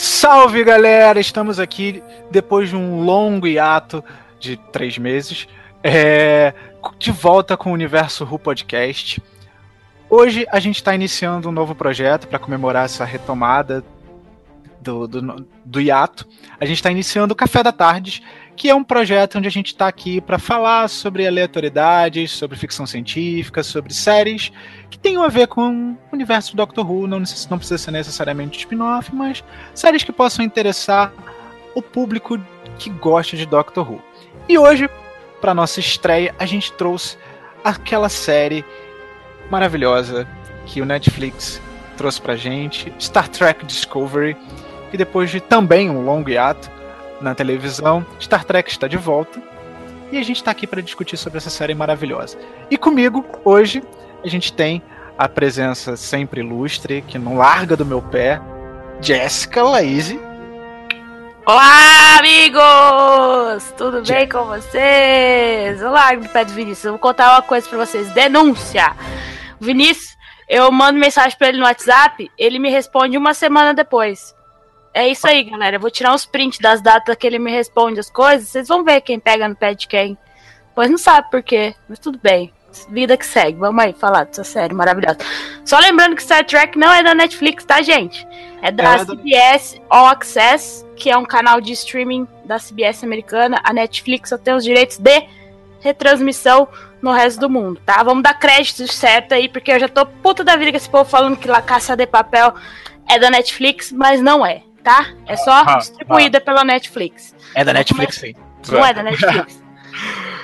Salve galera! Estamos aqui depois de um longo hiato de três meses, é, de volta com o Universo Who Podcast. Hoje a gente está iniciando um novo projeto para comemorar essa retomada do, do, do hiato. A gente está iniciando o Café da Tarde, que é um projeto onde a gente está aqui para falar sobre aleatoriedades, sobre ficção científica, sobre séries que tenham a ver com o universo do Doctor Who. Não, não precisa ser necessariamente spin-off, mas séries que possam interessar o público que gosta de Doctor Who. E hoje, para nossa estreia, a gente trouxe aquela série maravilhosa que o Netflix trouxe pra gente, Star Trek Discovery, que depois de também um longo hiato, na televisão. Star Trek está de volta. E a gente está aqui para discutir sobre essa série maravilhosa. E comigo, hoje, a gente tem a presença sempre ilustre, que não larga do meu pé, Jessica Laise. Olá, amigos! Tudo bem com vocês? Olá, do pé do Vinícius. Eu vou contar uma coisa para vocês. Denúncia! Vinícius, eu mando mensagem para ele no WhatsApp, ele me responde uma semana depois. É isso aí, galera. Eu vou tirar uns prints das datas que ele me responde as coisas. Vocês vão ver quem pega no pé de quem. Pois não sabe por quê, mas tudo bem. Vida que segue. Vamos aí falar dessa série maravilhosa. Só lembrando que Star Trek não é da Netflix, tá, gente? É da é CBS All Access, que é um canal de streaming da CBS americana. A Netflix só tem os direitos de retransmissão no resto do mundo, tá? Vamos dar crédito certo aí, porque eu já tô puta da vida com esse povo falando que La Caça de Papel é da Netflix, mas não é tá? É só ah, distribuída ah. pela Netflix. É da Netflix, sim. Não é da Netflix.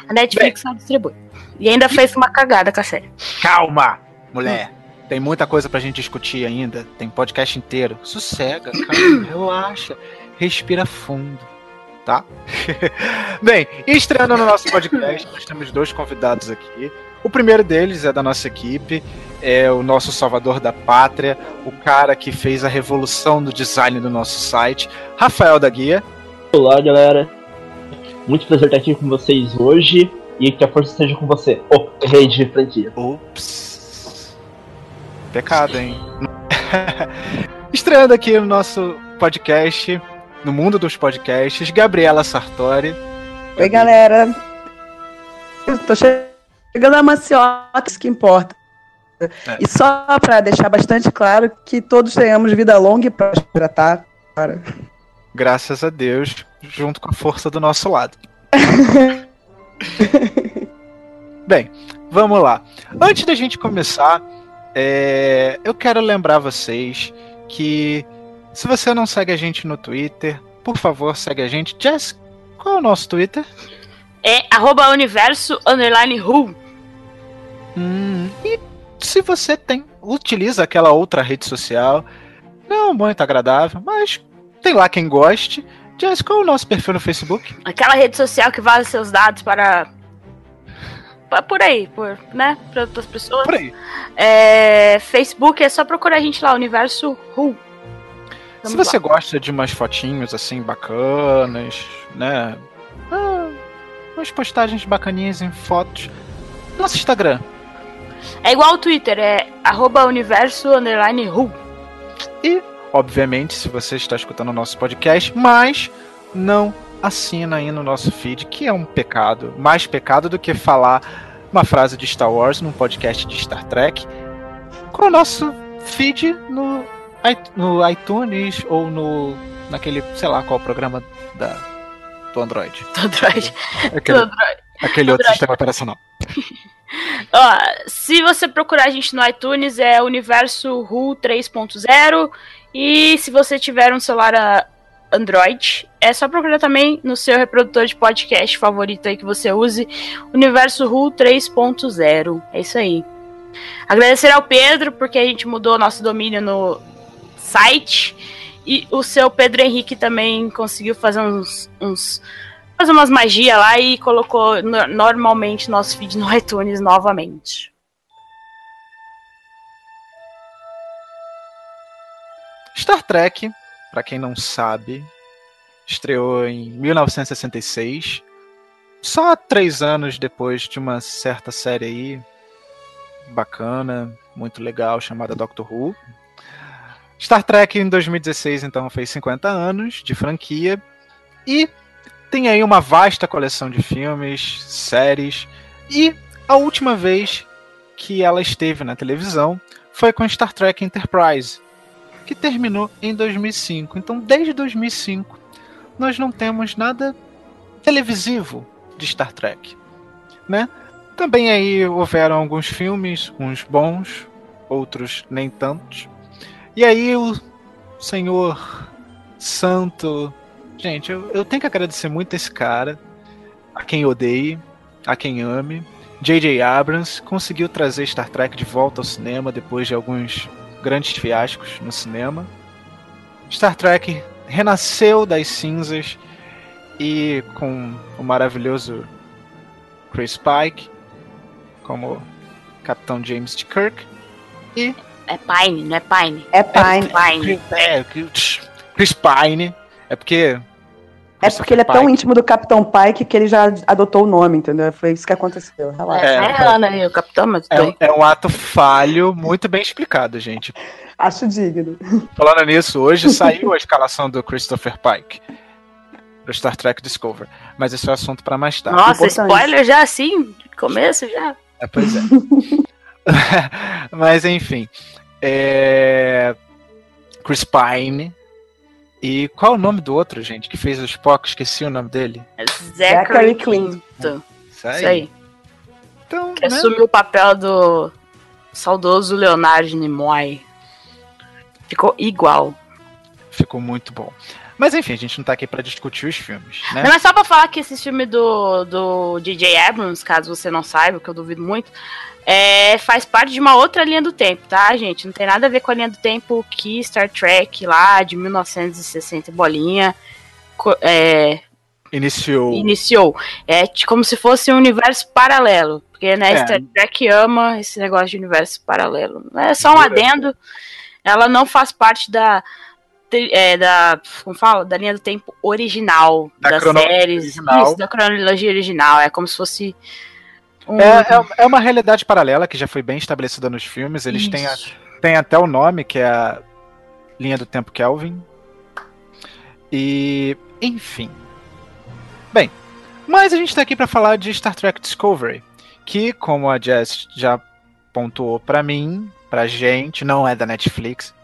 A Netflix Bem, só distribui. E ainda fez uma cagada com a série. Calma, mulher. Hum. Tem muita coisa pra gente discutir ainda. Tem podcast inteiro. Sossega, calma, relaxa. Respira fundo, tá? Bem, estreando no nosso podcast, nós temos dois convidados aqui. O primeiro deles é da nossa equipe, é o nosso salvador da pátria, o cara que fez a revolução do design do nosso site, Rafael da Guia. Olá, galera. Muito prazer estar aqui com vocês hoje e que a força esteja com você. Oh, rei de franquia. Ops. Pecado, hein? Estreando aqui no nosso podcast, no mundo dos podcasts, Gabriela Sartori. Oi, galera. Eu tô chegando chegando a maciota, isso que importa. É. E só para deixar bastante claro que todos tenhamos vida longa e próspera, tá? Cara. Graças a Deus, junto com a força do nosso lado. Bem, vamos lá. Antes da gente começar, é... eu quero lembrar vocês que se você não segue a gente no Twitter, por favor, segue a gente. Jess, qual é o nosso Twitter? É arroba universo underline who. Hum, e se você tem, utiliza aquela outra rede social, não muito agradável, mas tem lá quem goste. Jess, qual é o nosso perfil no Facebook? Aquela rede social que vaza seus dados para. Por aí, por, né? Para outras pessoas. Por aí. É, Facebook é só procurar a gente lá, Universo Who. Se você lá. gosta de umas fotinhos assim bacanas, né? Ah, umas postagens bacaninhas em fotos. Nosso Instagram, é igual o Twitter, é arroba universo underline who. E, obviamente, se você está escutando o nosso podcast, mas não assina aí no nosso feed, que é um pecado. Mais pecado do que falar uma frase de Star Wars num podcast de Star Trek. Com o nosso feed no, no iTunes ou no naquele, sei lá qual programa da, do Android. Do Android. Aquele, do Android. Aquele outro sistema operacional. Ó, se você procurar a gente no iTunes, é Universo Ru 3.0. E se você tiver um celular ah, Android, é só procurar também no seu reprodutor de podcast favorito aí que você use, Universo Ru 3.0. É isso aí. Agradecer ao Pedro, porque a gente mudou nosso domínio no site. E o seu Pedro Henrique também conseguiu fazer uns, uns fazer umas magia lá e colocou normalmente nosso feed no iTunes novamente. Star Trek, para quem não sabe, estreou em 1966, só três anos depois de uma certa série aí bacana, muito legal, chamada Doctor Who. Star Trek em 2016, então, fez 50 anos de franquia. E tem aí uma vasta coleção de filmes, séries. E a última vez que ela esteve na televisão foi com Star Trek Enterprise, que terminou em 2005. Então, desde 2005, nós não temos nada televisivo de Star Trek, né? Também aí houveram alguns filmes, uns bons, outros nem tantos. E aí o senhor santo, gente, eu, eu tenho que agradecer muito esse cara, a quem odeie, a quem ame. J.J. Abrams conseguiu trazer Star Trek de volta ao cinema depois de alguns grandes fiascos no cinema. Star Trek renasceu das cinzas e com o maravilhoso Chris Pike como Capitão James T. Kirk e É Pine, não é Pine. É Pine. Pine. é, Chris Pine é porque É porque ele é tão Pike- íntimo do Capitão Pike que ele já adotou o nome, entendeu? Foi isso que aconteceu. Relaxa. É, É, é Ana aí, o capitão, mas é, um- é um ato falho muito bem explicado, gente. Acho digno. Falando nisso, hoje saiu a escalação do Christopher Pike do Star Trek Discovery, mas esse é o assunto para mais tarde. Nossa, spoiler já assim, começo já. É, pois é. Mas enfim. É... Chris Pine. E qual é o nome do outro, gente, que fez o Spock? Esqueci o nome dele. É Zachary Quinto. Isso aí. Isso aí. Então, Que né? assumiu o papel do saudoso Leonardo Nimoy. Ficou igual. ficou muito bom. Mas enfim, a gente não tá aqui pra discutir os filmes, né? Não é só pra falar que esse filme do, do J.J. Abrams, caso você não saiba, que eu duvido muito, é, faz parte de uma outra linha do tempo, tá, gente? Não tem nada a ver com a linha do tempo que Star Trek lá de 1960 e bolinha é, Iniciou. iniciou. É como se fosse um universo paralelo. Porque, né, É. Star Trek ama esse negócio de universo paralelo. É só um adendo. Ela não faz parte da. é, da. Como fala? Da linha do tempo original Da das séries. original. Isso, da cronologia original. É como se fosse. Um... É, é, é uma realidade paralela que já foi bem estabelecida nos filmes. Eles têm, a- têm até o nome, que é a linha do tempo Kelvin. E, enfim. Bem, mas a gente tá aqui pra falar de Star Trek Discovery, que, como a Jess já pontuou pra mim, pra gente, não é da Netflix.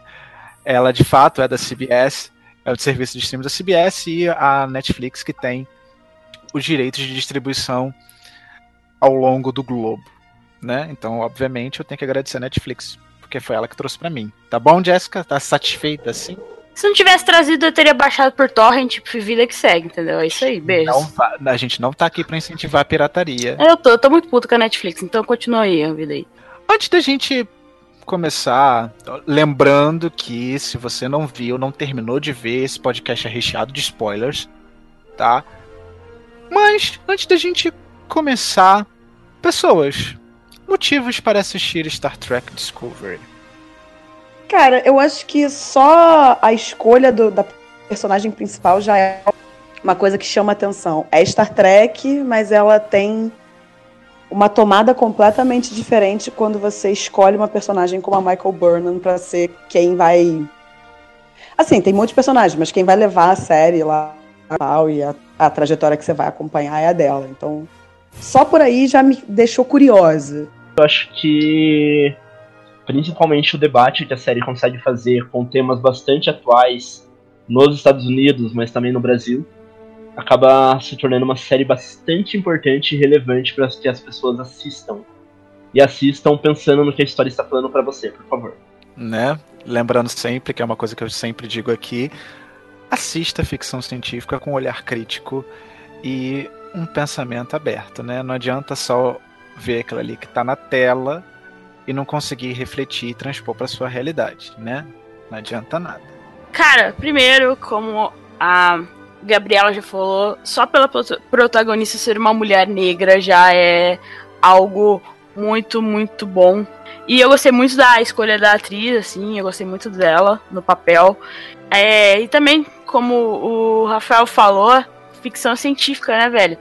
Ela de fato é da CBS, é o serviço de streaming da CBS e a Netflix que tem os direitos de distribuição ao longo do globo, né? Então, obviamente, eu tenho que agradecer a Netflix, porque foi ela que trouxe pra mim. Tá bom, Jéssica? Tá satisfeita assim? Se não tivesse trazido, eu teria baixado por torrent, tipo, vida que segue, entendeu? É isso aí, beijos. Não a gente não tá aqui pra incentivar a pirataria. Eu tô, eu tô muito puto com a Netflix, então continua aí a vida aí. Antes da gente começar, lembrando que se você não viu, não terminou de ver, esse podcast é recheado de spoilers, tá? Mas antes da gente começar, pessoas, motivos para assistir Star Trek Discovery. Cara, eu acho que só a escolha do- da personagem principal já é uma coisa que chama atenção. É Star Trek, mas ela tem uma tomada completamente diferente quando você escolhe uma personagem como a Michael Burnham pra ser quem vai. Assim, tem muitos personagens, mas quem vai levar a série lá e a, a trajetória que você vai acompanhar é a dela. Então, só por aí já me deixou curiosa. Eu acho que principalmente o debate que a série consegue fazer com temas bastante atuais nos Estados Unidos, mas também no Brasil, acaba se tornando uma série bastante importante e relevante para que as pessoas assistam. E assistam pensando no que a história está falando para você, por favor. né? Lembrando sempre, que é uma coisa que eu sempre digo aqui, assista ficção científica com um olhar crítico e um pensamento aberto, né? Não adianta só ver aquilo ali que tá na tela e não conseguir refletir e transpor para sua realidade, né? Não adianta nada. Cara, primeiro, como a Gabriela já falou, só pela prota- protagonista ser uma mulher negra já é algo muito, muito bom. E eu gostei muito da escolha da atriz, assim, eu gostei muito dela no papel. É, e também, como o Rafael falou, ficção científica, né, velho?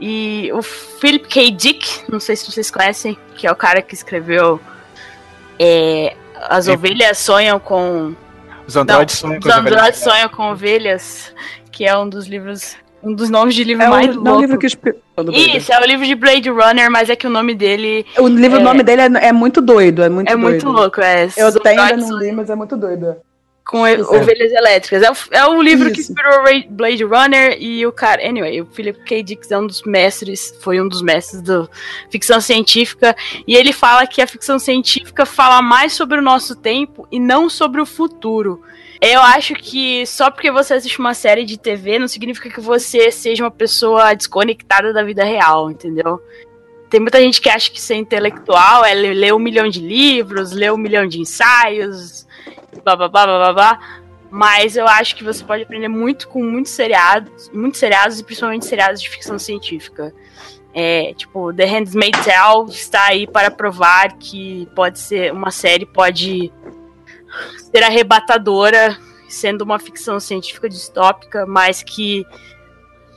E o Philip K. Dick, não sei se vocês conhecem, que é o cara que escreveu é, As. Ovelhas Sonham com Os androides sonham sonham com ovelhas, que é um dos livros um dos nomes de livro é mais louco. É o livro que Isso, é o livro de Blade Runner, mas é que o nome dele. O livro, é... o nome dele é, é, muito doido, é muito É doido. muito louco, é. Eu até ainda não li, mas é muito doido. Com Isso. ovelhas elétricas. É o, é o livro Isso. que inspirou Blade Runner e o cara. Anyway, o Philip K. Dick é um dos mestres, foi um dos mestres da ficção científica. E ele fala que a ficção científica fala mais sobre o nosso tempo e não sobre o futuro. Eu acho que só porque você assiste uma série de TV não significa que você seja uma pessoa desconectada da vida real, entendeu? Tem muita gente que acha que ser intelectual é ler um milhão de livros, ler um milhão de ensaios, blá blá. Mas eu acho que você pode aprender muito com muitos seriados, muitos seriados e principalmente seriados de ficção científica. É, tipo, The Handmaid's Tale está aí para provar que pode ser uma série pode ser arrebatadora, sendo uma ficção científica distópica, mas que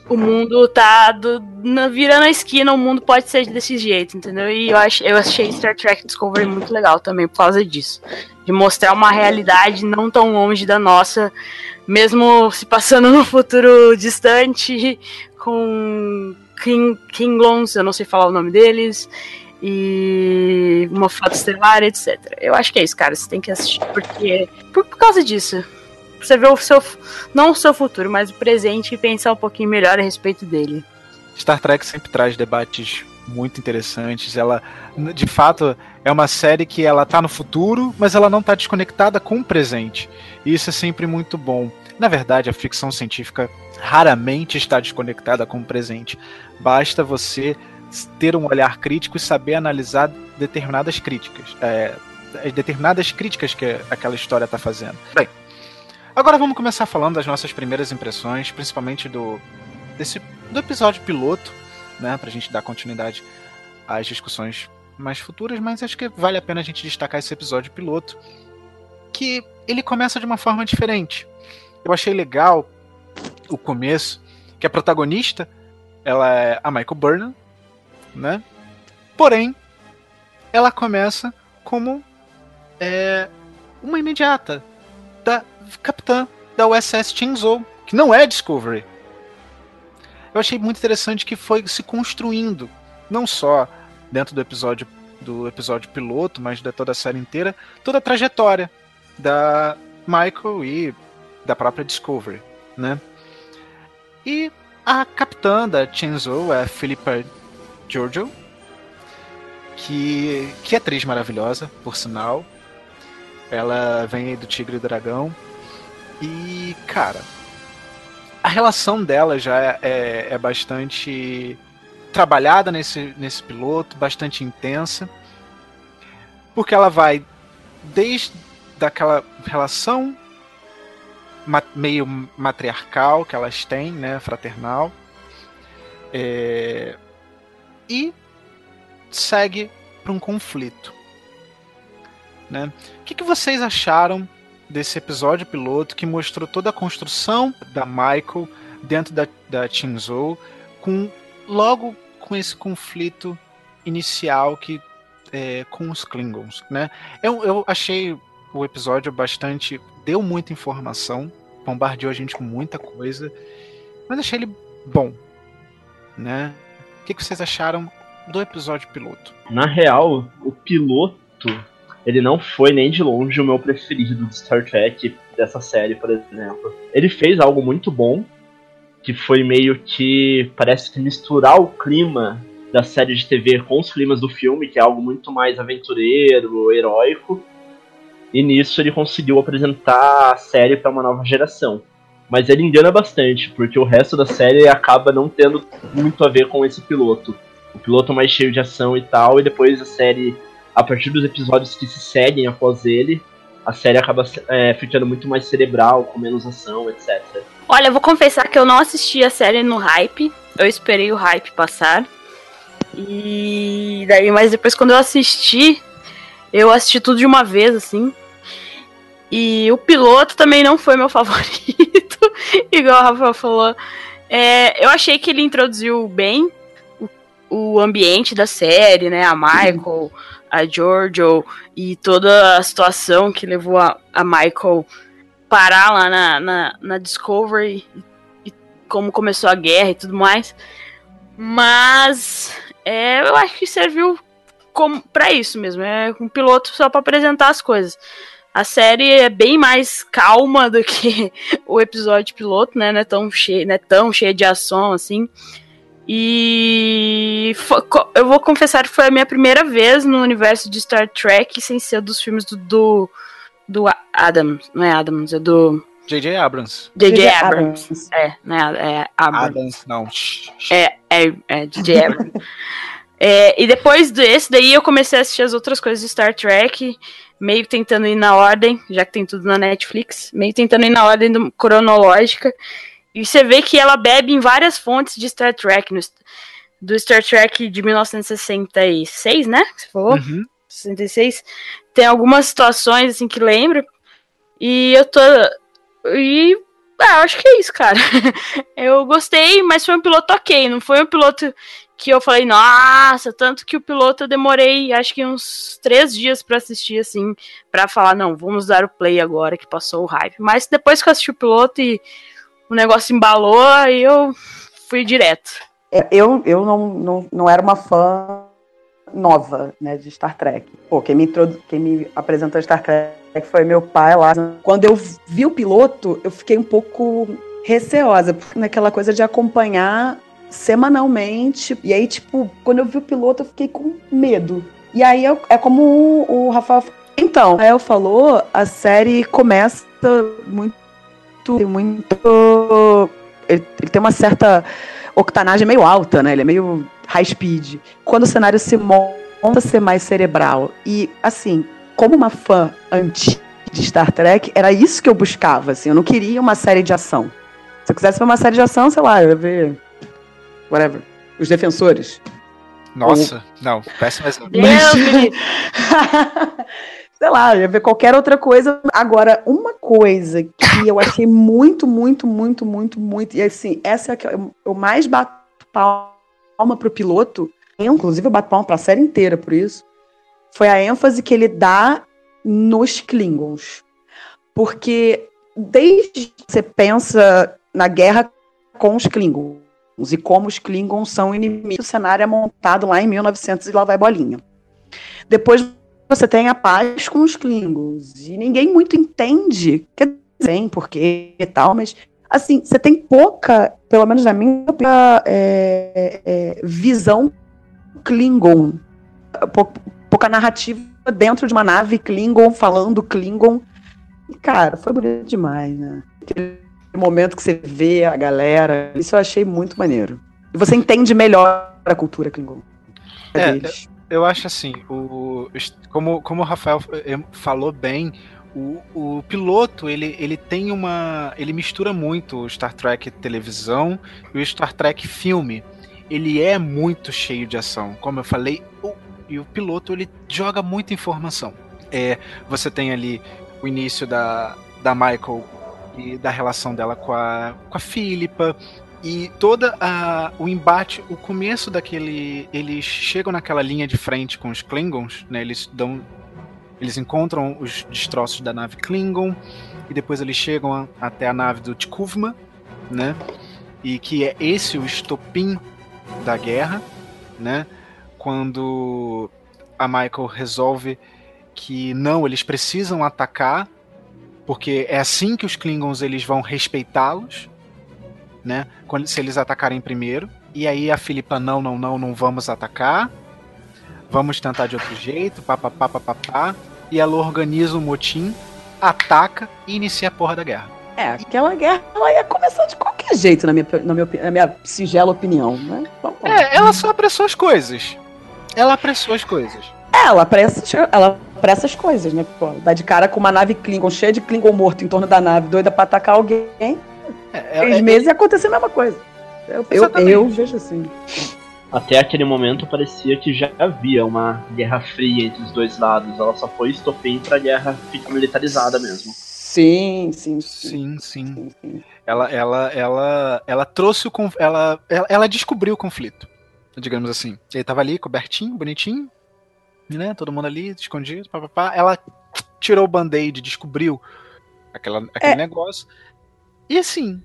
o mundo tá do, na, virando a esquina, o mundo pode ser desse jeito, entendeu? E eu, ach, eu achei Star Trek Discovery muito legal também por causa disso. De mostrar uma realidade não tão longe da nossa, mesmo se passando no futuro distante, com King, Kinglons, eu não sei falar o nome deles, e uma foto estelar, etc. Eu acho que é isso, cara. Você tem que assistir porque por, por causa disso. Você vê o seu não o seu futuro, mas o presente e pensar um pouquinho melhor a respeito dele. Star Trek sempre traz debates muito interessantes. Ela, de fato, é uma série que ela tá no futuro, mas ela não tá desconectada com o presente. E isso é sempre muito bom. Na verdade, a ficção científica raramente está desconectada com o presente. Basta você ter um olhar crítico e saber analisar determinadas críticas. É, determinadas críticas que aquela história está fazendo. Bem, agora vamos começar falando das nossas primeiras impressões, principalmente do, desse, do episódio piloto, né, para a gente dar continuidade às discussões mais futuras, mas acho que vale a pena a gente destacar esse episódio piloto, que ele começa de uma forma diferente. Eu achei legal o começo, que a protagonista ela é a Michael Burnham, né? Porém, ela começa como é, uma imediata capitã da USS Chinzhou, que não é Discovery. Eu achei muito interessante que foi se construindo, não só dentro do episódio do episódio piloto, mas de toda a série inteira, toda a trajetória da Michael e da própria Discovery, né? E a capitã da Chinzhou é Philippa Jojo, que, que atriz maravilhosa, por sinal. Ela vem do Tigre e Dragão. E, cara, a relação dela já é, é, é bastante trabalhada nesse, nesse piloto, bastante intensa. Porque ela vai desde daquela relação meio matriarcal que elas têm, né, fraternal, é, e segue para um conflito. Né? O que, que vocês acharam desse episódio piloto que mostrou toda a construção da Michael dentro da, da Shinzo, com logo com esse conflito inicial que é, com os Klingons, né? Eu, eu achei o episódio bastante deu muita informação, bombardeou a gente com muita coisa, mas achei ele bom, né? O que, que vocês acharam do episódio piloto? Na real, o piloto ele não foi nem de longe o meu preferido de Star Trek dessa série, por exemplo. Ele fez algo muito bom, que foi meio que parece que misturar o clima da série de TV com os climas do filme, que é algo muito mais aventureiro, heróico. E nisso ele conseguiu apresentar a série para uma nova geração mas ele engana bastante, porque o resto da série acaba não tendo muito a ver com esse piloto. O piloto mais cheio de ação e tal, e depois a série, a partir dos episódios que se seguem após ele, a série acaba é, ficando muito mais cerebral, com menos ação, etc. Olha, eu vou confessar que eu não assisti a série no hype, eu esperei o hype passar. E daí, mas depois quando eu assisti, eu assisti tudo de uma vez, assim. E o piloto também não foi meu favorito, igual a Rafael falou. É, eu achei que ele introduziu bem o, o, ambiente da série, né? A Michael, a Giorgio e toda a situação que levou a, a Michael parar lá na, na, na Discovery e, como começou a guerra e tudo mais. Mas é, eu acho que serviu como para isso mesmo. É um piloto só para apresentar as coisas. A série é bem mais calma do que o episódio piloto, né? Não é tão cheio, não é tão cheia de ação assim. E eu vou confessar que foi a minha primeira vez no universo de Star Trek sem ser dos filmes do, do, do Adams. Não é Adams, é do. J.J. Abrams. J.J. Abrams. Abrams. É, né? É Abrams. Adams, não. É, é, é J.J. Abrams. é, e depois desse daí eu comecei a assistir as outras coisas de Star Trek, meio tentando ir na ordem, já que tem tudo na Netflix, meio tentando ir na ordem do, cronológica. E você vê que ela bebe em várias fontes de Star Trek. No, do Star Trek de 1966, né? Você falou? Uhum. 66. Tem algumas situações assim que lembro. E eu tô. E. Ah, acho que é isso, cara. eu gostei, mas foi um piloto ok. Não foi um piloto que eu falei, nossa, tanto que o piloto eu demorei acho que uns três dias para assistir, assim, para falar, não, vamos dar o play agora que passou o hype. Mas depois que eu assisti o piloto e o negócio embalou, aí eu fui direto. É, eu, eu não, não, não era uma fã nova, né, de Star Trek. Pô, quem me, introdu... quem me apresentou Star Trek foi meu pai lá. Quando eu vi o piloto, eu fiquei um pouco receosa, naquela coisa de acompanhar semanalmente. E aí, tipo, quando eu vi o piloto, eu fiquei com medo. E aí eu, é como o, o Rafael. Então, o Rafael falou, a série começa muito muito. muito ele, ele, tem uma certa octanagem meio alta, né? Ele é meio high speed. Quando o cenário se monta a ser mais cerebral. E, assim, como uma fã antiga de Star Trek, era isso que eu buscava, assim. Eu não queria uma série de ação. Se eu quisesse ver uma série de ação, sei lá, eu ia ver. Whatever. Os Defensores. Nossa, Ou... não, péssimo exemplo. Deus, sei lá, ia ver qualquer outra coisa. Agora, uma coisa que eu achei muito, muito, muito, muito, muito, e assim, essa é a que eu, eu mais bato palma pro piloto, inclusive eu bato palma pra série inteira por isso, foi a ênfase que ele dá nos Klingons. Porque desde que você pensa na guerra com os Klingons e como os Klingons são inimigos, o cenário é montado lá em 1900 e lá vai bolinha. Depois você tem a paz com os Klingons. E ninguém muito entende. Quer dizer, porquê e tal, mas assim, você tem pouca, pelo menos na minha é, é, visão Klingon. Pouca narrativa dentro de uma nave Klingon, falando Klingon. E, cara, foi bonito demais, né? Aquele momento que você vê a galera, isso eu achei muito maneiro. E você entende melhor a cultura Klingon. É, eu acho assim, o, como, como o Rafael eh, falou bem, o, o piloto ele, ele tem uma. ele mistura muito o Star Trek televisão e o Star Trek filme. Ele é muito cheio de ação. Como eu falei, o, e o piloto ele joga muita informação. É, você tem ali o início da, da Michael e da relação dela com a, com a Philippa, e toda a, o embate, o começo daquele. Eles chegam naquela linha de frente com os Klingons, né? Eles dão. Eles encontram os destroços da nave Klingon. E depois eles chegam a, até a nave do Tikuvma, né? E que é esse o estopim da guerra, né? Quando a Michael resolve que não, eles precisam atacar, porque é assim que os Klingons eles vão respeitá-los, né? Quando, se eles atacarem primeiro. E aí a Filipa, não, não, não, não vamos atacar. Vamos tentar de outro jeito, papapá, papapá. E ela organiza um motim, ataca e inicia a porra da guerra. É, aquela guerra ela ia começar de qualquer jeito, na minha, na minha, na minha singela opinião, né? é, ela só apressou as coisas. Ela apressou as coisas. Ela apressa, ela apressa as coisas, né? Pô, dá de cara com uma nave Klingon cheia de Klingon morto em torno da nave, doida pra atacar alguém. É, é, Três é, meses ia acontecer a mesma coisa. Eu, eu, eu, vejo assim. Até aquele momento parecia que já havia uma guerra fria entre os dois lados. Ela só foi estopim pra guerra ficar militarizada mesmo. Sim, sim, sim. Sim, sim. sim, Ela, ela, ela, ela trouxe o ela, ela, ela descobriu o conflito, digamos assim. Ele tava ali cobertinho, bonitinho, né? Todo mundo ali escondido, papapá. Ela tirou o band-aid, descobriu aquela, aquele é. negócio. E assim,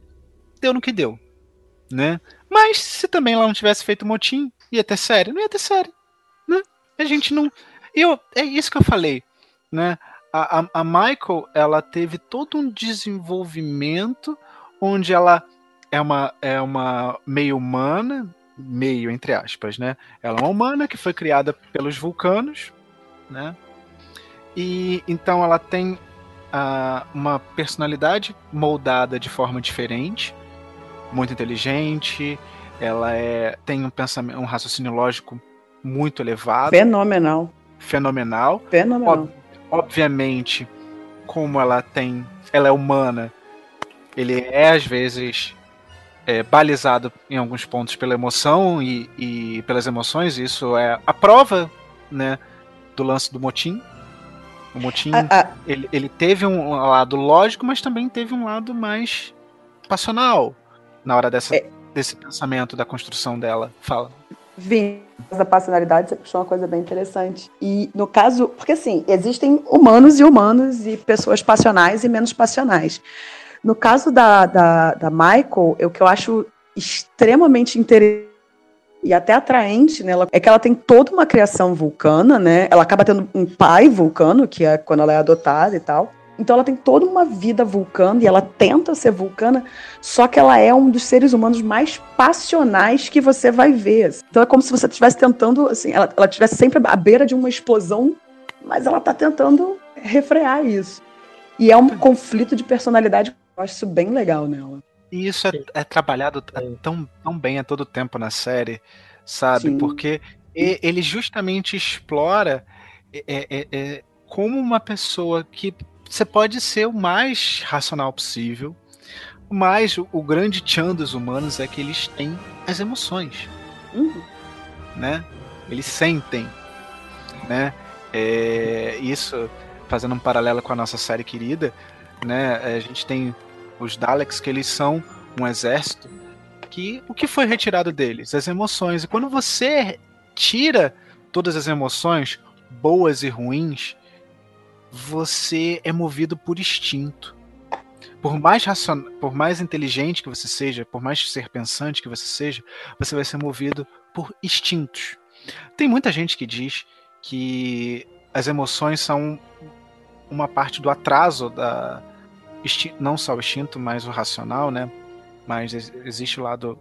deu no que deu, né? Mas se também ela não tivesse feito motim, ia ter série, não ia ter série, né? A gente não, eu é isso que eu falei, né? A, a, a Michael, ela teve todo um desenvolvimento onde ela é uma é uma meio humana, meio entre aspas, né? Ela é uma humana que foi criada pelos vulcanos, né? E então ela tem uh, uma personalidade moldada de forma diferente, muito inteligente, ela é, tem um pensamento, um raciocínio lógico muito elevado. Fenomenal. Fenomenal. Fenomenal. Ob obviamente, como ela tem, ela é humana, ele é às vezes é, balizado em alguns pontos pela emoção e, e pelas emoções. Isso é a prova, né, do lance do motim. O motim, ah, ah. Ele, ele teve um lado lógico, mas também teve um lado mais passional na hora dessa, é. desse pensamento, da construção dela. Fala. Vim, da passionalidade, você puxou uma coisa bem interessante. E no caso, porque assim, existem humanos e humanos, e pessoas passionais e menos passionais. No caso da, da, da Michael, o que eu acho extremamente interessante e até atraente nela é que ela tem toda uma criação vulcana, né? Ela acaba tendo um pai vulcano, que é quando ela é adotada e tal. Então ela tem toda uma vida vulcana e ela tenta ser vulcana, só que ela é um dos seres humanos mais passionais que você vai ver. Então é como se você estivesse tentando, assim, ela, ela estivesse sempre à beira de uma explosão, mas ela está tentando refrear isso. E é um conflito de personalidade, eu acho isso bem legal nela. E isso é, é trabalhado tão, tão bem a todo tempo na série, sabe? Sim. Porque ele justamente explora é, é, é, como uma pessoa que você pode ser o mais racional possível, mas o, o grande tchan dos humanos é que eles têm as emoções, uhum. né? Eles sentem, né? É, isso, fazendo um paralelo com a nossa série querida, né? A gente tem os Daleks, que eles são um exército que o que foi retirado deles? As emoções. E quando você tira todas as emoções, boas e ruins, você é movido por instinto. Por mais, racion... por mais inteligente que você seja, por mais ser pensante que você seja, você vai ser movido por instintos. Tem muita gente que diz que as emoções são uma parte do atraso da, não só o instinto, mas o racional, né? Mas existe o lado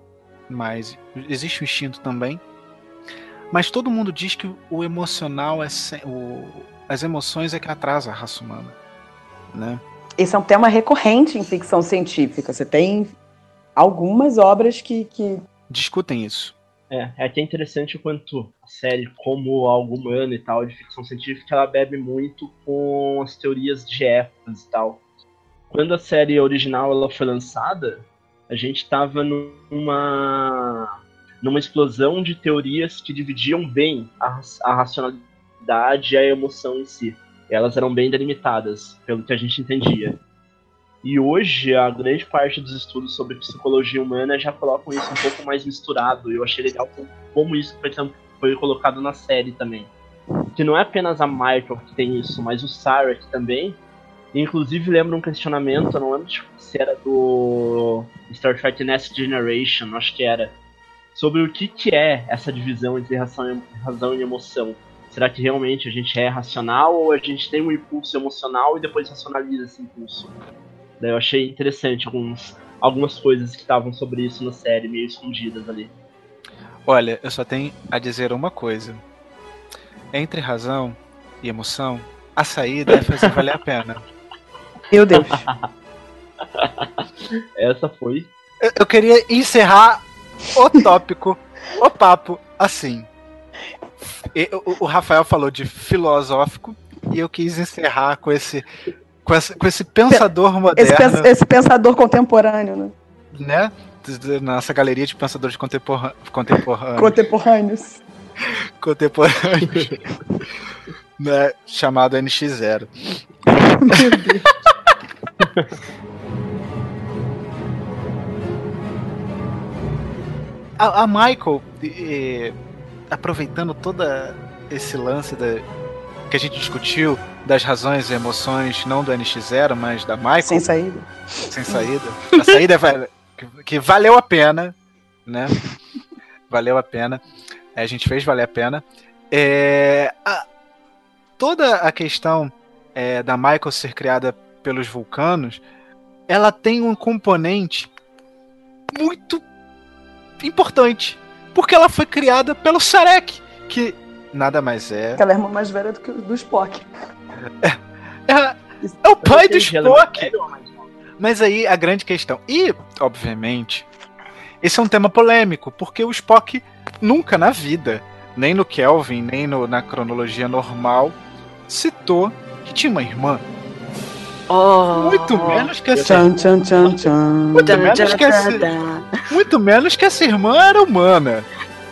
mais. Existe o instinto também. Mas todo mundo diz que o emocional é. O, as emoções é que atrasa a raça humana. Né? Esse é um tema recorrente em ficção científica. Você tem algumas obras que. que... Discutem isso. É, é até interessante o quanto a série, como algo humano e tal, de ficção científica, ela bebe muito com as teorias de épocas e tal quando a série original ela foi lançada, a gente estava numa numa explosão de teorias que dividiam bem a, a racionalidade e a emoção em si. Elas eram bem delimitadas, pelo que a gente entendia. E hoje, a grande parte dos estudos sobre psicologia humana já colocam isso um pouco mais misturado. Eu achei legal como isso foi, foi colocado na série também. Que não é apenas a Michael que tem isso, mas o Sarek também Inclusive lembra um questionamento, eu não lembro se era do Star Trek Next Generation, acho que era, sobre o que, que é essa divisão entre razão, razão e emoção. Será que realmente a gente é racional ou a gente tem um impulso emocional e depois racionaliza esse impulso? Daí eu achei interessante alguns, algumas coisas que estavam sobre isso na série, meio escondidas ali. Olha, eu só tenho a dizer uma coisa. Entre razão e emoção, a saída é fazer valer a pena. Meu Deus. Essa foi. Eu, eu queria encerrar o tópico, o papo, assim. E, o, Rafael falou de filosófico e eu quis encerrar com esse, com esse, com esse pensador moderno. Esse, esse pensador contemporâneo, né? Né? Nossa galeria de pensadores contemporâneos. Contemporâneos. Contemporâneos. né? Chamado NX0. Meu Deus. a, a, Michael, aproveitando todo esse lance da, que a gente discutiu das razões e emoções, não do NX0, mas da Michael. Sem saída. Sem saída. A saída vai, que, que valeu a pena, né? Valeu a pena. É, a gente fez valer a pena. É, a, toda a questão é, da Michael ser criada pelos vulcanos, ela tem um componente muito importante. Porque ela foi criada pelo Sarek, que nada mais é. Ela é irmã mais velha do que o do Spock. É, é, é o pai do Spock. Mas aí a grande questão. E, obviamente, esse é um tema polêmico, porque o Spock nunca na vida, nem no Kelvin, nem no, na cronologia normal, citou que tinha uma irmã. Oh, muito menos que essa tchan, tchan, tchan, tchan. Muito, menos que essa, muito menos que essa irmã era humana.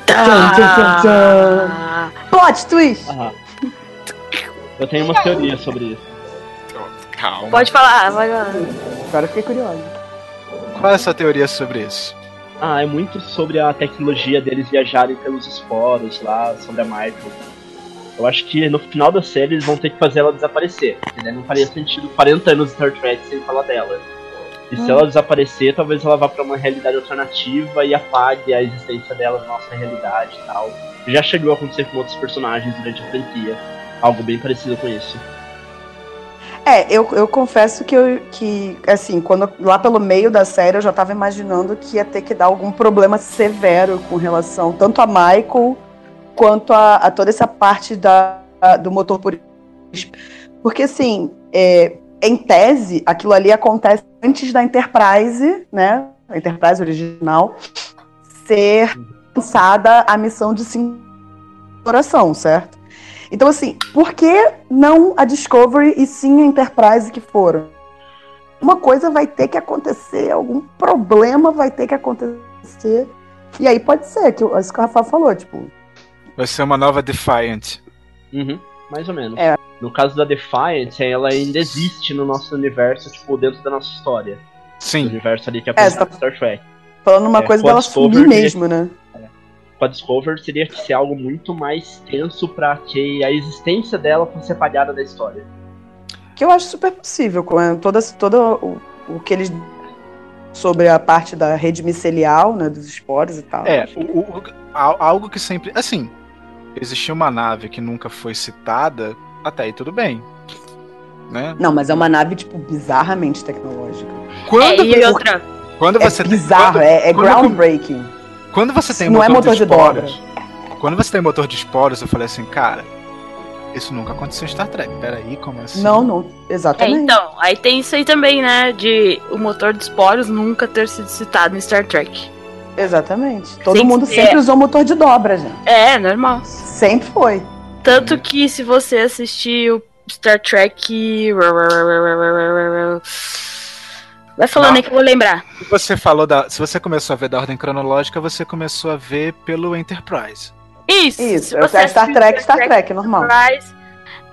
Tchan, tchan, tchan, tchan. Plot twist! Aham. Eu tenho uma teoria sobre isso. Calma. Pode falar, vai lá. Agora eu fiquei curiosa. Qual é a sua teoria sobre isso? Ah, é muito sobre a tecnologia deles viajarem pelos esporos lá, sobre a Michael. Eu acho que no final da série eles vão ter que fazer ela desaparecer. Daí não faria sentido 40 anos de Star Trek sem falar dela. E se ela desaparecer, talvez ela vá pra uma realidade alternativa e apague a existência dela na nossa realidade e tal. Já chegou a acontecer com outros personagens durante a franquia. Algo bem parecido com isso. É, eu, eu confesso que, eu, que, assim, quando lá pelo meio da série eu já tava imaginando que ia ter que dar algum problema severo com relação tanto a Michael quanto a, a toda essa parte da, a- do motor por porque assim, é, em tese, aquilo ali acontece antes da Enterprise, né? A Enterprise original ser lançada a missão de exploração, certo? Então, assim, por que não a Discovery e sim a Enterprise que foram? Uma coisa vai ter que acontecer, algum problema vai ter que acontecer. E aí pode ser, que isso que o Rafael falou, tipo, Vai ser uma nova Defiant. Uhum, mais ou menos. É. No caso da Defiant, ela ainda existe no nosso universo, tipo, dentro da nossa história. O Sim. universo ali que é É, você Star Trek. falando uma É, coisa dela Discovery sumir mesmo, né? Com a Discover teria que ser algo muito mais tenso pra que a existência dela fosse apagada da história. Que eu acho super possível, com é, toda, todo o, o que eles. sobre a parte da rede micelial, né? Dos esporos e tal. É, o, o- o- al- algo que sempre. Assim, existia uma nave que nunca foi citada, até aí tudo bem. Né? Não, mas é uma nave, tipo, bizarramente tecnológica. Quando, É, e outra, quando É você tem- bizarro, quando, é, é quando- groundbreaking. quando você tem Não é motor de esporos, Quando você tem motor de esporos, eu falei assim, cara, isso nunca aconteceu em Star Trek. Peraí, como assim? Não, não, é, exatamente. então, aí tem isso aí também, né? De o motor de esporos nunca ter sido citado em Star Trek. Exatamente. Todo mundo é. sempre usou motor de dobra, gente. É, normal. Sempre foi. Tanto que se você assistir o Star Trek. Vai falando Não. aí que eu vou lembrar. Se você falou da. Se você começou a ver da ordem cronológica, você começou a ver pelo Enterprise. Isso. Isso, é Star assistir Trek, Star Trek, normal. Enterprise,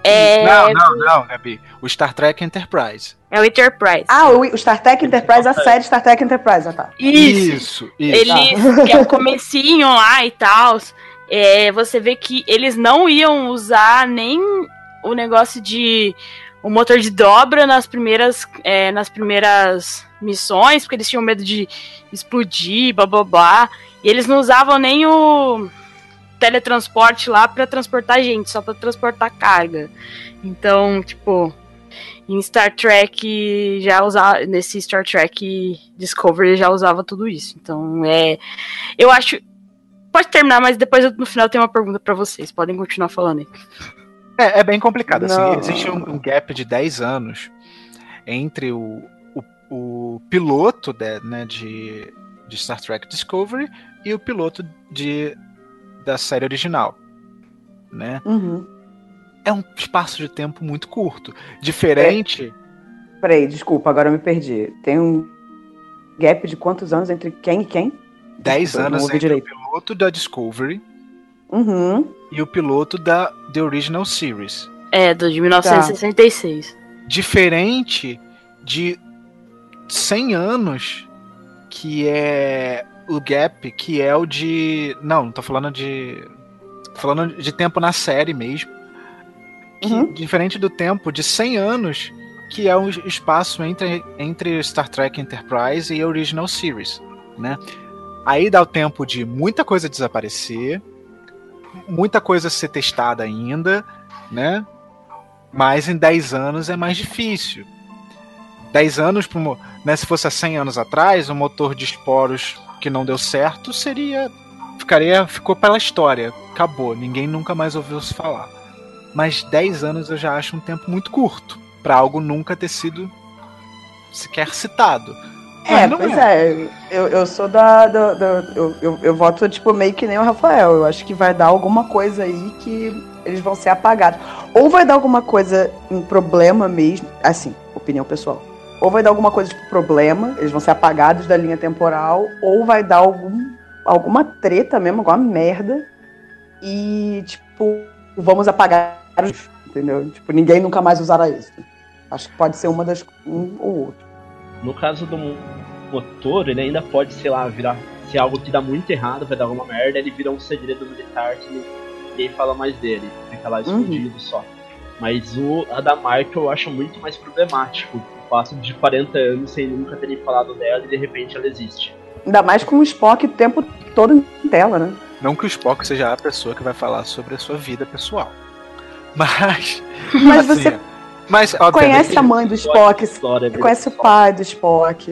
é, Não, não, não, Gabi. O Star Trek Enterprise. É o Enterprise. Ah, o, o Star Trek Enterprise, a série Star Trek Enterprise, ah tá. Isso, isso. Eles, que é o comecinho lá e tal. É, você vê que eles não iam usar nem o negócio de o motor de dobra nas primeiras, é, nas primeiras missões, porque eles tinham medo de explodir, blá blá blá. E eles não usavam nem o teletransporte lá pra transportar gente, só pra transportar carga. Então, tipo, em Star Trek já usava nesse Star Trek Discovery já usava tudo isso. Então, é eu acho Pode terminar, mas depois eu- no final tem uma pergunta pra vocês. Podem continuar falando aí. É, é bem complicado. Assim, existe um, um gap de 10 anos entre o, o, o piloto de, né, de, de Star Trek Discovery e o piloto de, da série original. Né? Uhum. É um espaço de tempo muito curto. Diferente. Peraí, desculpa, agora eu me perdi. Tem um gap de quantos anos entre quem e quem? 10 Desculpa, eu não anos entre direito. o piloto da Discovery Uhum. e o piloto da The Original Series. É, do de 1966. Diferente de 100 anos, que é o gap, que é o de. Não, não tô falando de. Tô falando de tempo na série mesmo. Que, uhum. diferente do tempo de 100 anos, que é o espaço entre, entre Star Trek Enterprise e Original Series, né? Aí dá o tempo de muita coisa desaparecer, muita coisa ser testada ainda, né? Mas em 10 anos é mais difícil. 10 anos, né, se fosse há 100 anos atrás, um motor de esporos que não deu certo seria. Ficaria, ficou pela história, acabou, ninguém nunca mais ouviu se falar. Mas 10 anos eu já acho um tempo muito curto para algo nunca ter sido sequer citado. É, pois é. é. Eu, eu sou da. da, da eu, eu, eu, voto, tipo, meio que nem o Rafael. Eu acho que vai dar alguma coisa aí que eles vão ser apagados. Ou vai dar alguma coisa, um problema mesmo. Assim, opinião pessoal. Ou vai dar alguma coisa, tipo, problema, eles vão ser apagados da linha temporal, ou vai dar algum, alguma treta mesmo, alguma merda. E, tipo, vamos apagar Entendeu? Tipo, ninguém nunca mais usará isso. Acho que pode ser uma das. um ou outro. No caso do motor, ele ainda pode, sei lá, virar. Se algo que dá muito errado, vai dar alguma merda, ele vira um segredo militar que ninguém fala mais dele. Fica lá uhum. escondido uhum. só. Mas o a da Michael eu acho muito mais problemático. O fato de 40 anos sem nunca terem falado dela e de repente ela existe. Ainda mais com o Spock o tempo todo em tela, né? Não que o Spock seja a pessoa que vai falar sobre a sua vida pessoal. Mas. Mas assim, você mas, conhece a mãe do Spock, história, conhece o pai do Spock.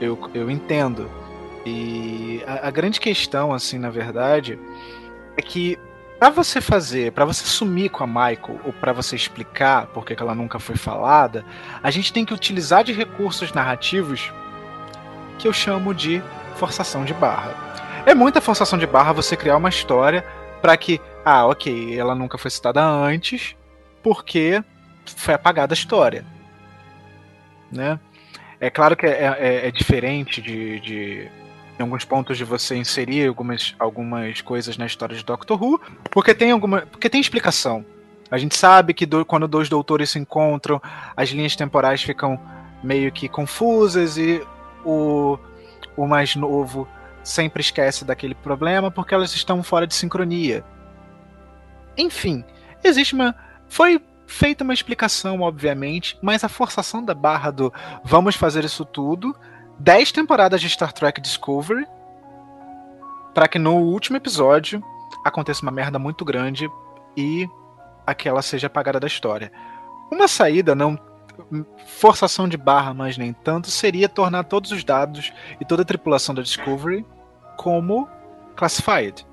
Eu, eu entendo. E a, a grande questão, assim, na verdade, é que para você fazer, para você sumir com a Michael ou para você explicar por que ela nunca foi falada, a gente tem que utilizar de recursos narrativos que eu chamo de forçação de barra. É muita forçação de barra você criar uma história para que, ah, ok, ela nunca foi citada antes, porque foi apagada a história. Né? É claro que é, é, é diferente de, de, em alguns pontos de você inserir algumas, algumas coisas na história de Doctor Who, porque tem alguma, porque tem explicação. A gente sabe que do, quando dois doutores se encontram, as linhas temporais ficam meio que confusas e o, o mais novo sempre esquece daquele problema porque elas estão fora de sincronia. Enfim, existe uma. Foi feita uma explicação, obviamente, mas a forçação da barra do vamos fazer isso tudo, 10 temporadas de Star Trek Discovery, para que no último episódio aconteça uma merda muito grande e aquela seja apagada da história. Uma saída, não forçação de barra, mas nem tanto, seria tornar todos os dados e toda a tripulação da Discovery como classified.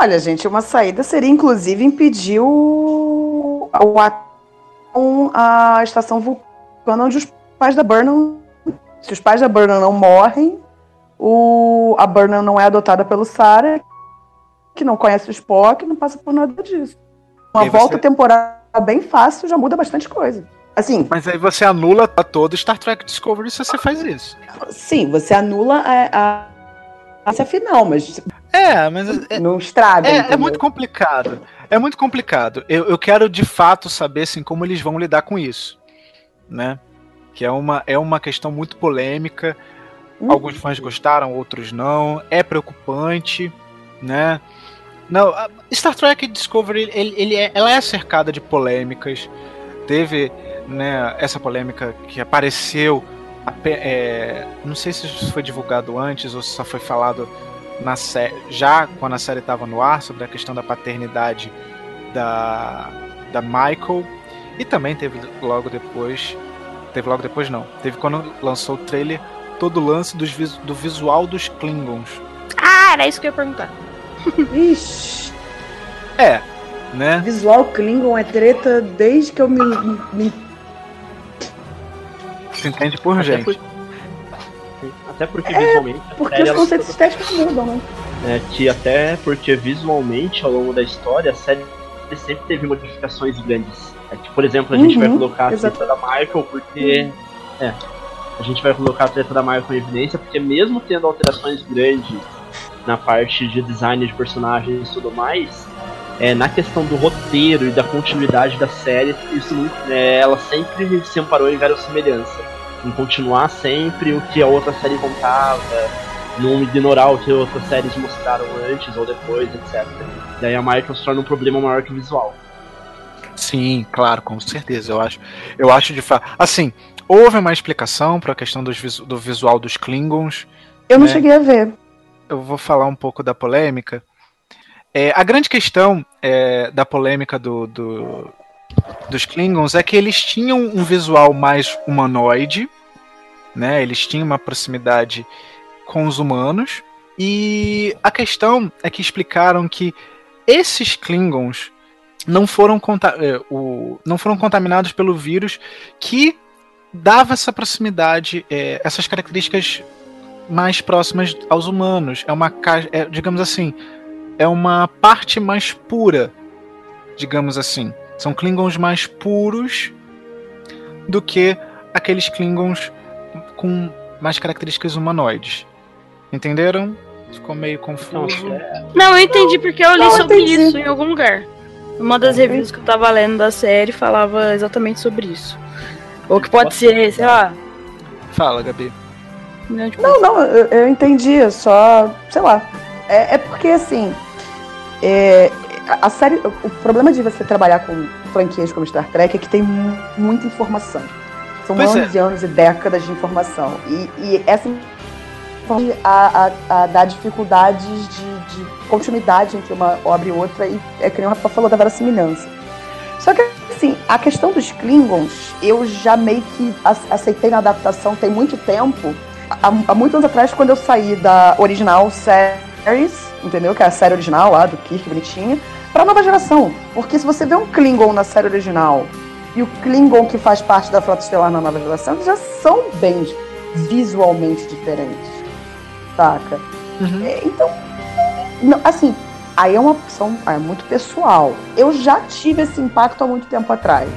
Olha, gente, uma saída seria inclusive impedir o, o a estação vulcana onde os pais da Burnham. Se os pais da Burnham não morrem, o, a Burnham não é adotada pelo Sarah, que não conhece o Spock, não passa por nada disso. Uma volta você... temporal bem fácil já muda bastante coisa. Assim, Mas aí você anula todo Star Trek Discovery se você faz isso. Sim, você anula a, a, a final, mas é, mas. É, não estraga. É, é, muito complicado. É muito complicado. Eu, eu quero de fato saber assim, como eles vão lidar com isso. Né? Que é uma, é uma questão muito polêmica. Uhum. Alguns fãs gostaram, outros não. É preocupante, né? Não, Star Trek Discovery, ele, ele é, ela é cercada de polêmicas. Teve né, essa polêmica que apareceu. É, não sei se isso foi divulgado antes ou se só foi falado na série, já quando a série estava no ar, sobre a questão da paternidade da, da Michael. E também teve logo depois. Teve logo depois, não. Teve quando lançou o trailer todo o lance dos, do visual dos Klingons. Ah, era isso que eu ia perguntar. Ixi. É, né? Visual Klingon é treta desde que eu me. me... Se entende por Até gente. Até porque é, visualmente. Porque os conceitos estéticos mudam, né? É, que até porque visualmente, ao longo da história, a série sempre teve modificações grandes. É que, por exemplo, a gente vai uhum, colocar a treta da Michael porque. Uhum. É. A gente vai colocar a treta da Michael em evidência porque mesmo tendo alterações grandes na parte de design de personagens e tudo mais, é, na questão do roteiro e da continuidade da série, isso é, ela sempre se amparou em verossimilhança em continuar sempre o que a outra série contava, não ignorar o que outras séries mostraram antes ou depois, etc. Daí a Michael se torna um problema maior que o visual. Sim, claro, com certeza. Eu acho, eu acho de fato. Assim, houve uma explicação para a questão dos, do visual dos Klingons. Eu não né? cheguei a ver. Eu vou falar um pouco da polêmica. É, a grande questão é, da polêmica do, do, dos Klingons é que eles tinham um visual mais humanoide, né? Eles tinham uma proximidade com os humanos. E a questão é que explicaram que esses Klingons não foram, é, o, não foram contaminados pelo vírus que dava essa proximidade, é, essas características mais próximas aos humanos. É uma, é, digamos assim, é uma parte mais pura, digamos assim. São Klingons mais puros do que aqueles Klingons com mais características humanoides. Entenderam? Ficou meio confuso. Não, eu entendi porque eu li Não, sobre entendi. isso em algum lugar. Uma das reviews que eu tava lendo da série falava exatamente sobre isso. Ou que pode ser, sei lá. Fala, Gabi. Não, tipo... não, não eu, eu, entendi, só, sei lá. É, é porque assim. É, a série. O problema de você trabalhar com franquias como Star Trek é que tem muita informação. São pois anos é. e anos e décadas de informação. E, e essa a, a, a dar dificuldades de, de, continuidade entre uma obra e outra, e é que nem o Rafa falou da verossimilhança. Só que, assim, a questão dos Klingons, eu já meio que aceitei na adaptação tem muito tempo. Há, há muitos anos atrás, quando eu saí da original series, entendeu? Que é a série original lá, do Kirk, bonitinha, pra nova geração. Porque se você vê um Klingon na série original e o Klingon que faz parte da Frota Estelar na nova geração, eles já são bem visualmente diferentes saca? Uhum. É, então, não, assim, aí é uma opção é muito pessoal. Eu já tive esse impacto há muito tempo atrás.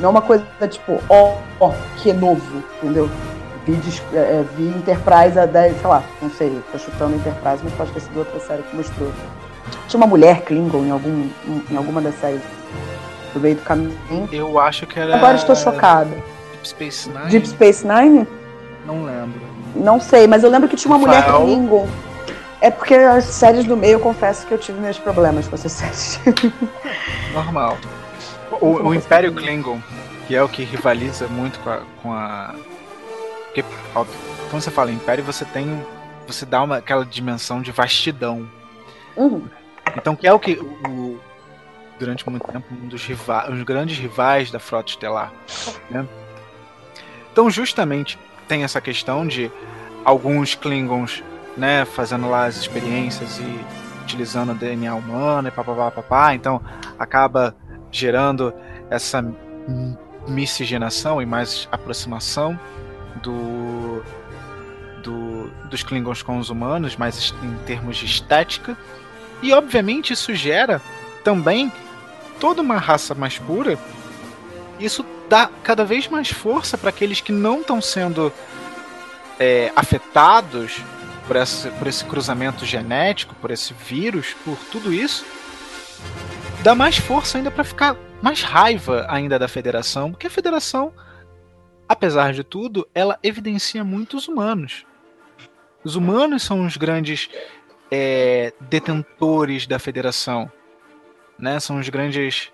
Não é uma coisa tipo, ó, oh, oh, que novo, entendeu? Vi, é, é, vi Enterprise a 10, sei lá, não sei, tô chutando Enterprise, mas pode ter sido outra série que mostrou. Tinha uma mulher Klingon em, algum, em alguma das séries do meio do caminho. Eu acho que era. Agora estou chocada. Deep Space Nine? Deep Space Nine? Não lembro. Não sei, mas eu lembro que tinha uma mulher Klingon. É porque as séries do meio, eu confesso que eu tive meus problemas com essas séries. Normal. O, o Império Klingon, que é o que rivaliza muito com a. Com a... Porque, óbvio, quando você fala Império, você tem. Você dá uma, aquela dimensão de vastidão. Uhum. Então, que é o que. O, durante muito tempo, um dos, rivais, um grandes rivais da Frota Estelar. Né? Então, justamente tem essa questão de alguns Klingons, né, fazendo lá as experiências e utilizando o DNA humano e papapá, papá, então acaba gerando essa miscigenação e mais aproximação do, do, dos Klingons com os humanos, mas em termos de estética. E obviamente isso gera também toda uma raça mais pura. Isso dá cada vez mais força para aqueles que não estão sendo é, afetados por esse, por esse cruzamento genético, por esse vírus, por tudo isso, dá mais força ainda para ficar mais raiva ainda da federação, porque a federação, apesar de tudo, ela evidencia muitos humanos. Os humanos são os grandes é, detentores da federação, né? São os grandes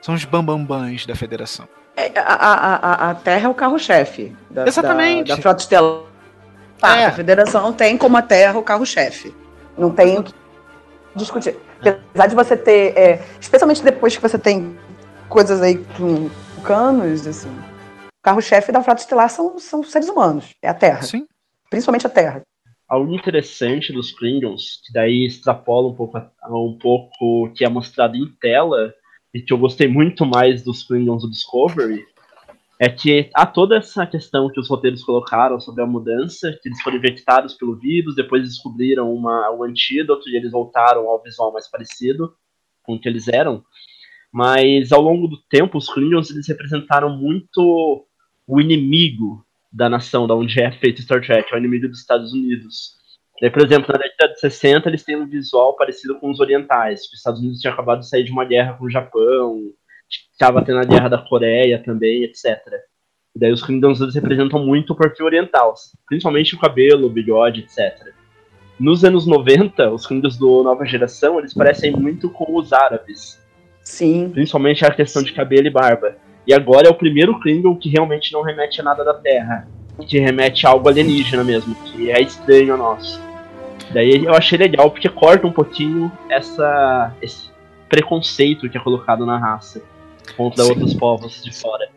são os bambambãs da federação. É, a, a, a, Terra é o carro-chefe da, Exatamente. da, da frota estelar. Tá, é. A federação tem como a Terra o carro-chefe. Não tem o que discutir. Apesar de você ter, é, especialmente depois que você tem coisas aí com canos, assim, carro-chefe da frota estelar são, são seres humanos, é a Terra. Sim. Principalmente a Terra. Algo interessante dos Klingons, que daí extrapola um pouco, um pouco que é mostrado em tela, e que eu gostei muito mais dos Klingons do Discovery é que há toda essa questão que os roteiros colocaram sobre a mudança, que eles foram infectados pelo vírus, depois descobriram uma, um antídoto e eles voltaram ao visual mais parecido com o que eles eram. Mas ao longo do tempo, os Klingons eles representaram muito o inimigo da nação, da onde é feito Star Trek, é o inimigo dos Estados Unidos. Daí, por exemplo, na década de 60, eles têm um visual parecido com os orientais. Os Estados Unidos tinham acabado de sair de uma guerra com o Japão, estava tendo a guerra da Coreia também, etc. E daí os eles representam muito o perfil oriental, principalmente o cabelo, o bigode, etc. Nos anos 90, os Klingons do Nova Geração, eles parecem muito com os árabes. Sim. Principalmente a questão de cabelo e barba. E agora é o primeiro Klingon que realmente não remete a nada da Terra. Que remete a algo alienígena mesmo, que é estranho a nós. Daí eu achei legal porque corta um pouquinho essa, esse preconceito que é colocado na raça contra Sim. outros povos de fora.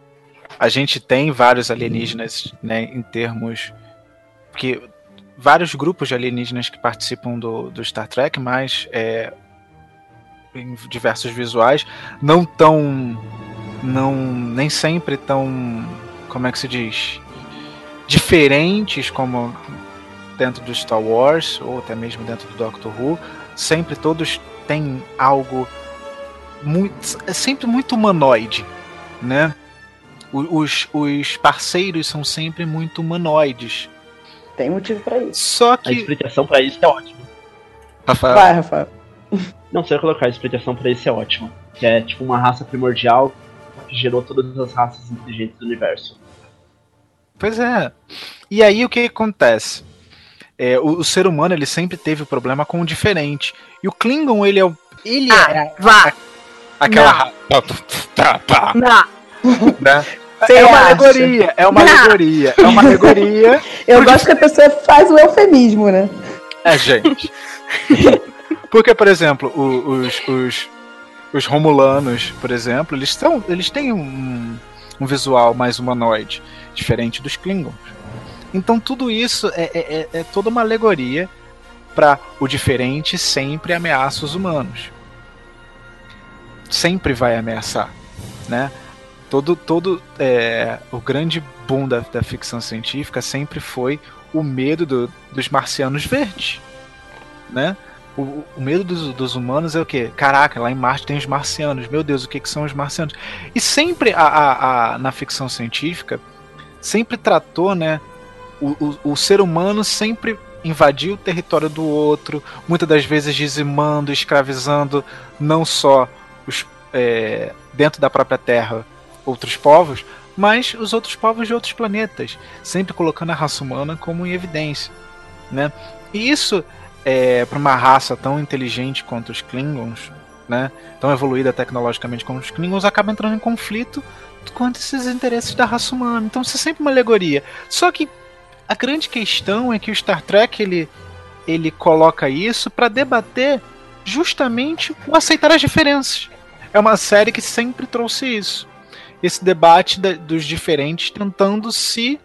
A gente tem vários alienígenas, né, em termos que vários grupos de alienígenas que participam do, do Star Trek, mas é, em diversos visuais, não tão não nem sempre tão como é que se diz diferentes como dentro do Star Wars ou até mesmo dentro do Doctor Who, sempre todos têm algo muito, é sempre muito humanoide, né? Os, os parceiros são sempre muito humanoides. Tem motivo para isso. Só que a explicação para isso é ótima. Rafael. Vai, Rafael. Não, você vai colocar a explicação para isso é ótima. Que é tipo uma raça primordial que gerou todas as raças inteligentes do universo. Pois é. E aí o que acontece? É, o, o, ser humano ele sempre teve o problema com o diferente. E o Klingon ele é o ele ah, é vá. aquela não. não. Né? é uma acha? alegoria, é uma não. alegoria, é uma alegoria. Eu gosto que a pessoa faz o eufemismo, né? É, gente. Porque, por exemplo, os, os, os Romulanos, por exemplo, eles, são, eles têm um, um visual mais humanoide, diferente dos Klingons. Então tudo isso é, é, é, é toda uma alegoria para o diferente sempre ameaça os humanos. Sempre vai ameaçar, né? Todo, todo é, o grande boom da, da ficção científica sempre foi o medo do, dos marcianos verdes, né? O, o, medo dos, dos, humanos é o quê? Caraca, lá em Marte tem os marcianos. Meu Deus, o que, que são os marcianos? E sempre a, a, a na ficção científica sempre tratou, né? O, o, o, ser humano sempre invadiu o território do outro, muitas das vezes dizimando, escravizando não só os é, dentro da própria Terra outros povos, mas os outros povos de outros planetas, sempre colocando a raça humana como em evidência, né? E isso é, para uma raça tão inteligente quanto os Klingons, né, tão evoluída tecnologicamente como os Klingons, acaba entrando em conflito quanto esses interesses da raça humana. Então isso é sempre uma alegoria. Só que a grande questão é que o Star Trek ele, ele coloca isso para debater justamente o aceitar as diferenças. É uma série que sempre trouxe isso. Esse debate da, dos diferentes tentando se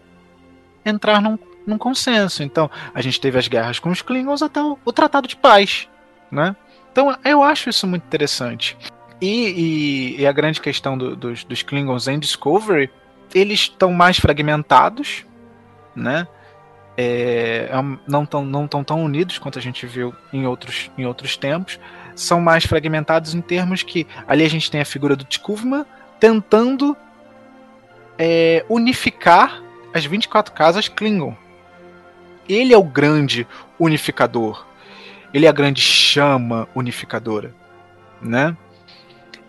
entrar num num consenso. Então, a gente teve as guerras com os Klingons até o, o Tratado de Paz, né? Então, eu acho isso muito interessante. E, e, e a grande questão do, dos, dos Klingons em Discovery, eles estão mais fragmentados, né? É, é não estão não tão, tão unidos quanto a gente viu em outros, em outros tempos. São mais fragmentados em termos que ali a gente tem a figura do T'Kuvma tentando é, unificar as 24 casas Klingon. Ele é o grande unificador. Ele é a grande chama unificadora, né?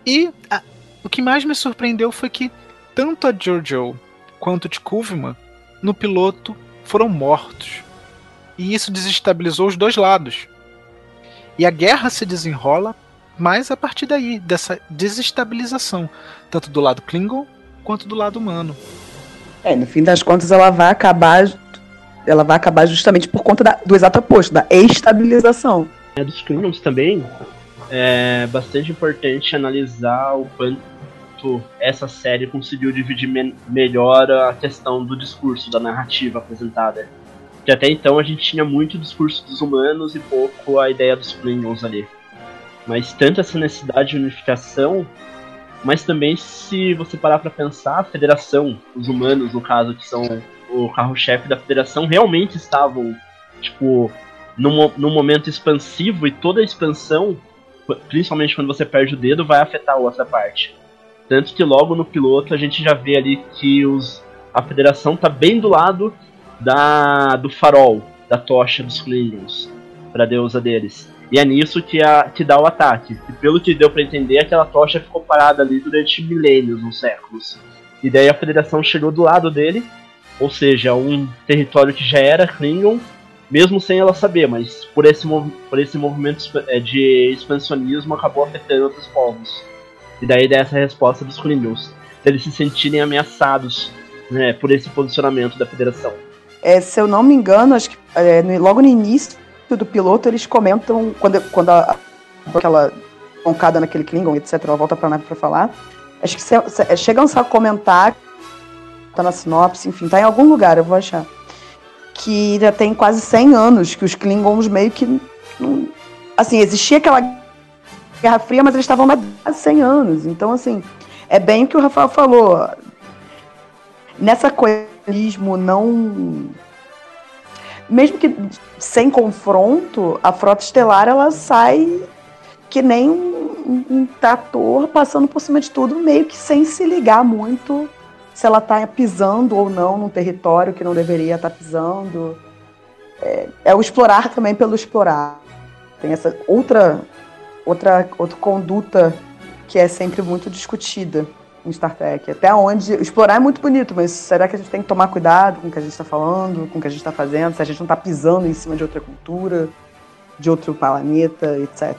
E a, o que mais me surpreendeu foi que tanto a Giorgio quanto o T'Kuvma no piloto foram mortos. E isso desestabilizou os dois lados. E a guerra se desenrola mais a partir daí, dessa desestabilização, tanto do lado Klingon quanto do lado humano. É, no fim das contas ela vai acabar ela vai acabar justamente por conta da, do exato oposto, da estabilização. É, dos Klingons também é bastante importante analisar o quanto essa série conseguiu dividir me melhor a questão do discurso, da narrativa apresentada. Que até então a gente tinha muito discurso dos humanos e pouco a ideia dos Klingons ali. Mas tanto essa necessidade de unificação, mas também se você parar para pensar, a federação, os humanos no caso, que são o carro-chefe da federação realmente estavam, tipo, num, num momento expansivo e toda a expansão, principalmente quando você perde o dedo, vai afetar a outra parte. Tanto que logo no piloto a gente já vê ali que os, a federação tá bem do lado da do farol, da tocha dos Klingons, pra deusa deles. E é nisso que, a, que dá o ataque. E pelo que deu para entender, aquela tocha ficou parada ali durante milênios, uns séculos. E daí a federação chegou do lado dele ou seja, um território que já era Klingon, mesmo sem ela saber, mas por esse, por esse movimento é, de expansionismo acabou afetando outros povos. E daí dessa resposta dos Klingons, eles se sentirem ameaçados né, por esse posicionamento da federação. É, se eu não me engano, acho que é, logo no início do piloto eles comentam quando, quando a, aquela roncada naquele Klingon, etc, ela volta pra nave pra falar. Acho que se, se, chegam a comentar, tá na sinopse, enfim, tá em algum lugar, eu vou achar. Que já tem quase 100 anos que os Klingons meio que. Assim, existia aquela Guerra Fria, mas eles estavam há 100 anos. Então, assim, é bem o que o Rafael falou. Nessa coisismo não. Mesmo que sem confronto, a frota estelar ela sai que nem um, um, trator passando por cima de tudo, meio que sem se ligar muito se ela está pisando ou não num território que não deveria estar tá pisando. É, é, o explorar também pelo explorar. Tem essa outra, outra, outra conduta que é sempre muito discutida em Star Trek. Até onde. Explorar é muito bonito, mas será que a gente tem que tomar cuidado com o que a gente está falando, com o que a gente está fazendo, se a gente não está pisando em cima de outra cultura, de outro planeta, etc.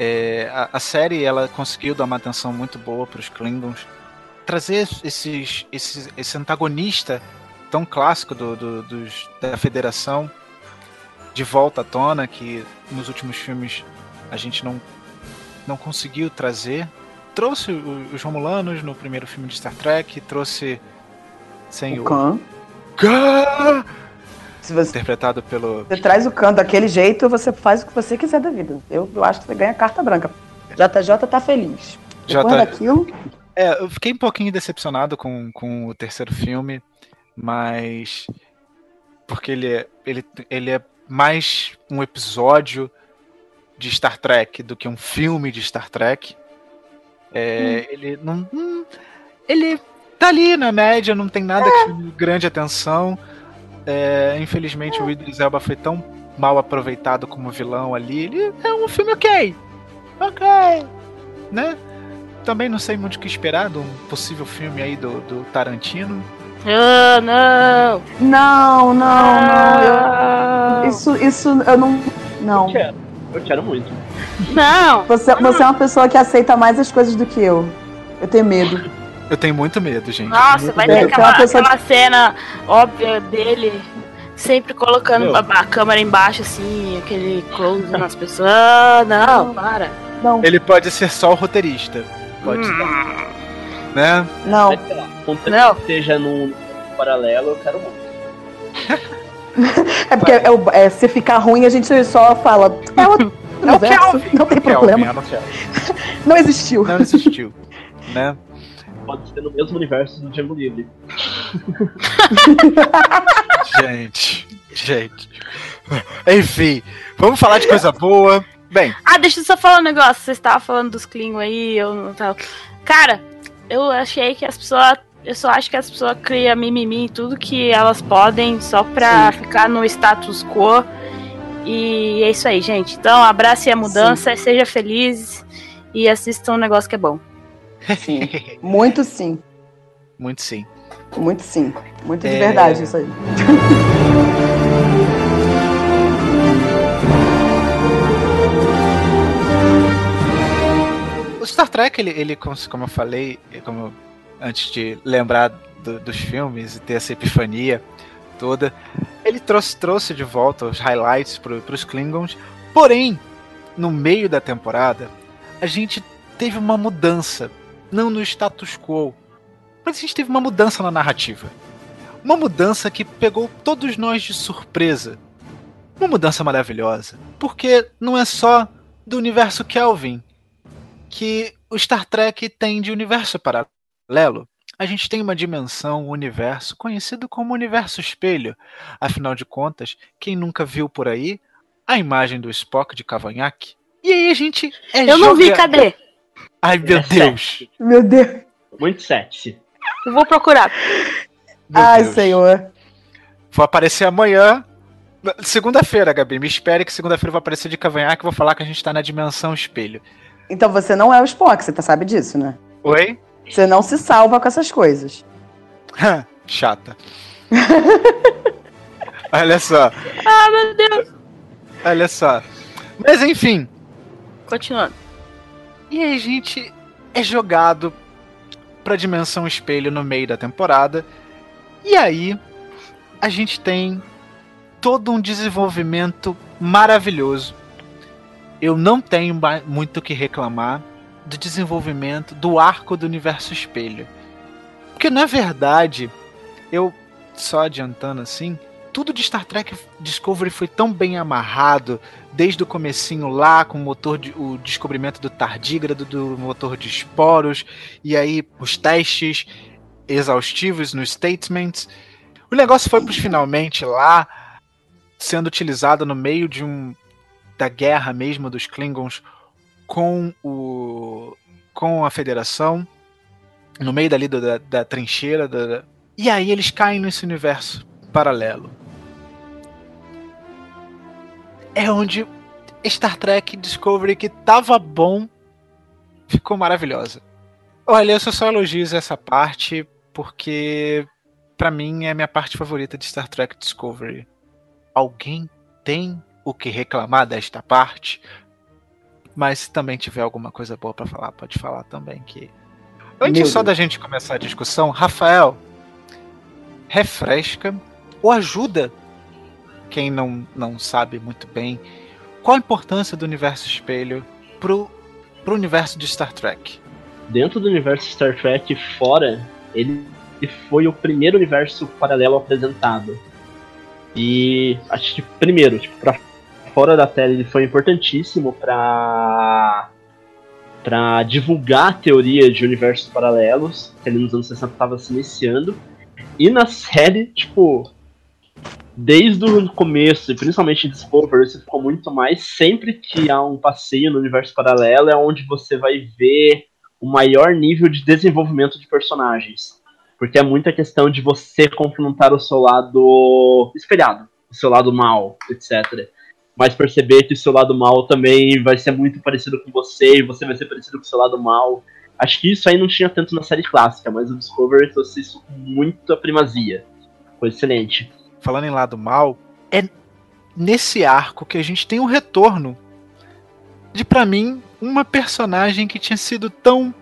É, a, a, série ela conseguiu dar uma atenção muito boa para os Klingons, trazer esses, esses, esse antagonista tão clássico do, do, dos, da Federação de volta à tona, que nos últimos filmes a gente não, não conseguiu trazer. Trouxe os Romulanos no primeiro filme de Star Trek, trouxe sem o, o Khan. Khan! Se você, interpretado pelo. Você traz o canto daquele jeito, você faz o que você quiser da vida. Eu, eu acho que você ganha carta branca. JJ tá feliz. Depois J... daquilo. É, eu fiquei um pouquinho decepcionado com, com o terceiro filme, mas. Porque ele é, ele, ele é mais um episódio de Star Trek do que um filme de Star Trek. É, hum. Ele não. Hum, ele tá ali na média, não tem nada é. que chame grande atenção. É, infelizmente o Idris Elba foi tão mal aproveitado como vilão ali. Ele é um filme ok. Ok. Né? Também não sei muito o que esperar de um possível filme aí do, do Tarantino. Ah, não! Não, não, não. Eu, isso, isso eu não. Não. Eu quero, eu quero muito. Não! Você, você é uma pessoa que aceita mais as coisas do que eu. Eu tenho medo. Eu tenho muito medo, gente. Nossa, muito vai ter aquela, aquela de... cena óbvia dele sempre colocando Meu. a câmera embaixo, assim, aquele close nas pessoas. Ah, não, não, para. Não. Ele pode ser só o roteirista. Pode hum. ser. Né? Não. Contanto não. que esteja num paralelo, eu quero muito. é porque é, é, se ficar ruim, a gente só fala. É outro universo, não tem problema. não existiu. Não existiu. né? pode ser no mesmo universo do Django Livre. gente, gente. Enfim, vamos falar de coisa boa. Bem. Ah, deixa eu só falar um negócio. Você estava falando dos Klingon aí, eu não tava. Cara, eu achei que as pessoas. Eu só acho que as pessoas criam mimimi em tudo que elas podem só pra Sim. ficar no status quo. E é isso aí, gente. Então, abrace a mudança, Sim. seja feliz e assista um negócio que é bom. Sim. Muito sim. Muito sim. Muito sim. Muito de é... verdade isso aí. Star Trek, ele, ele como eu falei, como antes de lembrar do, dos filmes e ter essa epifania toda, ele trouxe, trouxe de volta os highlights para os Klingons. Porém, no meio da temporada, a gente teve uma mudança não no status quo. Mas a gente teve uma mudança na narrativa. Uma mudança que pegou todos nós de surpresa. Uma mudança maravilhosa. Porque não é só do universo Kelvin que o Star Trek tem de universo paralelo. A gente tem uma dimensão, um universo conhecido como universo espelho. Afinal de contas, quem nunca viu por aí a imagem do Spock de Cavanhaque? E aí a gente é Eu não vi, cadê? Ai, meu é Deus. Sete. Meu Deus. Muito sete. Eu vou procurar. Meu Ai, Deus. Senhor. Vou aparecer amanhã. Segunda-feira, Gabi. Me espere que segunda-feira eu vou aparecer de cavanhaque e vou falar que a gente tá na dimensão espelho. Então você não é o Spock, você tá, sabe disso, né? Oi? Você não se salva com essas coisas. Chata. Olha só. Ah, meu Deus. Olha só. Mas enfim. Continuando. E aí a gente é jogado pra dimensão espelho no meio da temporada. E aí a gente tem todo um desenvolvimento maravilhoso. Eu não tenho muito o que reclamar do desenvolvimento do arco do universo espelho. Porque na verdade, eu só adiantando assim, tudo de Star Trek Discovery foi tão bem amarrado, desde o comecinho lá, com o motor de, o descobrimento do tardígrado, do motor de esporos, e aí os testes exaustivos nos statements. O negócio foi para finalmente lá, sendo utilizado no meio de um da guerra mesmo dos Klingons com o com a Federação, no meio dali da, da trincheira, da, e aí eles caem nesse universo paralelo. É onde Star Trek Discovery que tava bom ficou maravilhosa. Olha, eu só elogios essa parte porque para mim é a minha parte favorita de Star Trek Discovery. Alguém tem o que reclamar desta parte? Mas se também tiver alguma coisa boa para falar, pode falar também que Antes só da gente começar a discussão, Rafael, refresca ou ajuda quem não, não sabe muito bem qual a importância do universo espelho pro, pro universo de Star Trek. Dentro do universo Star Trek fora, ele foi o primeiro universo paralelo apresentado. E acho que primeiro, tipo, pra fora da tela ele foi importantíssimo para para divulgar a teoria de universos paralelos, que ali nos anos 60 estava se iniciando. E na série, tipo, desde o começo, e principalmente em Discovery, isso ficou muito mais. Sempre que há um passeio no universo paralelo, é onde você vai ver o maior nível de desenvolvimento de personagens. Porque é muita questão de você confrontar o seu lado espelhado, o seu lado mal, etc. Mas perceber que o seu lado mal também vai ser muito parecido com você, e você vai ser parecido com o seu lado mal. Acho que isso aí não tinha tanto na série clássica, mas o Discovery trouxe isso com muita primazia. Foi excelente. Falando em lado mal, é nesse arco que a gente tem um retorno de, para mim, uma personagem que tinha sido tão,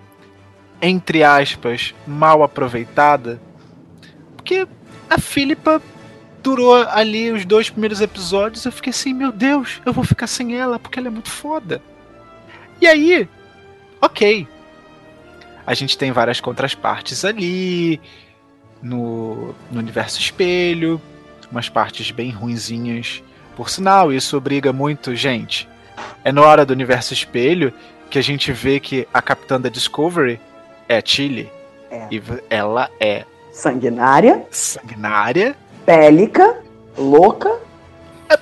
entre aspas, mal aproveitada. Porque a Philippa durou ali os dois primeiros episódios. Eu fiquei assim, meu Deus, eu vou ficar sem ela porque ela é muito foda. E aí, ok, a gente tem várias contrapartes ali, no, no universo espelho, umas partes bem ruinzinhas. Por sinal, isso obriga muito, gente. É na hora do universo espelho que a gente vê que a capitã da Discovery é a Chile. É. E ela é sanguinária, sanguinária, bélica, louca. É,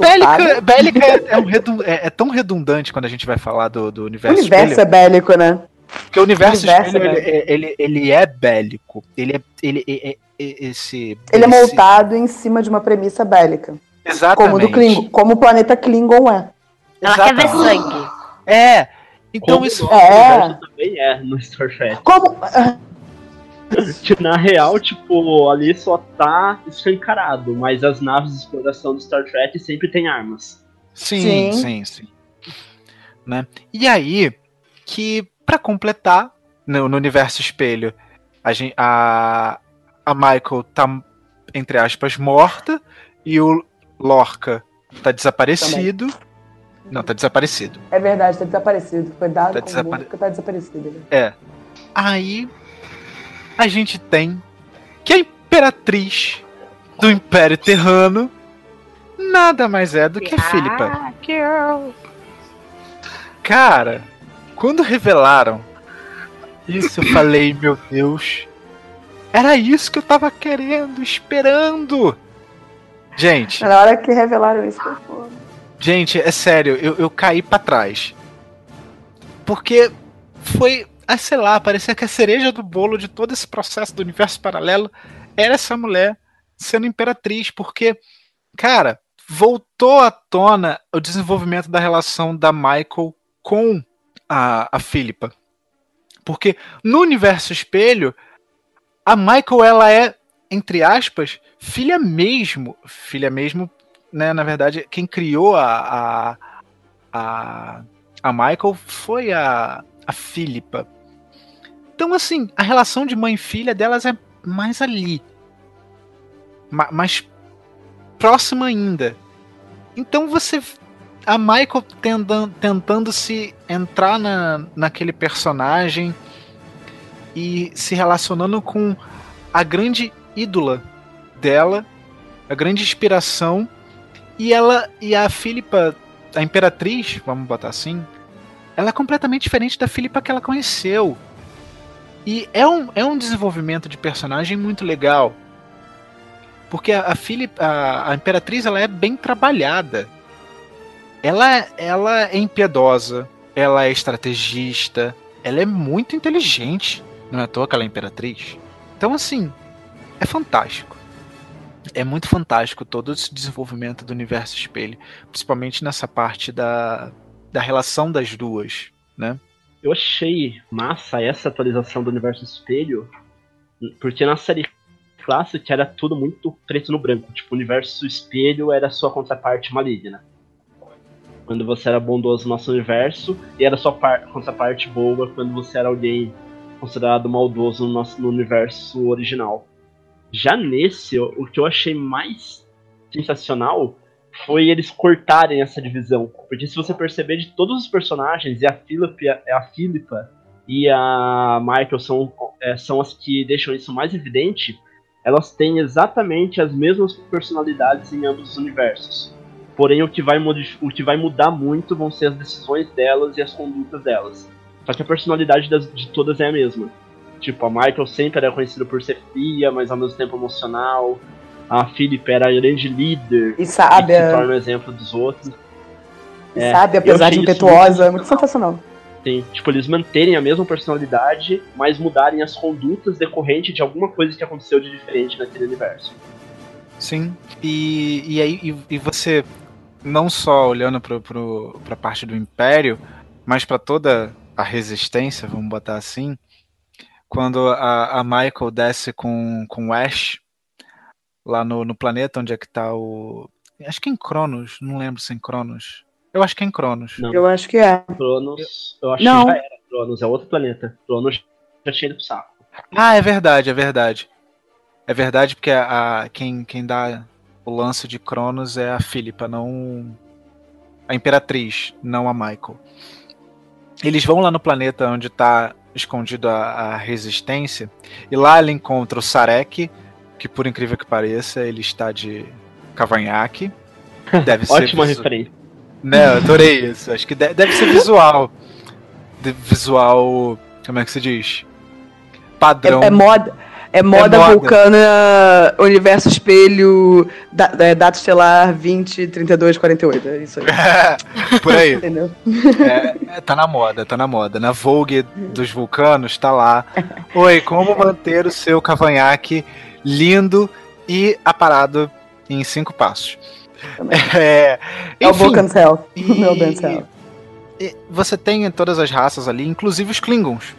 bélica, bélica é, é, um é, é, tão redundante quando a gente vai falar do, do universo. O universo espelho. é bélico, né? Porque o universo, o universo espelho, é ele, ele, ele, é bélico. Ele é. Ele, é, é, é esse, ele esse... é montado em cima de uma premissa bélica. Exatamente. Como, do Klingon, como o planeta Klingon é. Ela quer ver sangue. É. Então como isso. É. também é no Star Trek. Como. que na real, tipo, ali só tá escancarado, mas as naves de exploração do Star Trek sempre tem armas. Sim, sim, sim. sim. Né? E aí, que para completar, no, no, universo espelho, a, gente, a, a Michael tá, entre aspas, morta e o Lorca tá desaparecido. Também. Não, tá desaparecido. É verdade, tá desaparecido. Foi dado tá como desapare... morto, tá desaparecido. Né? É. Aí a gente tem que a imperatriz do Império Terrano nada mais é do que a Filipa. Cara, quando revelaram isso, eu falei, meu Deus, era isso que eu tava querendo, esperando. Gente. Na hora que revelaram isso, foi foda. Gente, é sério, eu, eu caí para trás. Porque foi, ah, sei lá, parecia que a cereja do bolo de todo esse processo do universo paralelo era essa mulher sendo imperatriz, porque, cara, voltou à tona o desenvolvimento da relação da Michael com a, a Philippa. Porque no universo espelho, a Michael ela é, entre aspas, filha mesmo. Filha mesmo, né? Na verdade, quem criou a, a, a, a Michael foi a, a Filipa. Então, assim, a relação de mãe e filha delas é mais ali. Ma mais próxima ainda. Então você. A Michael tentando, tentando se entrar na, naquele personagem e se relacionando com a grande ídola dela, a grande inspiração. E ela e a Filipa, a imperatriz, vamos botar assim, ela é completamente diferente da Filipa que ela conheceu. E é um, é um desenvolvimento de personagem muito legal. Porque a, a, Philip, a, a Imperatriz ela é bem trabalhada. Ela, ela é impiedosa, ela é estrategista, ela é muito inteligente. Não é à toa que ela é Imperatriz. Então, assim, é fantástico. É muito fantástico todo esse desenvolvimento do universo espelho. Principalmente nessa parte da, da relação das duas, né? Eu achei massa essa atualização do universo espelho, porque na série clássica era tudo muito preto no branco. Tipo, o universo espelho era sua contraparte maligna. Quando você era bondoso no nosso universo, e era sua contraparte boa quando você era alguém considerado maldoso no nosso no universo original. Já nesse, o que eu achei mais sensacional foi eles cortarem essa divisão. Porque se você perceber de todos os personagens, e a Philippa, a Philippa e a Michael são, é, são as que deixam isso mais evidente, elas têm exatamente as mesmas personalidades em ambos os universos. Porém, o que vai, o que vai mudar muito vão ser as decisões delas e as condutas delas. Só que a personalidade das, de todas é a mesma. Tipo, a Michael sempre era conhecida por ser fria, mas ao mesmo tempo emocional a Philip era a grande líder e sabe, se torna um exemplo dos outros. E é, sabe, apesar de impetuosa, é muito sensacional. Sim, tipo, eles manterem a mesma personalidade, mas mudarem as condutas decorrentes de alguma coisa que aconteceu de diferente naquele universo. Sim, e, e aí e, e você não só olhando para pro, a parte do Império, mas para toda a resistência, vamos botar assim, quando a, a Michael desce com, com o Ash lá no, no planeta onde é que tá o. Acho que é em Cronos, não lembro se é em Cronos. Eu acho que é em Cronos. Não. Eu acho que é. Cronos, eu acho não. que já era Cronos, é outro planeta. Cronos já tinha ido pro saco. Ah, é verdade, é verdade. É verdade porque a, a quem, quem dá o lance de Cronos é a Filipa, não a Imperatriz, não a Michael. Eles vão lá no planeta onde está escondido a, a, Resistência e lá ele encontra o Sarek, que por incrível que pareça, ele está de cavanhaque. Deve ser Ótima referência. Né, eu adorei isso. Acho que deve, deve ser visual. De visual. Como é que se diz? Padrão. É, é moda. É moda, é moda. vulcana, universo espelho, da, é, data estelar 20, 32, 48. É isso aí. Por aí. Entendeu? É, é, tá na moda, tá na moda. Na Vogue dos vulcanos, tá lá. Oi, como manter o seu cavanhaque lindo e aparado em cinco passos. É, é o Vulcan Cell. Meu Ben Cell. Você tem todas as raças ali, inclusive os Klingons.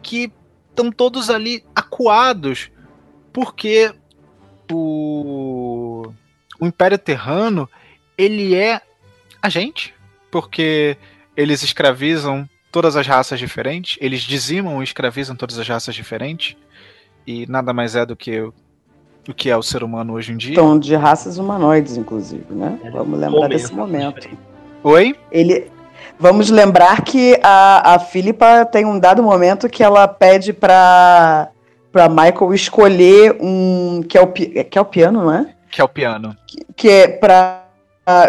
Que estão todos ali acuados porque o, o Império Terrano ele é a gente, porque eles escravizam todas as raças diferentes, eles dizimam e escravizam todas as raças diferentes e nada mais é do que o que é o ser humano hoje em dia. Então, de raças humanoides, inclusive, né? É, Vamos lembrar desse momento. Oi? Ele. Vamos lembrar que a, a Filipa tem um dado momento que ela pede para para Michael escolher um que é o que é o piano, não é? Que é o piano. Que, que é para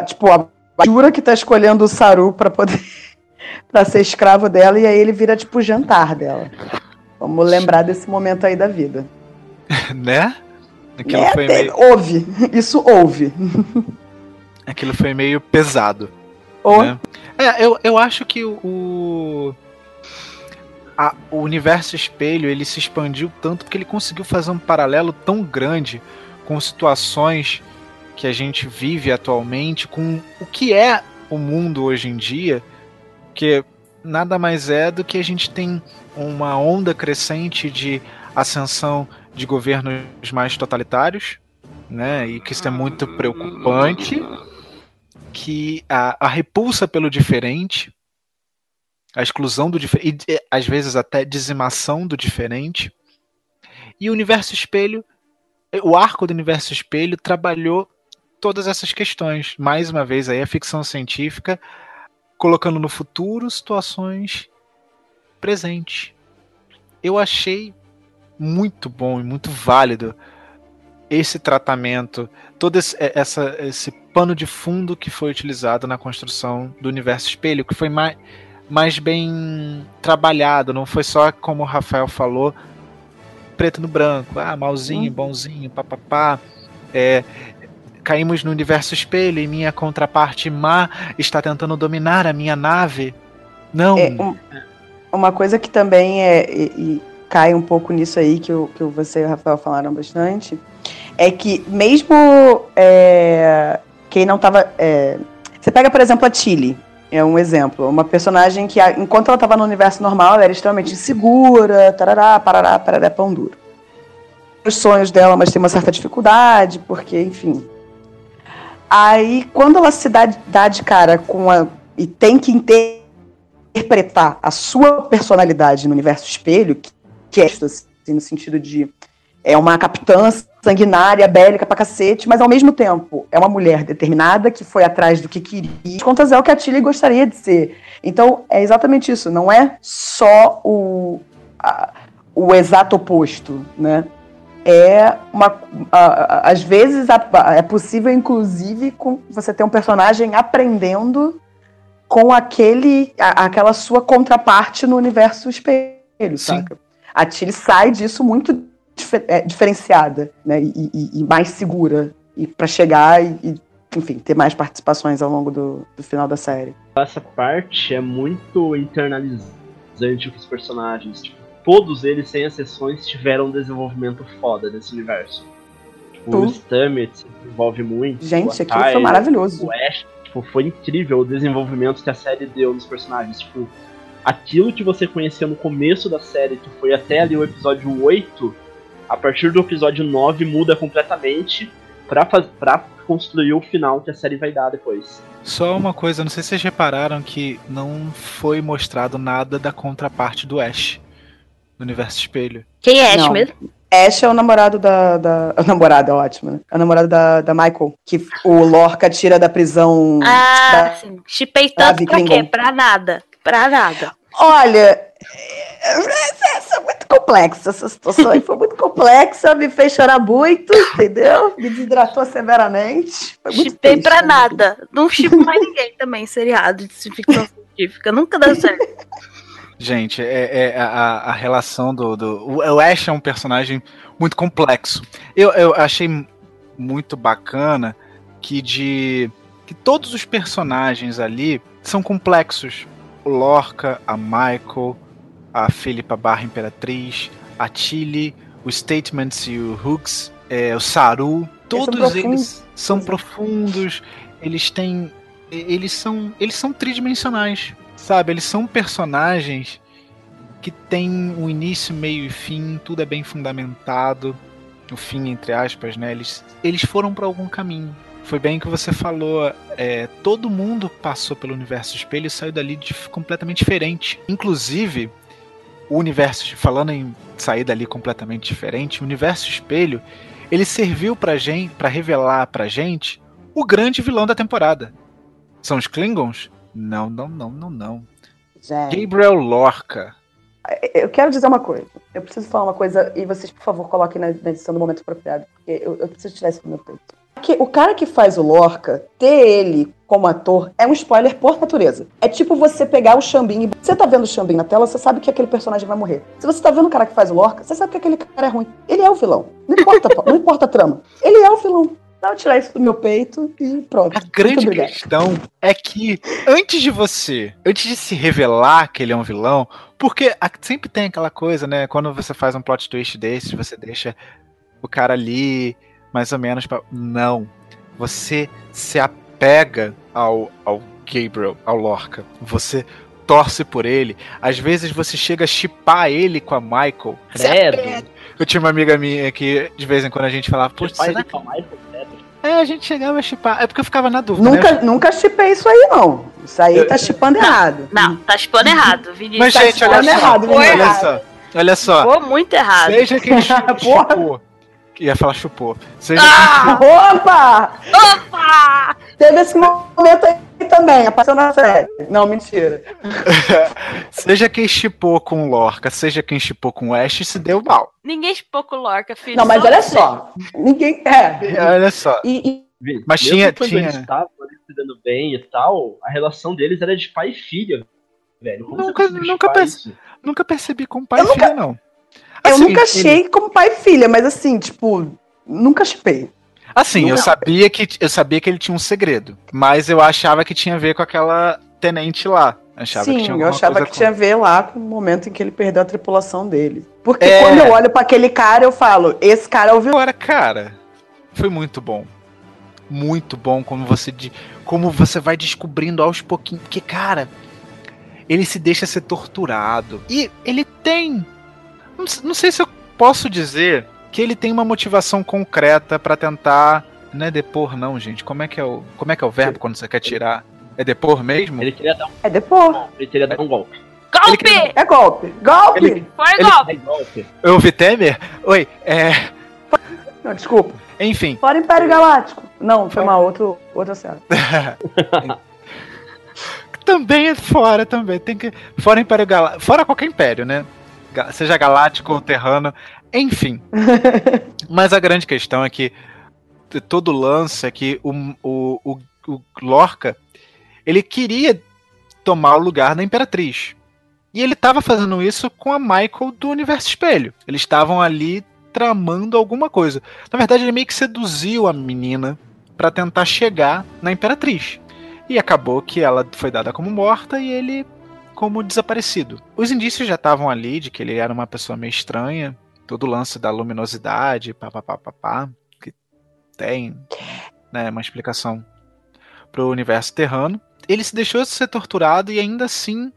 tipo a Jura que tá escolhendo o Saru para poder para ser escravo dela e aí ele vira tipo o jantar dela. Vamos lembrar desse momento aí da vida. né? Aquilo né? foi meio... Houve, isso houve. Aquilo foi meio pesado. Oh. Né? É, eu, eu acho que o, a, o universo espelho ele se expandiu tanto porque ele conseguiu fazer um paralelo tão grande com situações que a gente vive atualmente, com o que é o mundo hoje em dia, que nada mais é do que a gente tem uma onda crescente de ascensão de governos mais totalitários, né? E que isso é muito preocupante, que a, a repulsa pelo diferente a exclusão do diferente, às vezes até dizimação do diferente. E o universo espelho, o arco do universo espelho trabalhou todas essas questões. Mais uma vez aí a ficção científica colocando no futuro situações presentes. Eu achei muito bom e muito válido esse tratamento, todo esse, essa, esse pano de fundo que foi utilizado na construção do universo espelho, que foi mais, mais bem trabalhado, não foi só como o Rafael falou, preto no branco, ah, malzinho, hum. bonzinho, papapá. É, caímos no universo espelho e minha contraparte má está tentando dominar a minha nave. Não. É, um, uma coisa que também é. E, e cai um pouco nisso aí que, o, que você e o Rafael falaram bastante. É que mesmo é, quem não estava. É, você pega, por exemplo, a Tilly é um exemplo. Uma personagem que, enquanto ela estava no universo normal, ela era extremamente insegura, tarará, parará, parará, pão duro. Os sonhos dela, mas tem uma certa dificuldade, porque, enfim. Aí, quando ela se dá, dá de cara com a. e tem que interpretar a sua personalidade no universo espelho, que, é assim, no sentido de. É uma capitã sanguinária, bélica pra cacete, mas ao mesmo tempo é uma mulher determinada que foi atrás do que queria. Contas é o que a Tilly gostaria de ser. Então é exatamente isso, não é só o, a, o exato oposto, né? É uma. A, a, às vezes é possível, inclusive, com você ter um personagem aprendendo com aquele, aquela sua contraparte no universo espelho, Sim. saca? A Tilly sai disso muito é, diferenciada né, e, e, e, mais segura e para chegar e, e, enfim, ter mais participações ao longo do, do final da série. Essa parte é muito internalizante com os personagens. Tipo, todos eles, sem exceções, tiveram um desenvolvimento foda nesse universo. Tipo, o Stammet se desenvolve muito. Gente, aquilo foi maravilhoso. O Ash, tipo, foi incrível o desenvolvimento que a série deu nos personagens. Tipo, aquilo que você conhecia no começo da série, que foi até ali o episódio 8, a partir do episódio 9 muda completamente pra, faz, pra construir o final que a série vai dar depois. Só uma coisa, não sei se vocês repararam que não foi mostrado nada da contraparte do Ash no universo espelho. Quem é Ash não. mesmo? Ash é o namorado da. da o namorado é ótimo, né? É o namorado da, da Michael, que o Lorca tira da prisão. Ah, da, sim. Chipei tanto pra quê? Pra nada. Pra nada. Olha, essa é muito complexa, essa situação aí foi muito complexa, me fez chorar muito, entendeu? Me desidratou severamente. Chipei pra nada. Não chipo mais ninguém também, seriado de ficção científica. Nunca dá certo. Gente, é, é a, a, relação do, do. O Ash é um personagem muito complexo. Eu, eu achei muito bacana que de. que todos os personagens ali são complexos. O Lorca, a Michael, a Philippa barra Imperatriz, a Tilly, o Statements e o Hooks, é, o Saru, todos eles, eles são profundos, eles têm. Eles são. Eles são tridimensionais. Sabe? Eles são personagens que têm um início, meio e fim, tudo é bem fundamentado. O fim, entre aspas, né? Eles, eles foram para algum caminho. Foi bem que você falou, é, todo mundo passou pelo universo espelho e saiu dali de, completamente diferente. Inclusive, o universo, falando em sair dali completamente diferente, o universo espelho, ele serviu pra gente, para revelar pra gente o grande vilão da temporada. São os Klingons? Não, não, não, não, não. Gente. Gabriel Lorca. Eu quero dizer uma coisa. Eu preciso falar uma coisa e vocês, por favor, coloquem na, edição do momento apropriado, porque eu, eu preciso tirar isso do meu peito. Porque o cara que faz o Lorca, ter ele como ator é um spoiler por natureza. É tipo você pegar o Xambin e. Você tá vendo o Xambin na tela, você sabe que aquele personagem vai morrer. Se você tá vendo o cara que faz o Lorca, você sabe que aquele cara é ruim. Ele é o vilão. Não importa, não importa a trama. Ele é o vilão. Eu tirar isso do meu peito e pronto. A grande questão é que antes de você, antes de se revelar que ele é um vilão, porque sempre tem aquela coisa, né? Quando você faz um plot twist desse, você deixa o cara ali mais ou menos pra... Não. Você se apega ao, ao Gabriel, ao Lorca. Você torce por ele. Às vezes você chega a chipar ele com a Michael. Credo. Eu tinha uma amiga minha que de vez em quando a gente falava, pô, será que... Michael, É, a gente chegava a chipar. É porque eu ficava na dúvida. Nunca, né? nunca chipei isso aí, não. Isso aí Eu- tá chipando errado. Não, tá chipando errado, Vinícius. Mas, tá gente, olha chipando só. errado, olha Vinícius. só. Olha só. Ficou muito errado. Seja quem chupou. Ia falar chupou. Seja Ah! Opa! Opa! Teve esse momento aí também, apareceu na série. Não, mentira. Seja quem chipou com o Lorca, seja quem chipou com o Ash, se deu mal. Ninguém chipou com o Lorca, filho. Não, mas olha só. Ninguém. É. Olha só. E, e- Mas mesmo tinha- quando tinha- eles estavam ali se dando bem e tal, a relação deles era de pai e filha, velho. Como Nunca- nunca perce-? Nunca percebi com pai Eu e filha, não. Eu Assim, nunca achei como pai e filha, mas assim, tipo, nunca chipei. Assim, eu Nunca- sabia, que, eu sabia que ele tinha um segredo, mas eu achava que tinha a ver com aquela tenente lá. Achava que Sim, tinha eu achava que com- tinha a ver lá com o momento em que ele perdeu a tripulação dele. Porque É. quando eu olho pra aquele cara, eu falo, esse cara é o vilão. Agora, cara, foi muito bom. Muito bom como você de- como você vai descobrindo aos pouquinhos, porque cara, ele se deixa ser torturado e ele tem não, sei se eu posso dizer que ele tem uma motivação concreta pra tentar, não é depor não, gente. Como é que é o como é que é o verbo quando você quer tirar? É depor mesmo? Ele queria dar um, É depois. ele queria dar um golpe. Golpe! Ele É golpe. Golpe! Ele- Foi ele- golpe! Um golpe. Eu ouvi Temer? Oi, é, Não, desculpa. enfim, Fora Império Galáctico. Não, foi uma outra, outra série. Também é fora, também. Tem que. Fora Império Galáctico. Fora qualquer império, né? Seja galáctico ou terrano. Enfim. Mas a grande questão é que todo lance é que o, o, o, o Lorca ele queria tomar o lugar da Imperatriz. E ele estava fazendo isso com a Michael do Universo Espelho. Eles estavam ali tramando alguma coisa. Na verdade, ele meio que seduziu a menina para tentar chegar na Imperatriz. E acabou que ela foi dada como morta e ele como desaparecido. Os indícios já estavam ali de que ele era uma pessoa meio estranha. Todo o lance da luminosidade, papapá, papá, que tem né, uma explicação pro universo terrano. Ele se deixou de ser torturado e ainda assim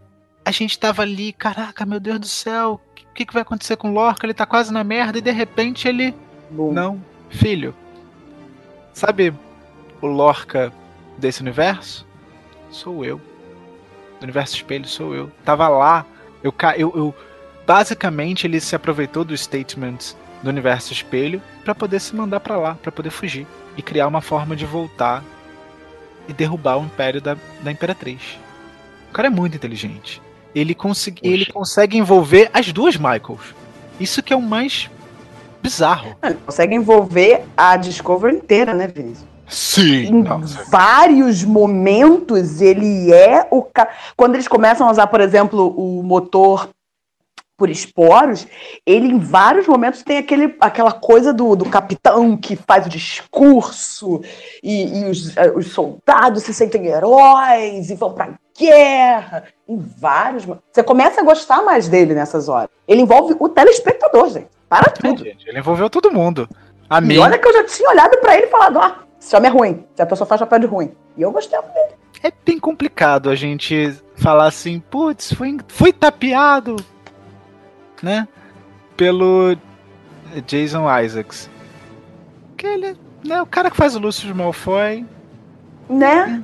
a gente tava ali, caraca, meu Deus do céu, o que, que vai acontecer com o Lorca? Ele tá quase na merda e de repente ele Bom, não, filho. Sabe o Lorca desse universo? Sou eu. Do universo espelho sou eu. Tava lá. Eu, ca- eu, eu basicamente ele se aproveitou do statement do universo espelho pra poder se mandar pra lá, pra poder fugir e criar uma forma de voltar e derrubar o império da, da imperatriz. O cara é muito inteligente. Ele, consegui, ele consegue envolver as duas Michaels. Isso que é o mais bizarro. Ele consegue envolver a Discovery inteira, né, Vinícius? Sim. Em vários momentos ele é o cara. Quando eles começam a usar, por exemplo, o motor por esporos, ele em vários momentos tem aquele, aquela coisa do, do capitão que faz o discurso e, e os, eh, os soldados se sentem heróis e vão pra guerra. Em vários. Você começa a gostar mais dele nessas horas. Ele envolve o telespectador, gente. Para tudo. Gente, ele envolveu todo mundo. A. E olha que eu já tinha olhado pra ele e falado, ó, esse homem é ruim. Se a pessoa faz papel de ruim. E eu gostei dele. É bem complicado a gente falar assim, putz, fui, fui tapeado, né? Pelo Jason Isaacs. Que ele, né, o cara que faz o Lucius Malfoy Né?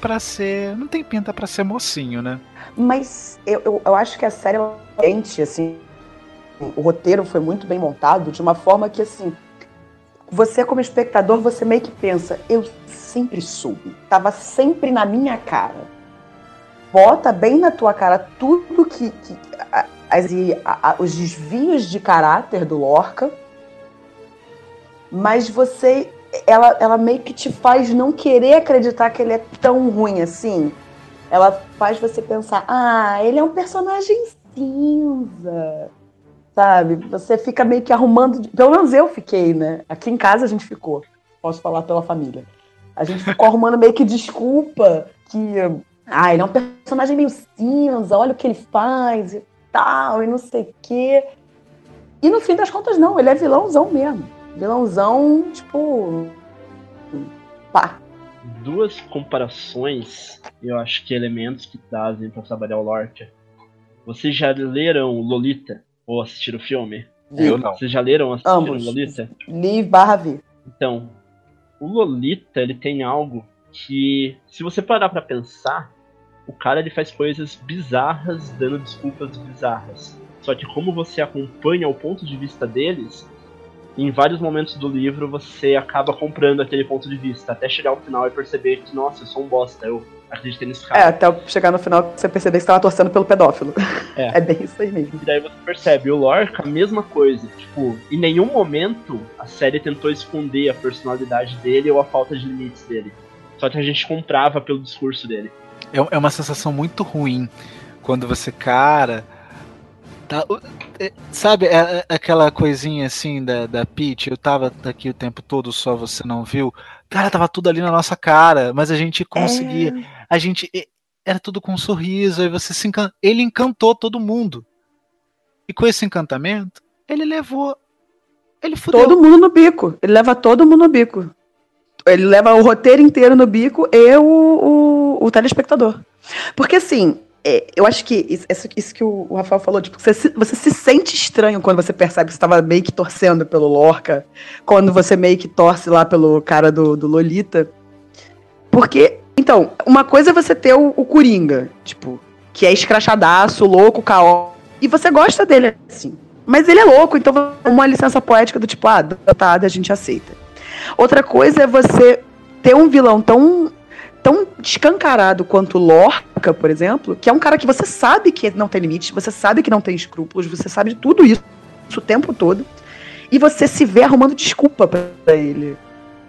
pra ser, não tem pinta pra ser mocinho, né? Mas eu, eu, eu acho que a série ela é gente, assim, o roteiro foi muito bem montado de uma forma que, assim, você como espectador, você meio que pensa, eu sempre soube, tava sempre na minha cara. Bota bem na tua cara tudo que, que as, a- os desvios de caráter do Lorca, mas você, ela, ela meio que te faz não querer acreditar que ele é tão ruim assim ela faz você pensar, ah, ele é um personagem cinza, sabe? Você fica meio que arrumando, pelo menos eu fiquei, né? Aqui em casa a gente ficou, posso falar pela família. A gente ficou arrumando meio que desculpa que, ah, ele é um personagem meio cinza, olha o que ele faz e tal, e não sei o quê. E no fim das contas, não, ele é vilãozão mesmo. Vilãozão, tipo. Pá. Duas comparações, eu acho que elementos que trazem pra trabalhar o Lorca. Vocês já leram Lolita? Ou assistiram o filme? Eu não. Vocês já leram assistiram Ambos. Lolita? Li barra vi. Então, o Lolita, ele tem algo que, se você parar para pensar, o cara ele faz coisas bizarras dando desculpas bizarras. Só que como você acompanha o ponto de vista deles, em vários momentos do livro você acaba comprando aquele ponto de vista, até chegar ao final e perceber que, nossa, eu sou um bosta, eu acreditei nesse cara. É, até chegar no final você perceber que você tava torcendo pelo pedófilo. É. é bem isso aí mesmo. E daí você percebe, o Lorca, a mesma coisa. Tipo, em nenhum momento a série tentou esconder a personalidade dele ou a falta de limites dele. Só que a gente comprava pelo discurso dele. É, é uma sensação muito ruim quando você, cara. Tá, é, sabe, é, é, aquela coisinha assim da, da Peach, eu tava aqui o tempo todo, só você não viu. Cara, tava tudo ali na nossa cara, mas a gente conseguia. É. A gente. Era tudo com um sorriso, aí você se. Ele encantou todo mundo. E com esse encantamento, ele levou. Ele fudeu. Todo mundo no bico. Ele leva todo mundo no bico. Ele leva o roteiro inteiro no bico e o, o, o telespectador. Porque assim, é, eu acho que isso, isso, que o, Rafael falou, tipo, você, você se sente estranho quando você percebe que você estava meio que torcendo pelo Lorca, quando você meio que torce lá pelo cara do, do Lolita. Porque, então, uma coisa é você ter o, o Coringa, tipo, que é escrachadaço, louco, caó, e você gosta dele, assim. Mas ele é louco, então uma licença poética do tipo, ah, dotada, a gente aceita. Outra coisa é você ter um vilão tão tão escancarado quanto Lorca, por exemplo, que é um cara que você sabe que não tem limites, você sabe que não tem escrúpulos, você sabe de tudo isso, isso o tempo todo, e você se vê arrumando desculpa para ele.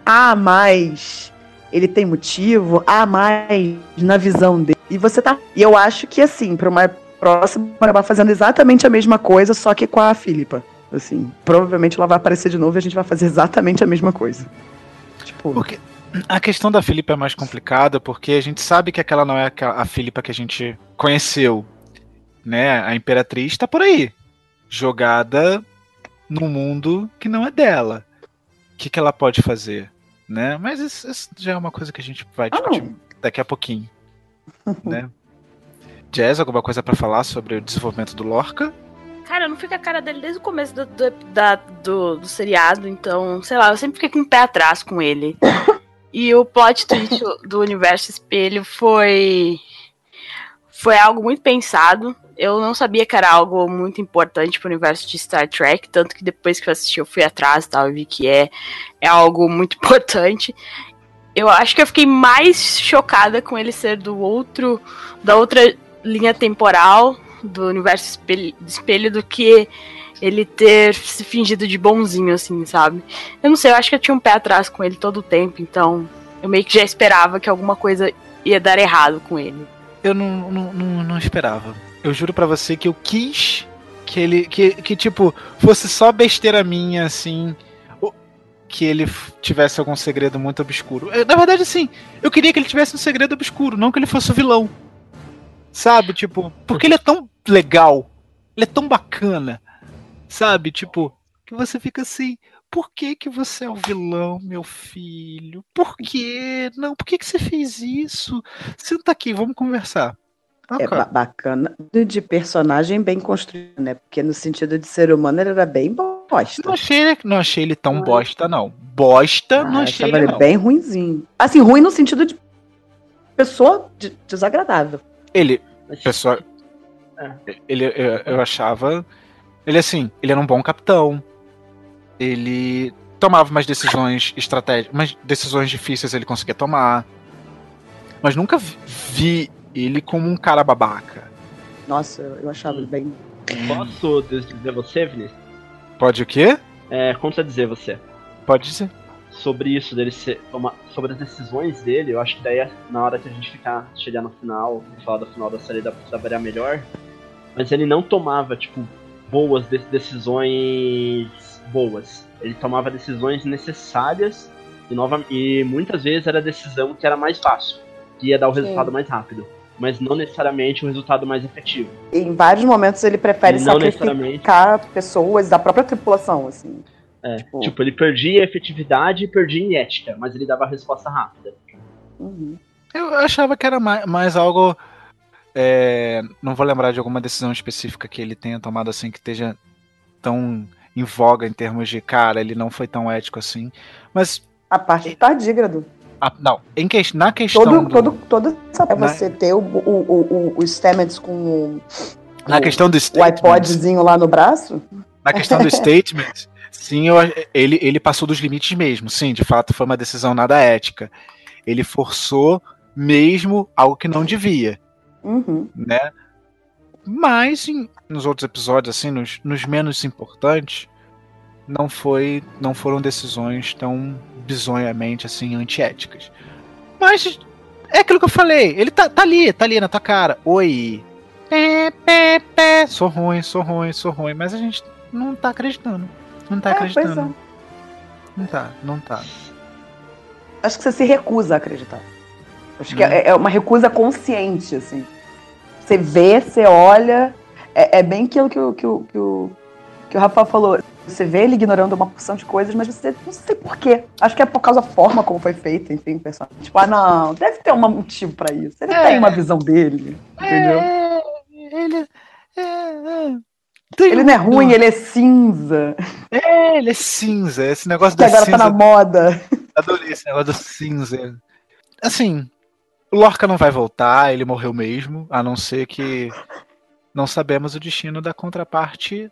Ah, mas ele tem motivo, ah, mais na visão dele. E você tá. E eu acho que assim, para uma próxima, vai fazendo exatamente a mesma coisa, só que com a Filipa. Assim, provavelmente ela vai aparecer de novo e a gente vai fazer exatamente a mesma coisa. Tipo. Porque a questão da Filipa é mais complicada porque a gente sabe que aquela não é a Filipa que a gente conheceu. Né? A Imperatriz está por aí, jogada num mundo que não é dela. O que, que ela pode fazer? Né? Mas isso, isso já é uma coisa que a gente vai ah, discutir daqui a pouquinho. né? Jazz, alguma coisa para falar sobre o desenvolvimento do Lorca? Cara, eu não fico a cara dele desde o começo do, do, da, do, do seriado, então, sei lá, eu sempre fiquei com o pé atrás com ele. E o plot twist do universo espelho foi foi algo muito pensado. Eu não sabia que era algo muito importante para o universo de Star Trek, tanto que depois que eu assisti eu fui atrás e tal, e vi que é, é algo muito importante. Eu acho que eu fiquei mais chocada com ele ser do outro da outra linha temporal do universo espelho, espelho do que ele ter se fingido de bonzinho, assim, sabe? Eu não sei, eu acho que eu tinha um pé atrás com ele todo o tempo, então eu meio que já esperava que alguma coisa ia dar errado com ele. Eu não, não, não, não esperava. Eu juro para você que eu quis que ele. Que, que, tipo, fosse só besteira minha, assim. Que ele tivesse algum segredo muito obscuro. Na verdade, assim, eu queria que ele tivesse um segredo obscuro, não que ele fosse o vilão. Sabe? Tipo, porque ele é tão legal. Ele é tão bacana. Sabe? Tipo, que você fica assim. Por que, que você é o vilão, meu filho? Por quê? Não, por que, que você fez isso? Senta aqui, vamos conversar. Okay. É bacana de personagem bem construído, né? Porque no sentido de ser humano ele era bem bosta. Não achei, não achei ele tão bosta, não. Bosta, ah, não achei ele, não. bem ruinzinho. Assim, ruim no sentido de pessoa desagradável. Ele, pessoa... É. Ele, eu, eu achava ele, assim, ele era um bom capitão. Ele tomava umas decisões estratégicas, umas decisões difíceis ele conseguia tomar. Mas nunca vi ele como um cara babaca. Nossa, eu achava ele bem. Posso dizer você, Vinícius? Pode o quê? É, contradizer você. Pode dizer. Sobre isso dele ser. Uma, sobre as decisões dele, eu acho que daí na hora que a gente ficar, chegar no final, falar do final da série dá pra variar melhor. Mas ele não tomava, tipo, boas decisões boas. Ele tomava decisões necessárias e, nova, e muitas vezes era a decisão que era mais fácil, que ia dar o Sim. resultado mais rápido. Mas não necessariamente o resultado mais efetivo. Em vários momentos ele prefere não sacrificar pessoas da própria tripulação, assim. É, tipo... tipo, ele perdia efetividade e perdia em ética, mas ele dava a resposta rápida. Uhum. Eu achava que era mais, mais algo é, não vou lembrar de alguma decisão específica que ele tenha tomado assim que esteja tão em voga em termos de cara, ele não foi tão ético assim. Mas A parte do tardígrado. Ah, não, em que, na questão. Todo, do, todo, todo é Na- você ter o, o, o, o, Stamets com o, na o- questão do o statement. iPodzinho lá no braço. Na questão do statement, sim, eu, ele, ele passou dos limites mesmo. Sim, de fato foi uma decisão nada ética. Ele forçou mesmo algo que não devia, Uhum. né? Mas em- nos outros episódios, assim, nos, nos menos importantes, não foi, não foram decisões tão bizonhamente assim antiéticas. Mas é aquilo que eu falei. Ele tá, tá ali, tá ali na tua cara. Oi. Pé, pé, pé. Sou ruim, sou ruim, sou ruim. Mas a gente não tá acreditando. Não tá É, acreditando. é. Não tá, não tá. Acho que você se recusa a acreditar. Acho que Hum. é, é uma recusa consciente, assim. Você vê, você olha. É, é bem aquilo que o, que, o, que, o, que o Rafael falou. Você vê ele ignorando uma porção de coisas, mas você não sei porquê. Acho que é por causa da forma como foi feito, enfim, pessoal. Tipo, ah, não, deve ter um motivo pra isso. Ele É. tem uma visão dele, entendeu? É, ele. É, é. Tem Ele não é ruim, ele é cinza. É, ele é cinza. Esse negócio Que da agora cinza. tá na moda. Adorei esse negócio do cinza. Assim, o Lorca não vai voltar, ele morreu mesmo, a não ser que não sabemos o destino da contraparte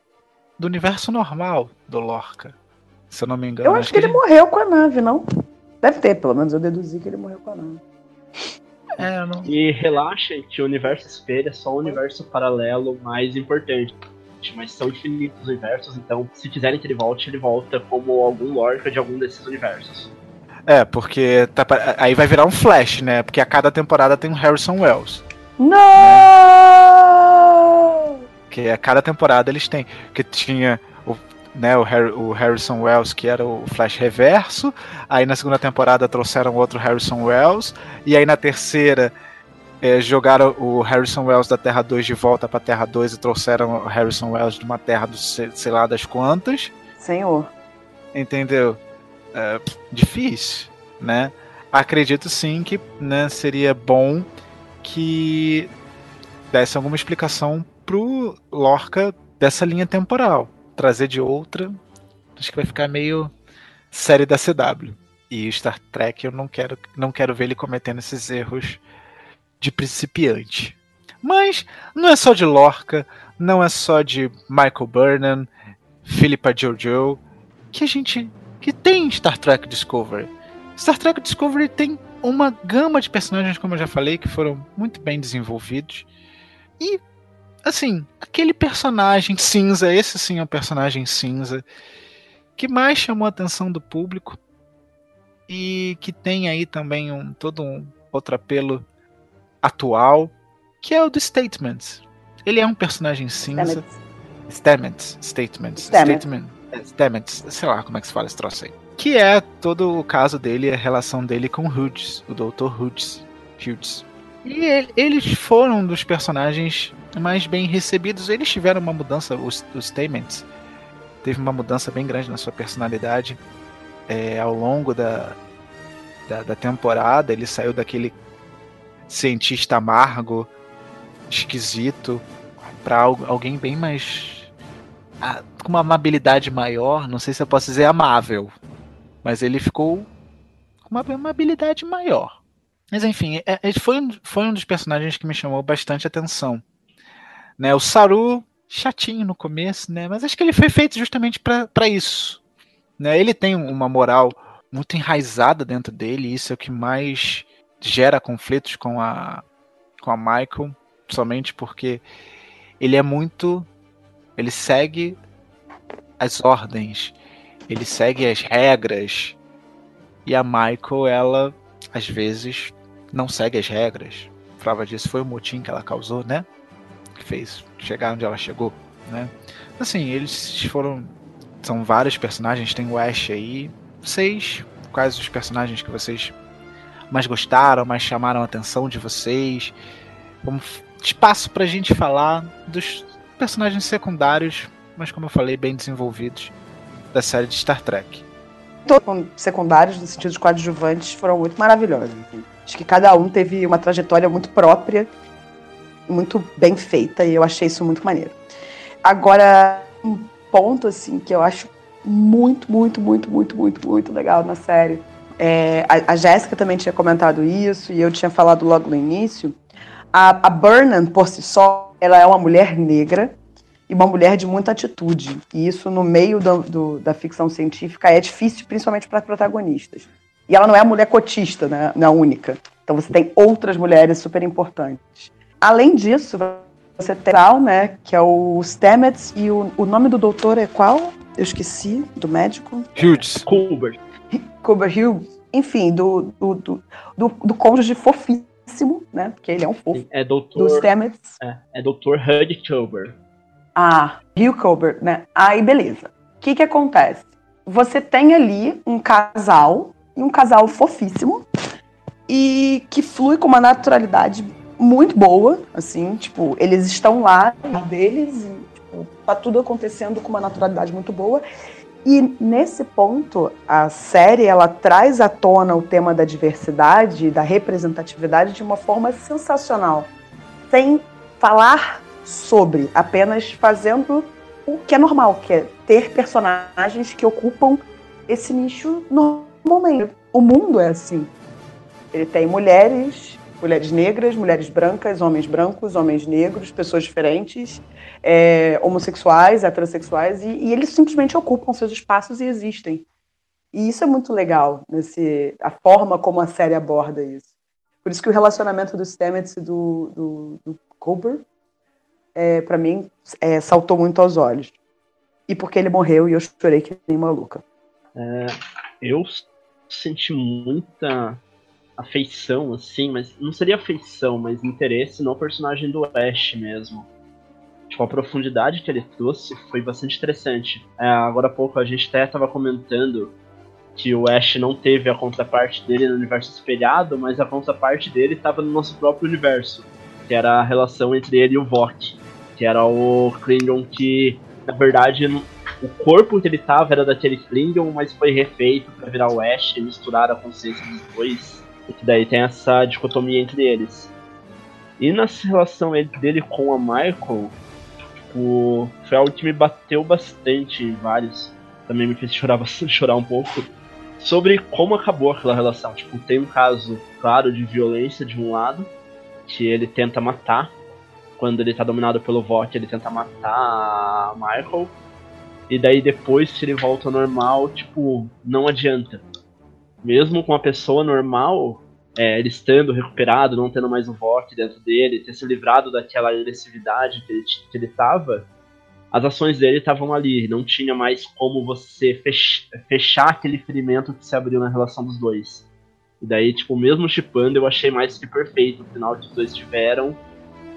do universo normal do Lorca. Se eu não me engano. Eu acho que ele ele morreu com a nave, não? Deve ter, pelo menos eu deduzi que ele morreu com a nave. É, eu não... E relaxem que o universo espelho é só o universo paralelo mais importante. Mas são infinitos universos, então se quiserem que ele volte, ele volta como algum Lorca de algum desses universos. É, porque tá aí vai virar um flash, né? Porque a cada temporada tem um Harrison Wells. Não! Que a cada temporada eles têm. Que tinha o, né, o, Harry- o Harrison Wells, que era o Flash Reverso. Aí na segunda temporada trouxeram outro Harrison Wells. E aí na terceira eh, jogaram o Harrison Wells da Terra 2 de volta pra Terra 2 e trouxeram o Harrison Wells de uma Terra do sei, sei lá das quantas. Senhor. Entendeu? É, difícil, né? Acredito sim que né, seria bom que desse alguma explicação pro Lorca dessa linha temporal. Trazer de outra, acho que vai ficar meio série da CW. E Star Trek eu não quero, não quero ver ele cometendo esses erros de principiante. Mas não é só de Lorca, não é só de Michael Burnham, Philippa Jojo, que a gente que tem Star Trek Discovery. Star Trek Discovery tem uma gama de personagens, como eu já falei, que foram muito bem desenvolvidos. E, assim, aquele personagem cinza, esse sim é um personagem cinza, que mais chamou a atenção do público e que tem aí também um todo um outro apelo atual, que é o do Statements. Ele é um personagem cinza. Stamets, statements, Stamets. statement, é, stamets, sei lá como é que se fala esse troço aí. Que é todo o caso dele, a relação dele com Hughes, o Dr. Hughes. Hughes. E ele- eles foram um dos personagens mais bem recebidos. Eles tiveram uma mudança, os, os Stamets teve uma mudança bem grande na sua personalidade é, ao longo da, da, da temporada. Ele saiu daquele cientista amargo, esquisito, para alguém bem mais. com uma amabilidade maior, não sei se eu posso dizer amável, mas ele ficou com uma amabilidade maior. Mas enfim, é- é- foi, um- foi um dos personagens que me chamou bastante atenção. Né, o Saru, chatinho no começo, né, mas acho que ele foi feito justamente para isso. Né, ele tem uma moral muito enraizada dentro dele, e isso é o que mais gera conflitos com a, com a Michael, somente porque ele é muito. Ele segue as ordens, ele segue as regras, e a Michael, ela, às vezes, não segue as regras. Prova disso foi o motim que ela causou, né? Que fez chegar onde ela chegou, né? Assim, eles foram. São vários personagens, tem o Ash aí. Vocês, quais os personagens que vocês mais gostaram, mais chamaram a atenção de vocês? Vamos espaço pra gente falar dos personagens secundários, mas como eu falei, bem desenvolvidos da série de Star Trek. Todos secundários, no sentido de coadjuvantes, foram muito maravilhosos. enfim. Acho que cada um teve uma trajetória muito própria, muito bem feita, e eu achei isso muito maneiro. Agora, um ponto, assim, que eu acho muito, muito, muito, muito, muito, muito legal na série é, a, a Jéssica também tinha comentado isso, e eu tinha falado logo no início. A, a Burnham, por si só, ela é uma mulher negra e uma mulher de muita atitude. E isso, no meio do, do, da ficção científica, é difícil, principalmente para protagonistas. E ela não é a mulher cotista, né, não é a única. Então você tem outras mulheres super importantes. Além disso, você tem o né, que é o Stamets, e o, o nome do doutor é qual? Eu esqueci, do médico. Hughes. Culber. Culber Hughes. Enfim, do, do, do, do, do cônjuge fofíssimo, né? Porque ele é um fofo. É doutor. Do Stamets. É, é doutor Hud Culber. Ah, Hugh Culber, né? Aí, beleza. O que que acontece? Você tem ali um casal, e um casal fofíssimo, e que flui com uma naturalidade muito boa, assim, tipo, eles estão lá deles e tipo, tá tudo acontecendo com uma naturalidade muito boa. E nesse ponto, a série ela traz à tona o tema da diversidade, da representatividade de uma forma sensacional, sem falar sobre, apenas fazendo o que é normal, que é ter personagens que ocupam esse nicho normalmente. O mundo é assim. Ele tem mulheres, mulheres negras, mulheres brancas, homens brancos, homens negros, pessoas diferentes, é, homossexuais, heterossexuais, e, e, eles simplesmente ocupam seus espaços e existem. E isso é muito legal, nesse, a forma como a série aborda isso. Por isso que o relacionamento do Stamets e do, do, do Cooper, é, para mim, é, saltou muito aos olhos. E porque ele morreu e eu chorei que nem maluca. É, eu senti muita afeição, assim, mas não seria afeição, mas interesse no personagem do Ash mesmo. Tipo, a profundidade que ele trouxe foi bastante interessante. É, agora há pouco a gente até estava comentando que o Ash não teve a contraparte dele no universo espelhado, mas a contraparte dele estava no nosso próprio universo, que era a relação entre ele e o Vok, que era o Klingon que, na verdade, o corpo que ele estava era daquele Klingon, mas foi refeito para virar o Ash e misturar a consciência dos dois e que daí tem essa dicotomia entre eles. E nessa relação dele com a Michael, tipo, foi algo que me bateu bastante em vários. Também me fez chorar chorar um pouco. Sobre como acabou aquela relação. Tipo, tem um caso, claro, de violência de um lado, que ele tenta matar. Quando ele tá dominado pelo Vought, ele tenta matar Michael. E daí depois, se ele volta ao normal, tipo, não adianta mesmo com a pessoa normal, é, ele estando recuperado, não tendo mais o VOC dentro dele, ter se livrado daquela agressividade que ele, que ele tava, as ações dele estavam ali, não tinha mais como você fech fechar aquele ferimento que se abriu na relação dos dois. E daí, tipo, mesmo chipando, eu achei mais que perfeito o final que os dois tiveram,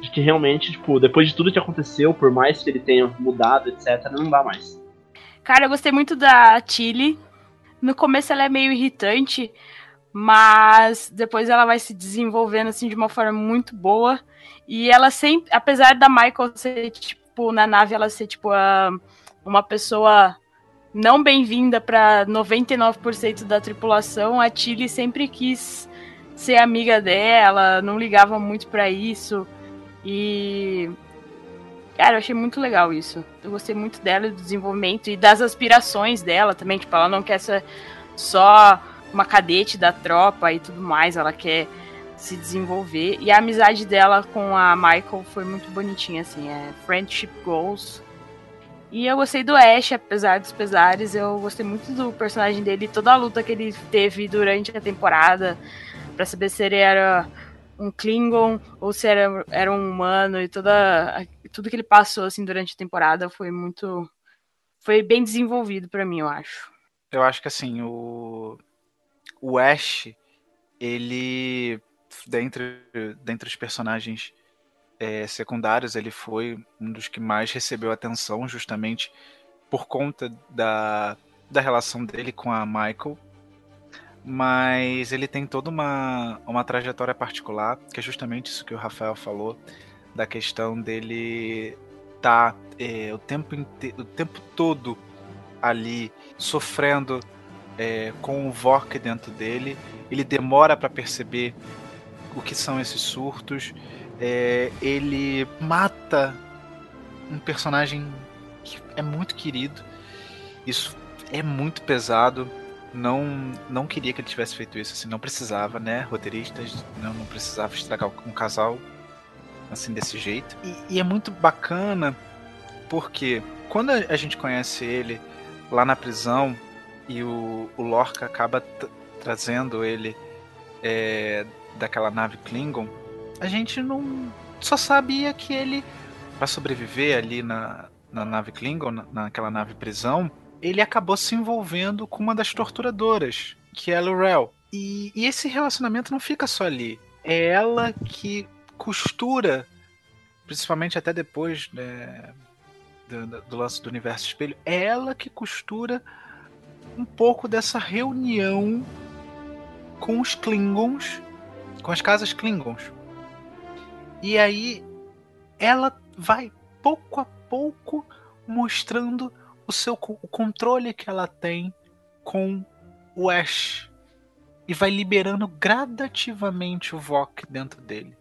de que realmente, tipo, depois de tudo que aconteceu, por mais que ele tenha mudado, etc., não dá mais. Cara, eu gostei muito da Tilly, no começo ela é meio irritante, mas depois ela vai se desenvolvendo assim de uma forma muito boa. E ela sempre, apesar da Michael ser tipo na nave ela ser tipo a, uma pessoa não bem-vinda para 99% da tripulação, a Tilly sempre quis ser amiga dela, não ligava muito para isso. E Cara, eu achei muito legal isso. Eu gostei muito dela, do desenvolvimento e das aspirações dela também. Tipo, ela não quer ser só uma cadete da tropa e tudo mais, ela quer se desenvolver. E a amizade dela com a Michael foi muito bonitinha, assim, é Friendship Goals. E eu gostei do Ash, apesar dos pesares, eu gostei muito do personagem dele, toda a luta que ele teve durante a temporada, para saber se ele era um Klingon ou se era, era um humano e toda tudo que ele passou assim durante a temporada foi muito foi bem desenvolvido para mim, eu acho. Eu acho que assim, o o Ash, ele dentre dentre os personagens é, secundários, ele foi um dos que mais recebeu atenção justamente por conta da, da relação dele com a Michael. Mas ele tem toda uma, uma trajetória particular, que é justamente isso que o Rafael falou, da questão dele tá é, o, tempo o tempo todo ali sofrendo é, com o Vork dentro dele. Ele demora para perceber o que são esses surtos. É, ele mata um personagem que é muito querido. Isso é muito pesado. Não não queria que ele tivesse feito isso, assim, não precisava, né? Roteiristas não, não precisava estragar um casal assim desse jeito. E, e é muito bacana porque quando a gente conhece ele lá na prisão e o, o Lorca acaba trazendo ele é, daquela nave Klingon, a gente não só sabia que ele para sobreviver ali na, na nave Klingon, na, naquela nave prisão, ele acabou se envolvendo com uma das torturadoras, que é a Lorel. E, e esse relacionamento não fica só ali. É ela que costura, principalmente até depois né, do, do lance do universo espelho, é ela que costura um pouco dessa reunião com os Klingons, com as casas Klingons. E aí ela vai pouco a pouco mostrando o seu o controle que ela tem com o Ash e vai liberando gradativamente o Vok dentro dele.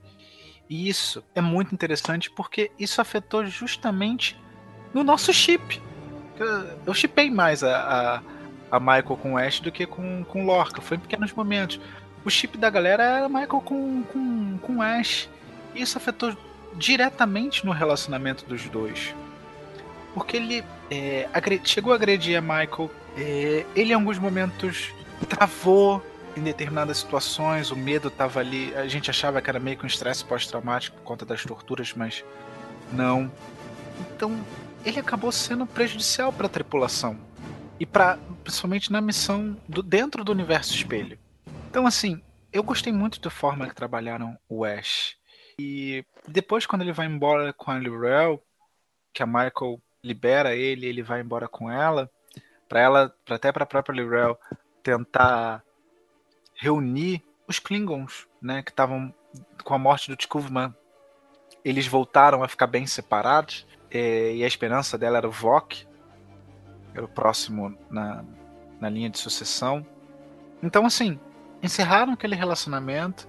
E isso é muito interessante porque isso afetou justamente no nosso chip. Eu chipei mais a, a, a, Michael com o Ash do que com, com Lorca. Foi em pequenos momentos. O chip da galera era Michael com, com, com Ash. E isso afetou diretamente no relacionamento dos dois. Porque ele é, chegou a agredir a Michael. É, ele, em alguns momentos, travou em determinadas situações. O medo estava ali. A gente achava que era meio que um estresse pós-traumático por conta das torturas, mas não. Então, ele acabou sendo prejudicial para a tripulação. E para principalmente na missão do, dentro do universo espelho. Então, assim, eu gostei muito da forma que trabalharam o Ash. E depois, quando ele vai embora com a Lirel, que a Michael libera ele, ele vai embora com ela, para ela, pra, até para a própria Lirel tentar reunir os Klingons, né, que estavam com a morte do Tikuvman, eles voltaram a ficar bem separados, é, e a esperança dela era o Vok, era o próximo na, na linha de sucessão. Então, assim, encerraram aquele relacionamento,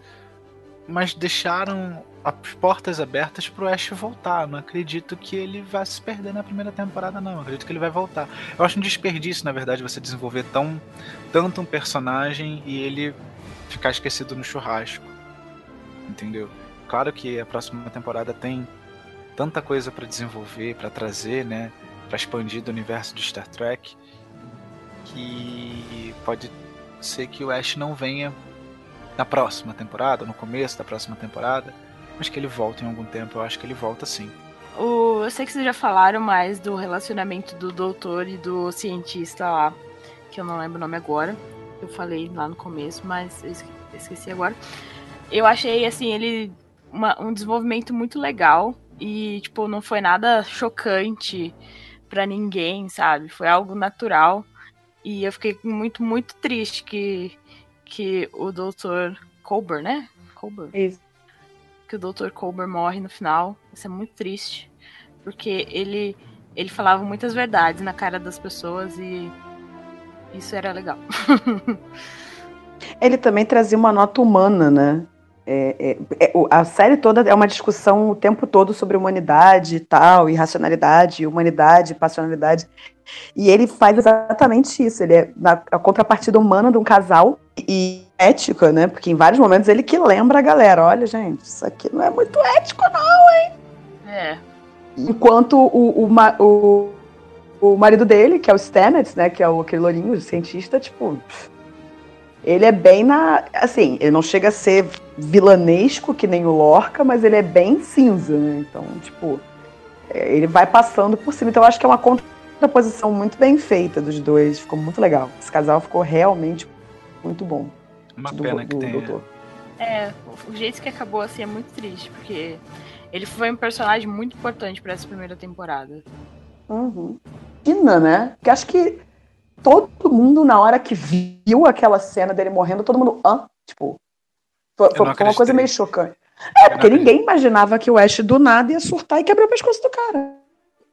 mas deixaram as portas abertas pro Ash voltar. Não acredito que ele vá se perder na primeira temporada, não. Acredito que ele vai voltar. Eu acho um desperdício, na verdade, você desenvolver tão tanto um personagem e ele ficar esquecido no churrasco. Entendeu? Claro que a próxima temporada tem tanta coisa para desenvolver, para trazer, né, para expandir do universo de Star Trek, que pode ser que o Ash não venha na próxima temporada, no começo da próxima temporada, mas que ele volta em algum tempo, eu acho que ele volta sim. O, eu sei que vocês já falaram mais do relacionamento do doutor e do cientista lá, que eu não lembro o nome agora. Eu falei lá no começo, mas eu esqueci agora. Eu achei, assim, ele uma, um desenvolvimento muito legal e, tipo, não foi nada chocante para ninguém, sabe? Foi algo natural. E eu fiquei muito, muito triste que que o Dr. Colbert, né? Colbert. Isso. Que o Dr. Colbert morre no final. Isso é muito triste. Porque ele, ele falava muitas verdades na cara das pessoas e isso era legal. ele também trazia uma nota humana, né? É, é, é, a série toda é uma discussão o tempo todo sobre humanidade e tal, e racionalidade, humanidade, passionalidade. E ele faz exatamente isso. Ele é na, a contrapartida humana de um casal e ética, né? Porque em vários momentos ele que lembra a galera: olha, gente, isso aqui não é muito ético, não, hein? É. Enquanto o, o, o, o marido dele, que é o Stamets, né? Que é o, aquele lourinho, o cientista, tipo. Ele é bem na. Assim, ele não chega a ser vilanesco que nem o Lorca, mas ele é bem cinza, né? Então, tipo. É, ele vai passando por cima. Então, eu acho que é uma contraposição muito bem feita dos dois. Ficou muito legal. Esse casal ficou realmente muito bom. Uma do, pena que do, tenha. É, o jeito que acabou assim é muito triste, porque ele foi um personagem muito importante para essa primeira temporada. Uhum. Ina, né? Porque acho que todo mundo, na hora que viu aquela cena dele morrendo, todo mundo. Hã? Tipo. Foi, foi uma coisa meio chocante. É, porque ninguém imaginava que o Ash do nada ia surtar e quebrar o pescoço do cara.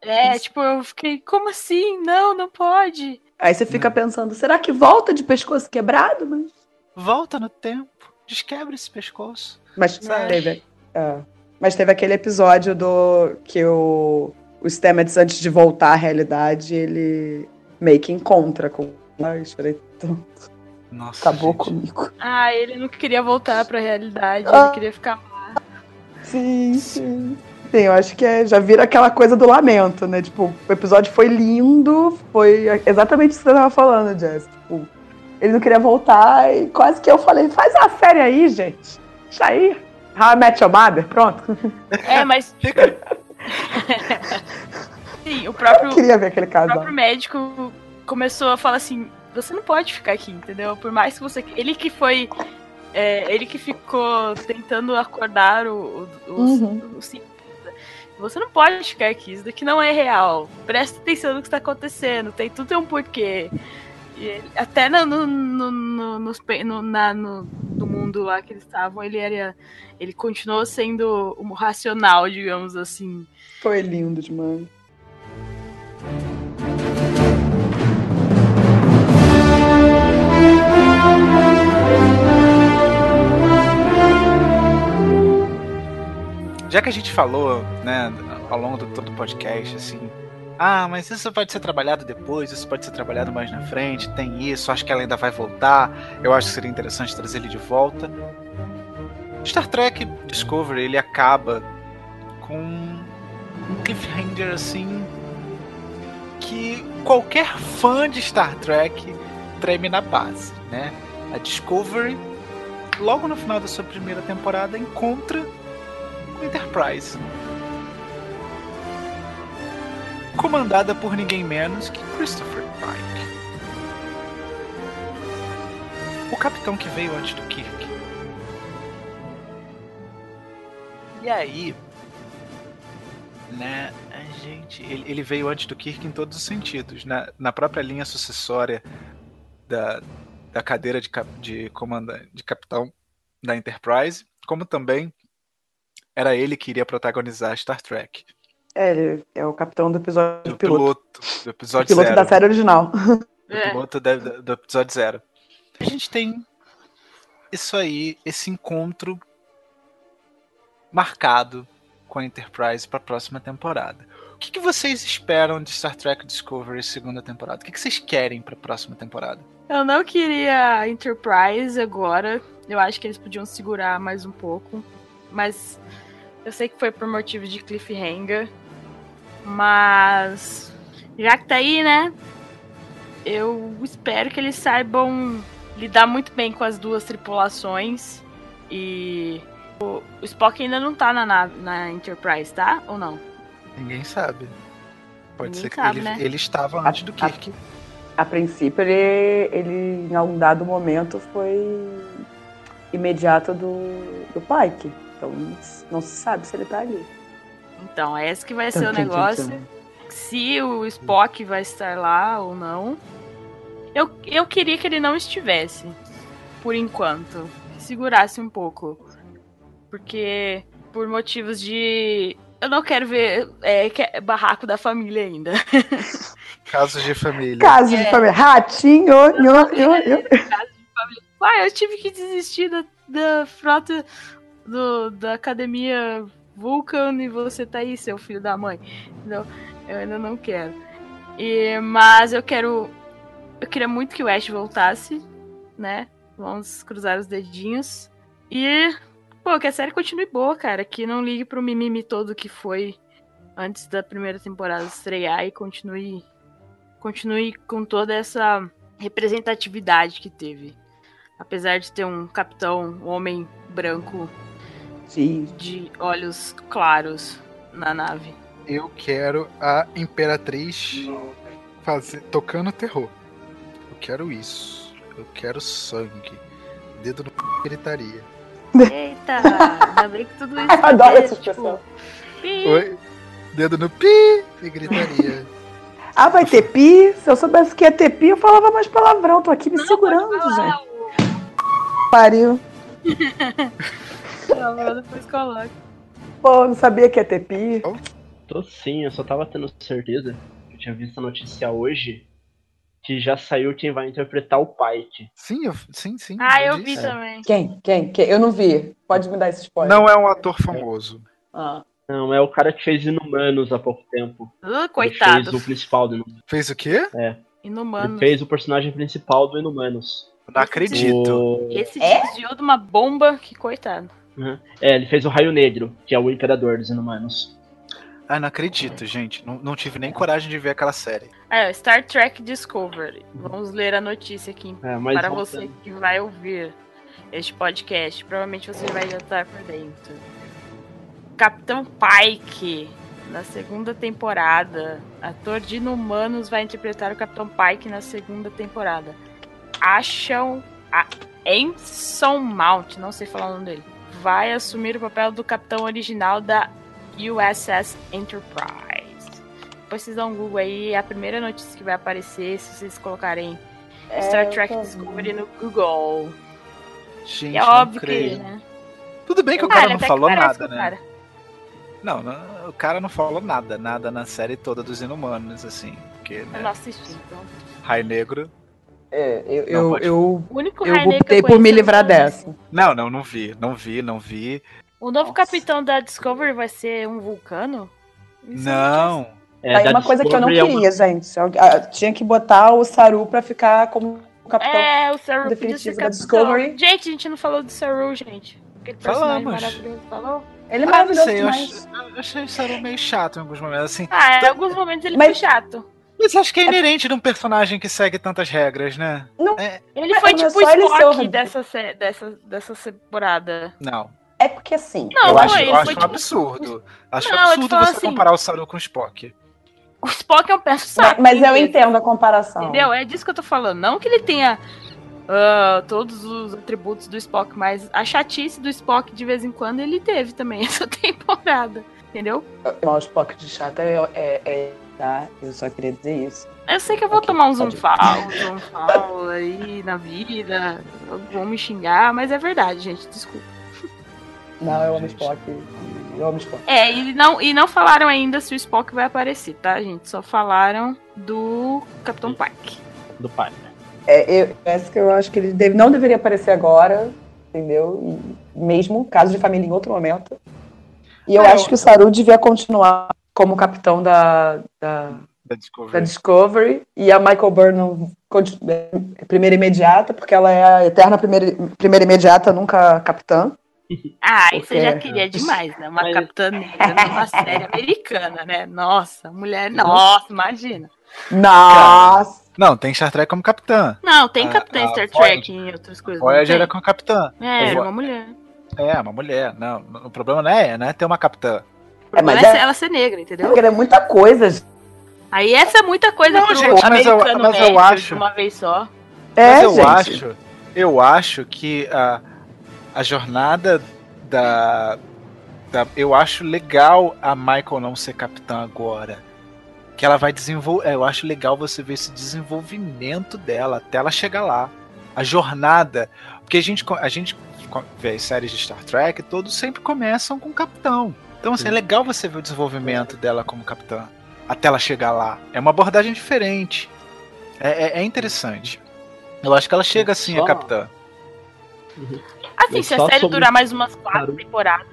É, tipo, eu fiquei, como assim? Não, não pode. Aí você fica pensando, será que volta de pescoço quebrado? Mas... Volta no tempo, desquebra esse pescoço. Mas teve, é, mas teve aquele episódio do que o, o Stamets, antes de voltar à realidade, ele meio que encontra com. Ai, chorei tanto. Nossa, Acabou gente. comigo. Ah, ele não queria voltar pra realidade, Ah. ele queria ficar. Sim, sim. Sim, eu acho que é, já vira aquela coisa do lamento, né? Tipo, o episódio foi lindo, foi exatamente isso que você tava falando, Jess. Tipo, ele não queria voltar e quase que eu falei, faz uma série aí, gente. Deixa aí. How I Met Your Mother, pronto. É, mas. Sim, o Eu próprio, queria ver aquele o casal. próprio médico começou a falar assim: você não pode ficar aqui, entendeu? Por mais que você. Ele que foi. é, ele que ficou tentando acordar o, o, os- Uhum. os cientistas. Você não pode ficar aqui, isso daqui não é real. Presta atenção no que está acontecendo, tem tudo tem um porquê. E ele- até no, no, no, no, nos no- na- no- no mundo lá que eles estavam, ele era. Ele continuou sendo um racional, digamos assim. Foi lindo demais. Já que a gente falou, né, ao longo do todo o podcast, assim, ah, mas isso pode ser trabalhado depois, isso pode ser trabalhado mais na frente, tem isso, acho que ela ainda vai voltar, eu acho que seria interessante trazer ele de volta. Star Trek Discovery, ele acaba com um cliffhanger, assim, que qualquer fã de Star Trek treme na base, né? A Discovery, logo no final da sua primeira temporada, encontra Enterprise. Comandada por ninguém menos que Christopher Pike. O capitão que veio antes do Kirk. E aí, né, a gente, ele, ele veio antes do Kirk em todos os sentidos, na, na própria linha sucessória da, da cadeira de, cap, de comandante, de capitão da Enterprise, como também era ele que iria protagonizar Star Trek. É, ele é o capitão do episódio Do piloto. piloto, do episódio piloto zero. da série original. Do É. piloto da- do episódio zero. A gente tem isso aí, esse encontro marcado com a Enterprise para a próxima temporada. O que, que vocês esperam de Star Trek Discovery segunda temporada? O que, que vocês querem para a próxima temporada? Eu não queria Enterprise agora. Eu acho que eles podiam segurar mais um pouco. Mas eu sei que foi por motivo de cliffhanger. Mas já que tá aí, né? Eu espero que eles saibam lidar muito bem com as duas tripulações. E o, o Spock ainda não tá na, nave, na Enterprise, tá? Ou não? Ninguém sabe. Pode Ninguém ser que sabe, ele, né? ele estava antes do A- a- Kirk. A princípio, ele, ele em algum dado momento foi imediato do, do Pike. Então não se sabe se ele tá ali. Então, é esse que vai ser o negócio. se o Spock vai estar lá ou não. Eu, eu queria que ele não estivesse, por enquanto. Que segurasse um pouco. Porque, por motivos de. Eu não quero ver é, que é barraco da família ainda. Casos de família. Caso de É. família. Ratinho, nho, nho, nho. Ah, eu tive que desistir da, da frota do, da academia Vulcan e você tá aí, seu filho da mãe. Então, eu ainda não quero. E, mas eu quero. Eu queria muito que o Ash voltasse, né? Vamos cruzar os dedinhos. E, pô, que a série continue boa, cara. Que não ligue pro mimimi todo que foi antes da primeira temporada estrear e continue. Continue com toda essa representatividade que teve. Apesar de ter um capitão, um homem branco Sim. de olhos claros na nave. Eu quero a Imperatriz fazer, tocando terror. Eu quero isso. Eu quero sangue. Dedo no p... gritaria. Eita, ainda bem que tudo isso. Eu adoro é, essa expressão. pi. Oi? Dedo no pi e gritaria. Ah, vai ter pi? Se eu soubesse que ia ter pi, eu falava mais palavrão. Tô aqui me segurando, Pode falar, gente. Pariu. Não, depois coloco. Pô, não sabia que ia ter pi. Tô sim, eu só tava tendo certeza. Eu tinha visto a notícia hoje que já saiu quem vai interpretar o Pike. Sim, eu, sim, sim. Ah, eu vi disse. também. Quem? Quem? Quem? Eu não vi. Pode me dar esse spoiler. Não é um ator famoso. Ah. Não, é o cara que fez Inumanos há pouco tempo. Uh, Ele coitado. fez o principal do Inumanos. Fez o quê? Inumanos. Ele fez o personagem principal do Inumanos. Não acredito. O- Esse É? desviou de uma bomba que coitado. Uhum. É, ele fez o Raio Negro, que é o Imperador dos Inumanos. Ah, não acredito, gente. Não, não tive nem coragem de ver aquela série. É, Star Trek Discovery. Vamos ler a notícia aqui É, para voltando. você que vai ouvir este podcast. Provavelmente você vai já estar por dentro. Capitão Pike, na segunda temporada. Ator de Inumanos vai interpretar o Capitão Pike na segunda temporada. Acham. A Anson Mount, não sei falar o nome dele. Vai assumir o papel do capitão original da USS Enterprise. Depois vocês dão um Google aí, é a primeira notícia que vai aparecer se vocês colocarem Star Trek Discovery no Google. Gente, é não óbvio que, creio. né? Tudo bem que o cara ele não falou nada, né? cara. Não, não, o cara não falou nada, nada na série toda dos Inumanos, assim. Porque, Eu né? não assisti, então. Raio Negro. É, eu, eu, pode- eu, O único eu optei por me é livrar dessa. Não, não, não vi. Não vi, não vi. O novo Nossa. capitão da Discovery vai ser um vulcano? Isso Não. É, Aí da uma coisa que eu não é uma- queria, gente. Eu, ah, tinha que botar o Saru pra ficar como capitão. É, o Saru definitivo da. Discovery. Gente, a gente não falou do Saru, gente. Aquele personagem Falamos. maravilhoso. Falou? Ele é Ah, maravilhoso sei, eu, demais. ach- eu achei o Saru meio chato em alguns momentos, assim. Ah, em Tá- alguns momentos ele Mas- foi chato. Mas acho que é inerente de um personagem que segue tantas regras, né? Ele Mas foi não é tipo o Spock dessa, dessa, dessa temporada. Não. É porque assim. Não, eu não, acho, eu acho um tipo- absurdo. Acho Não, absurdo você assim- comparar o Saru com o Spock. O Spock é um mas, personagem. mas eu entendo a comparação. Entendeu? É disso que eu tô falando. Não que ele tenha ah, todos os atributos do Spock, mas a chatice do Spock de vez em quando ele teve também essa temporada. Entendeu? Não, o Spock de chato é, é, é- Tá? Eu só queria dizer isso. Eu sei que eu vou Ok, tomar um fall, um zoom fall aí na vida. Vão me xingar, mas é verdade, gente. Desculpa. Não, eu amo Gente. Spock. Eu amo Spock. É, e não, e não falaram ainda se o Spock vai aparecer, tá, gente? Só falaram do Capitão Pike. do pai. É, eu, essa que eu acho que ele deve- não deveria aparecer agora, entendeu? E mesmo caso de família em outro momento. E eu Ah, acho eu- que o Saru devia continuar como capitão da, da, Da da Discovery. Discovery e a Michael Burnham conti- é primeira imediata, porque ela é a eterna primeira, primeira imediata, nunca capitã. Ah, Porque- isso eu já queria demais, né? Uma Mas- capitã negra numa série americana, né? Nossa, mulher, nossa, imagina. Nossa! Não, tem Star Trek como capitã. Não, tem capitã a Star Trek e outras coisas. Voyager era como capitã. É, era uma mulher. É, uma mulher. Não, o problema não é, não é ter uma capitã. Problema mas é, é- ela ser negra, entendeu? Porque é muita coisa. Aí essa é muita coisa Não, pro gente, mas eu- americano mas eu médio acho- de uma vez só. É, Mas eu gente. acho, eu acho que a, a jornada da, da- Eu acho legal a Michael não ser capitã agora. Que ela vai desenvolver. Eu acho legal você ver esse desenvolvimento dela até ela chegar lá. A jornada. Porque a gente, a gente vê as séries de Star Trek, todos sempre começam com o capitão. Então, assim, é legal você ver o desenvolvimento dela como capitã. Até ela chegar lá. É uma abordagem diferente. É, é- é interessante. Eu acho que ela chega assim, a Só- capitã. Assim, Mas se a série sobre- durar mais umas quatro Claro. temporadas.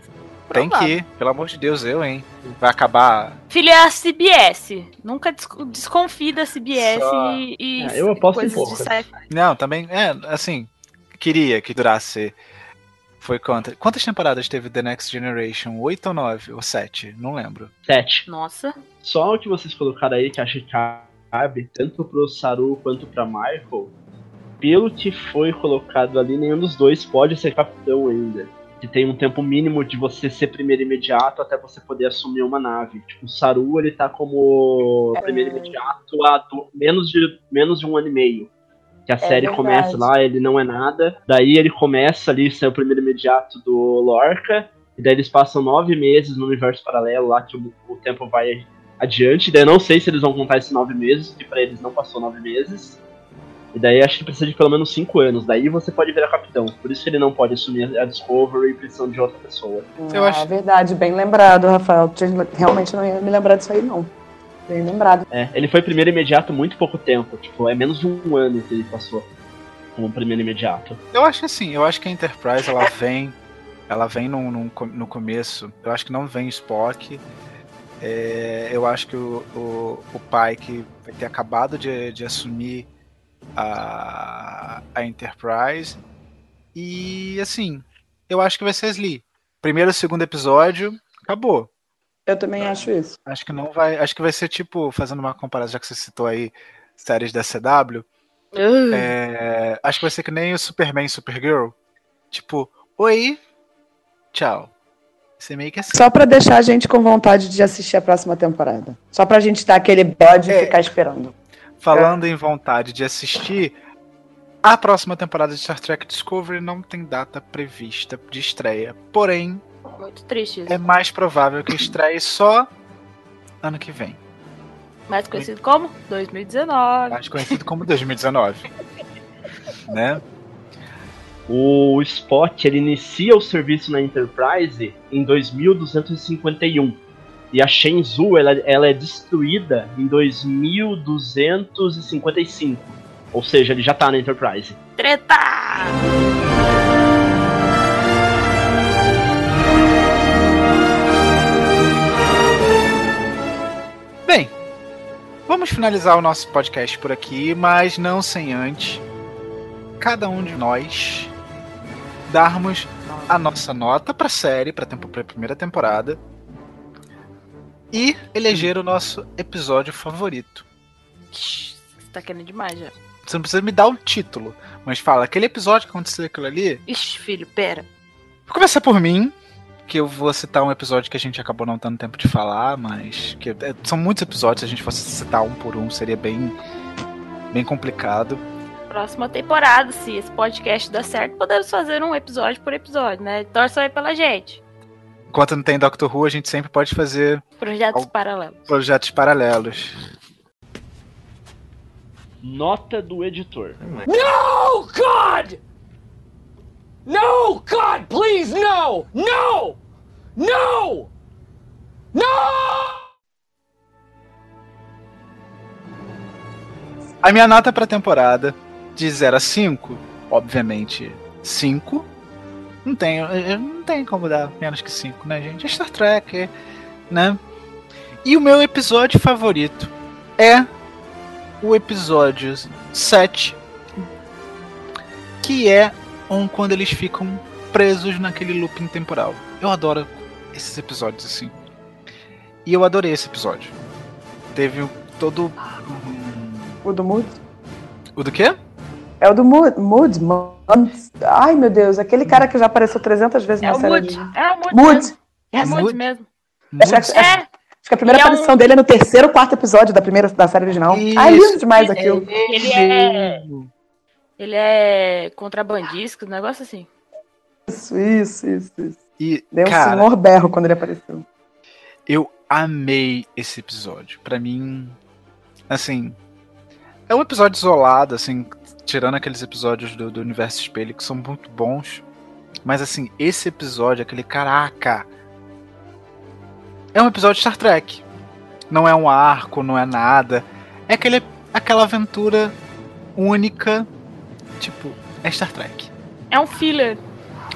Tem que ir, pelo amor de Deus, eu, hein? Vai acabar. Filha é a CBS. Nunca des desconfie da CBS Só- e, e É, eu aposto em poucas. sci-fi. Não, também, é, assim, queria que durasse. Foi quantas? Quantas temporadas teve The Next Generation? Oito ou nove? Ou sete? Não lembro. Sete. Nossa. Só o que vocês colocaram aí, que acho que cabe, tanto pro Saru quanto pra Michael, pelo que foi colocado ali, nenhum dos dois pode ser capitão ainda. Que tem um tempo mínimo de você ser primeiro imediato até você poder assumir uma nave. Tipo, o Saru, ele tá como primeiro imediato há do- menos, de, menos de um ano e meio. Que a série verdade. começa lá, ele não é nada. Daí ele começa ali, ser o primeiro imediato do Lorca. E daí eles passam nove meses no universo paralelo lá, que o, o tempo vai adiante. Daí eu não sei se eles vão contar esses nove meses, que pra eles não passou nove meses. E daí acho que precisa de pelo menos cinco anos. Daí você pode virar capitão. Por isso que ele não pode assumir a Discovery e precisam de outra pessoa. Eu ah, acho- verdade, bem lembrado, Rafael. Realmente não ia me lembrar disso aí, não. Bem lembrado. É, ele foi primeiro imediato muito pouco tempo. Tipo, é menos de um ano que ele passou como primeiro imediato. Eu acho que assim, eu acho que a Enterprise ela vem. Ela vem num, num no começo. Eu acho que não vem Spock. É, eu acho que o, o, o Pike vai ter acabado de, de assumir a, a Enterprise. E assim, eu acho que vai ser Slee. Primeiro segundo episódio, acabou. Eu também acho isso. Acho que não vai. Acho que vai ser tipo, fazendo uma comparação, já que você citou aí séries da CW. Uh. É, acho que vai ser que nem o Superman e Supergirl. Tipo, oi, tchau. Você meio que assim. Só pra deixar a gente com vontade de assistir a próxima temporada. Só pra gente dar aquele bode É. e ficar esperando. Falando em vontade de assistir, a próxima temporada de Star Trek Discovery não tem data prevista de estreia. Porém, Muito triste isso. é mais provável que estreie só ano que vem. Mais conhecido como 2019. Mais conhecido como 2019. né? O Spot ele inicia o serviço na Enterprise em 2251 e a Shenzhou ela, ela é destruída em 2255. Ou seja, ele já tá na Enterprise. Treta! Vamos finalizar o nosso podcast por aqui, mas não sem antes cada um de nós darmos a nossa nota pra série, pra, tempo, pra primeira temporada, e eleger o nosso episódio favorito. Você tá querendo demais já. Você não precisa me dar o título, mas fala, aquele episódio que aconteceu aquilo ali. Ixi, filho, pera. Vou começar por mim, que eu vou citar um episódio que a gente acabou não tendo tempo de falar, mas que é- são muitos episódios, se a gente fosse citar um por um seria bem, bem complicado. Próxima temporada, se esse podcast der certo, podemos fazer um episódio por episódio, né? Torçam aí pela gente. Enquanto não tem Doctor Who, a gente sempre pode fazer Projetos Al- paralelos. projetos paralelos. Nota do editor. No, God! No, God, please, no! No! No! No! A minha nota pra temporada, de 0 a 5, obviamente 5. Não tem, eh, não tem como dar menos que 5, né, gente? É Star Trek, né? E o meu episódio favorito é o episódio 7, que é um quando eles ficam presos naquele looping temporal. Eu adoro esses episódios assim. E eu adorei esse episódio. Teve todo um- O do Mood? o do quê? É o do Mood, Mood mano. Ai, meu Deus, aquele cara que já apareceu 300 vezes É na o série. Mood. de- É o Mood. Mood. mesmo. É o Mood Mood. mesmo. Acho, acho- É, acho que a primeira é aparição dele é no terceiro ou quarto episódio da primeira da série original. Ai, Isso. lindo demais aquilo. ele é. Ele é contrabandista, um negócio assim. Isso, isso, isso. isso. E, Deu um cara, senhor berro quando ele apareceu. eu amei esse episódio. Pra mim, assim, é um episódio isolado, assim, tirando aqueles episódios do, do Universo Espelho que são muito bons. Mas, assim, esse episódio, aquele caraca, é um episódio de Star Trek. Não é um arco, não é nada. É aquele, aquela aventura única, tipo, é Star Trek. É um filler.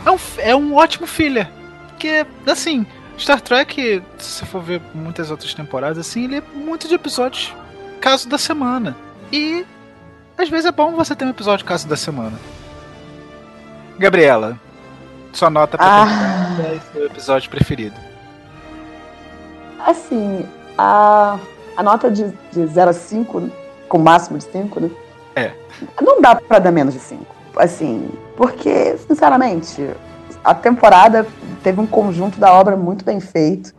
É um, é um ótimo filler. Porque, assim, Star Trek, se você for ver muitas outras temporadas, assim, ele é muito de episódios caso da semana. E às vezes é bom você ter um episódio caso da semana. Gabriela, sua nota pra Ah. temporada é seu episódio preferido. Assim, a, a nota de, de 0 a 5, com máximo de 5, né? É. Não dá pra dar menos de 5. Assim, porque, sinceramente, a temporada teve um conjunto da obra muito bem feito.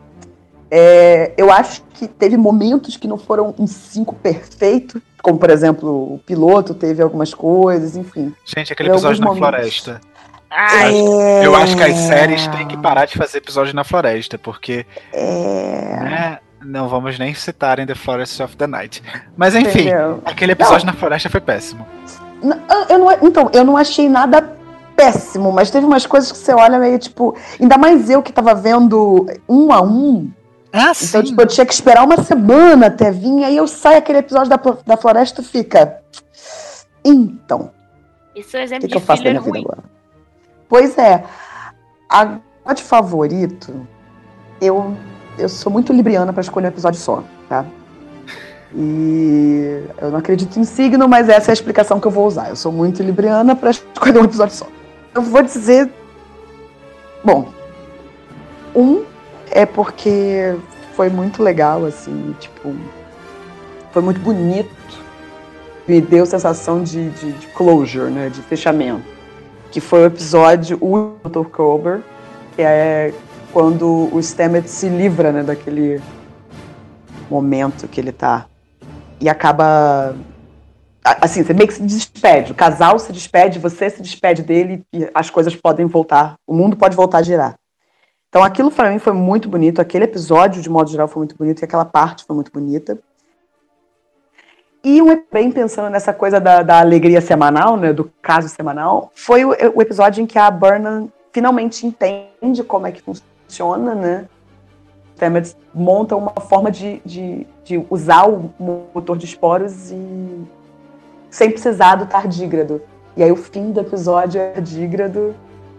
É, eu acho que teve momentos que não foram um 5 perfeito, como, por exemplo, o piloto teve algumas coisas, enfim. Gente, aquele episódio na momentos. floresta. Ai, É, Eu acho que as séries têm que parar de fazer episódio na floresta, porque É, né, não vamos nem citar em The Forest of the Night. Mas enfim, entendeu? aquele episódio na floresta foi péssimo. N- eu- não, então, eu não achei nada péssimo, mas teve umas coisas que você olha meio tipo. Ainda mais eu que tava vendo um a um. Ah, Então, sim. tipo, eu tinha que esperar uma semana até vir, aí eu saio aquele episódio da, da floresta e fica. Então, isso é um o exemplo que, de que eu faço da filler minha vida agora? Pois é. A de favorito, eu eu sou muito libriana para escolher um episódio só, tá? E eu não acredito em signo, mas essa é a explicação que eu vou usar. Eu sou muito libriana para escolher um episódio só. Eu vou dizer. Bom, um é porque foi muito legal, assim, tipo. Foi muito bonito. Me deu sensação de, de, de closure, né? De fechamento. Que foi o episódio, o Dr. Cobra, que é quando o Stamets se livra, né, daquele momento que ele tá. E acaba. Assim, você meio que se despede. O casal se despede, você se despede dele e as coisas podem voltar. O mundo pode voltar a girar. Então aquilo para mim foi muito bonito. Aquele episódio, de modo geral, foi muito bonito. E aquela parte foi muito bonita. E um, bem pensando nessa coisa da, da alegria semanal, né, do caso semanal, foi o, o episódio em que a Burnham finalmente entende como é que funciona, né? Stamets monta uma forma de, de, de, usar o motor de esporos e sem precisar do tardígrado. E aí o fim do episódio é tardígrado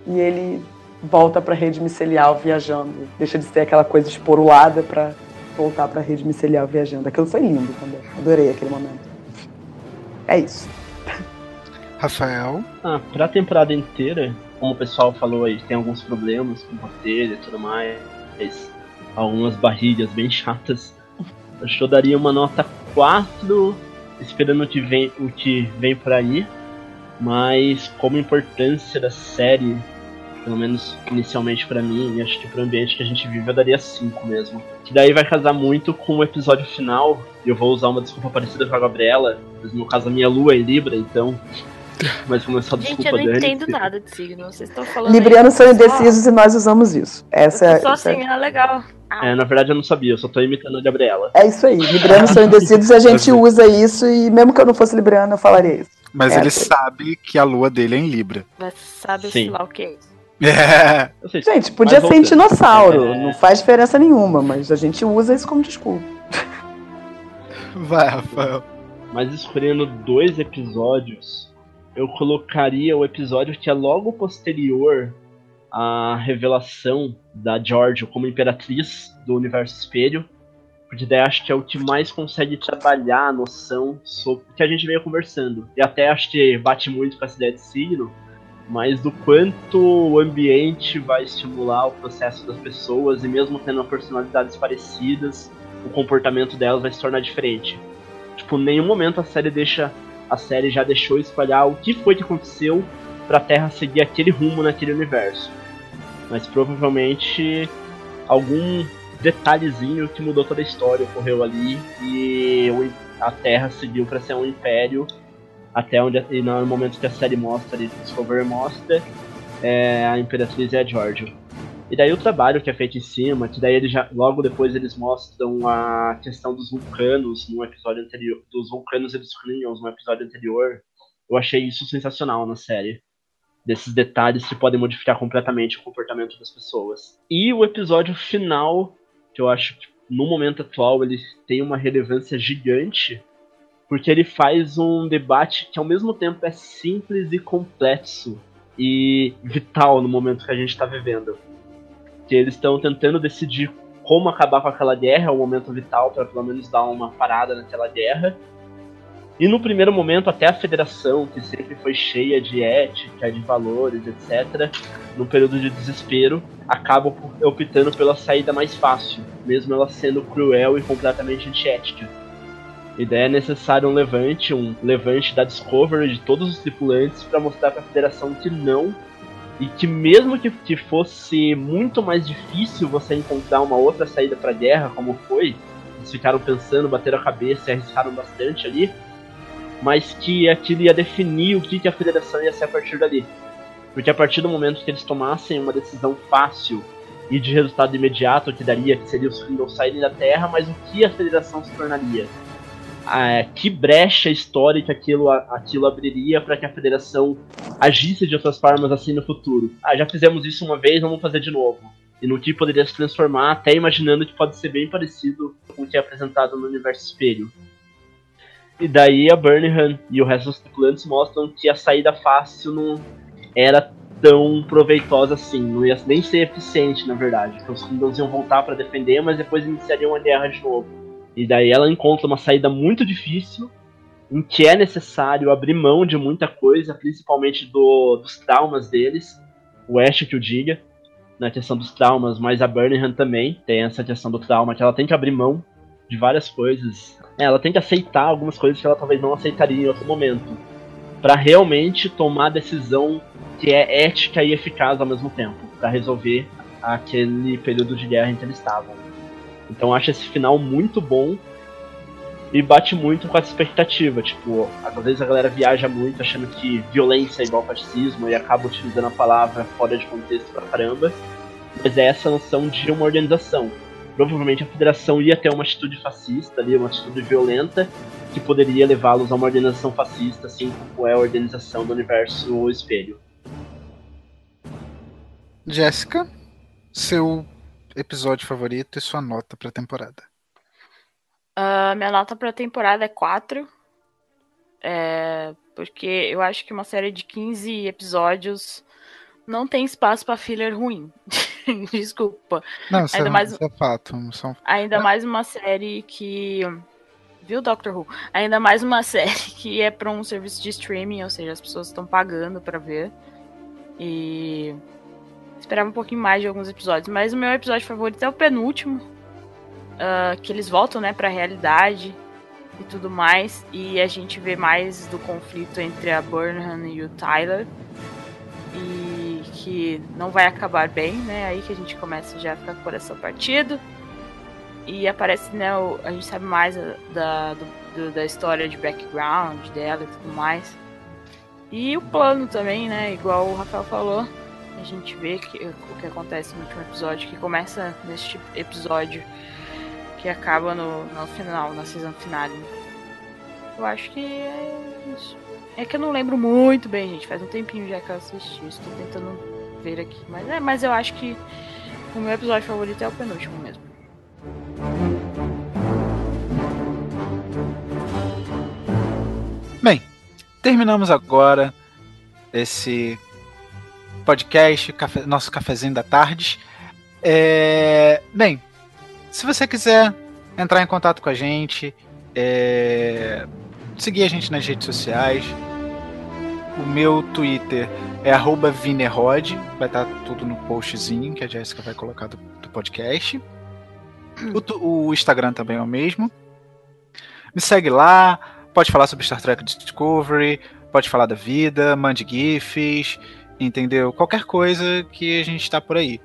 e ele volta para a rede micelial viajando. Deixa de ser aquela coisa esporulada para voltar para a rede micelial viajando. Aquilo foi lindo também. Adorei aquele momento. É isso. Rafael? Ah, pra temporada inteira, como o pessoal falou aí, tem alguns problemas com roteiro e tudo mais, algumas barrigas bem chatas. Acho que eu daria uma nota 4, esperando o que vem, o que vem por aí. Mas como importância da série, pelo menos inicialmente para mim, e acho que pro ambiente que a gente vive, eu daria 5 mesmo. Que daí vai casar muito com o episódio final, e eu vou usar uma desculpa parecida com a Gabriela, mas no caso a minha lua é Libra, então mas como essa Gente, desculpa eu não dele. entendo nada de signo. Vocês estão falando. Librianos aí, são só- indecisos e nós usamos isso. Essa eu é, tô só essa é- assim, ah, legal. Ah, É, na verdade eu não sabia, eu só tô imitando a Gabriela. é isso aí. Librianos são indecisos e a gente usa isso, e mesmo que eu não fosse libriana, eu falaria isso. Mas É, ele sim. sabe que a lua dele é em Libra. Mas sabe Sim. sei lá o que é isso. É. Gente, podia ser voltando. dinossauro, É. não faz diferença nenhuma, mas a gente usa isso como desculpa. Vai, Rafael. mas escolhendo dois episódios, eu colocaria o episódio que é logo posterior à revelação da Giorgio como imperatriz do universo espelho. Porque daí acho que é o que mais consegue trabalhar a noção sobre o que a gente veio conversando. E até acho que bate muito com essa ideia de signo, mas do quanto o ambiente vai estimular o processo das pessoas e mesmo tendo personalidades parecidas, o comportamento delas vai se tornar diferente. Tipo, em nenhum momento a série deixa a série já deixou espalhar o que foi que aconteceu pra Terra seguir aquele rumo naquele universo. Mas provavelmente algum detalhezinho que mudou toda a história ocorreu ali e a Terra seguiu pra ser um império até onde e no momento que a série mostra e Discovery mostra é, a Imperatriz é a Giorgio. E daí o trabalho que é feito em cima, que daí eles já, logo depois eles mostram a questão dos vulcanos no episódio anterior, dos vulcanos e dos Klingons no episódio anterior. Eu achei isso sensacional na série. Desses detalhes que podem modificar completamente o comportamento das pessoas. E o episódio final, que eu acho que no momento atual ele tem uma relevância gigante, porque ele faz um debate que ao mesmo tempo é simples e complexo e vital no momento que a gente está vivendo que eles estão tentando decidir como acabar com aquela guerra, é o momento vital para pelo menos dar uma parada naquela guerra. E no primeiro momento, até a federação, que sempre foi cheia de ética, de valores, etc., no período de desespero, acaba optando pela saída mais fácil, mesmo ela sendo cruel e completamente antiética. E daí é necessário um levante, um levante da Discovery de todos os tripulantes para mostrar para a federação que não e que mesmo que, que fosse muito mais difícil você encontrar uma outra saída para a guerra, como foi, eles ficaram pensando, bateram a cabeça e arriscaram bastante ali, mas que aquilo ia definir o que, que a federação ia ser a partir dali. Porque a partir do momento que eles tomassem uma decisão fácil e de resultado imediato, que daria, que seria os Klingons saírem da Terra, mas o que a federação se tornaria? Ah, que brecha histórica aquilo, aquilo abriria para que a federação agisse de outras formas assim no futuro. Ah, já fizemos isso uma vez, vamos fazer de novo. E no que poderia se transformar, até imaginando que pode ser bem parecido com o que é apresentado no universo espelho. E daí a Burnham e o resto dos tripulantes mostram que a saída fácil não era tão proveitosa assim, não ia nem ser eficiente, na verdade. Porque os Klingons iam voltar para defender, mas depois iniciariam uma guerra de novo. E daí ela encontra uma saída muito difícil, em que é necessário abrir mão de muita coisa, principalmente do, dos traumas deles. O Ash que o diga, na questão dos traumas, mas a Burnham também tem essa questão do trauma, que ela tem que abrir mão de várias coisas. É, ela tem que aceitar algumas coisas que ela talvez não aceitaria em outro momento. para realmente tomar a decisão que é ética e eficaz ao mesmo tempo, para resolver aquele período de guerra em que eles estavam. Então acho esse final muito bom e bate muito com essa expectativa. Tipo, às vezes a galera viaja muito achando que violência é igual fascismo e acaba utilizando a palavra fora de contexto pra caramba. Mas é essa noção de uma organização. Provavelmente a federação ia ter uma atitude fascista ali, uma atitude violenta, que poderia levá-los a uma organização fascista, assim como é a organização do universo espelho. Jéssica, seu episódio favorito e sua nota pra temporada. Uh, minha nota pra temporada é 4. É, porque eu acho que uma série de 15 episódios não tem espaço pra filler ruim. Desculpa. Não, isso, Ainda é, mais- é fato. São... Ainda mais uma série que. Viu, Doctor Who? Ainda mais uma série que é pra um serviço de streaming, ou seja, as pessoas estão pagando pra ver. E. Esperava um pouquinho mais de alguns episódios. Mas o meu episódio favorito é o penúltimo. ah, que eles voltam, né, pra realidade e tudo mais. E a gente vê mais do conflito entre a Burnham e o Tyler. E que não vai acabar bem, né? Aí que a gente começa já a ficar com o coração partido. E aparece, né, o- a gente sabe mais da, do- da história de background dela e tudo mais. E o plano também, né, igual o Rafael falou, a gente vê que, o que acontece no último episódio, que começa neste episódio que acaba no, no final, na season finale. Eu acho que é isso. É que eu não lembro muito bem, gente. Faz um tempinho já que eu assisti. Estou tentando ver aqui. Mas é, mas eu acho que o meu episódio favorito é o penúltimo mesmo. Bem, terminamos agora esse podcast, café- nosso cafezinho da tarde. É, Bem, se você quiser entrar em contato com a gente, é, seguir a gente nas redes sociais, o meu Twitter é arroba Vinerod, vai estar tudo no postzinho que a Jéssica vai colocar do, do podcast. O, o Instagram também é o mesmo. Me segue lá, pode falar sobre Star Trek Discovery, pode falar da vida, mande GIFs, entendeu? Qualquer coisa que a gente tá por aí.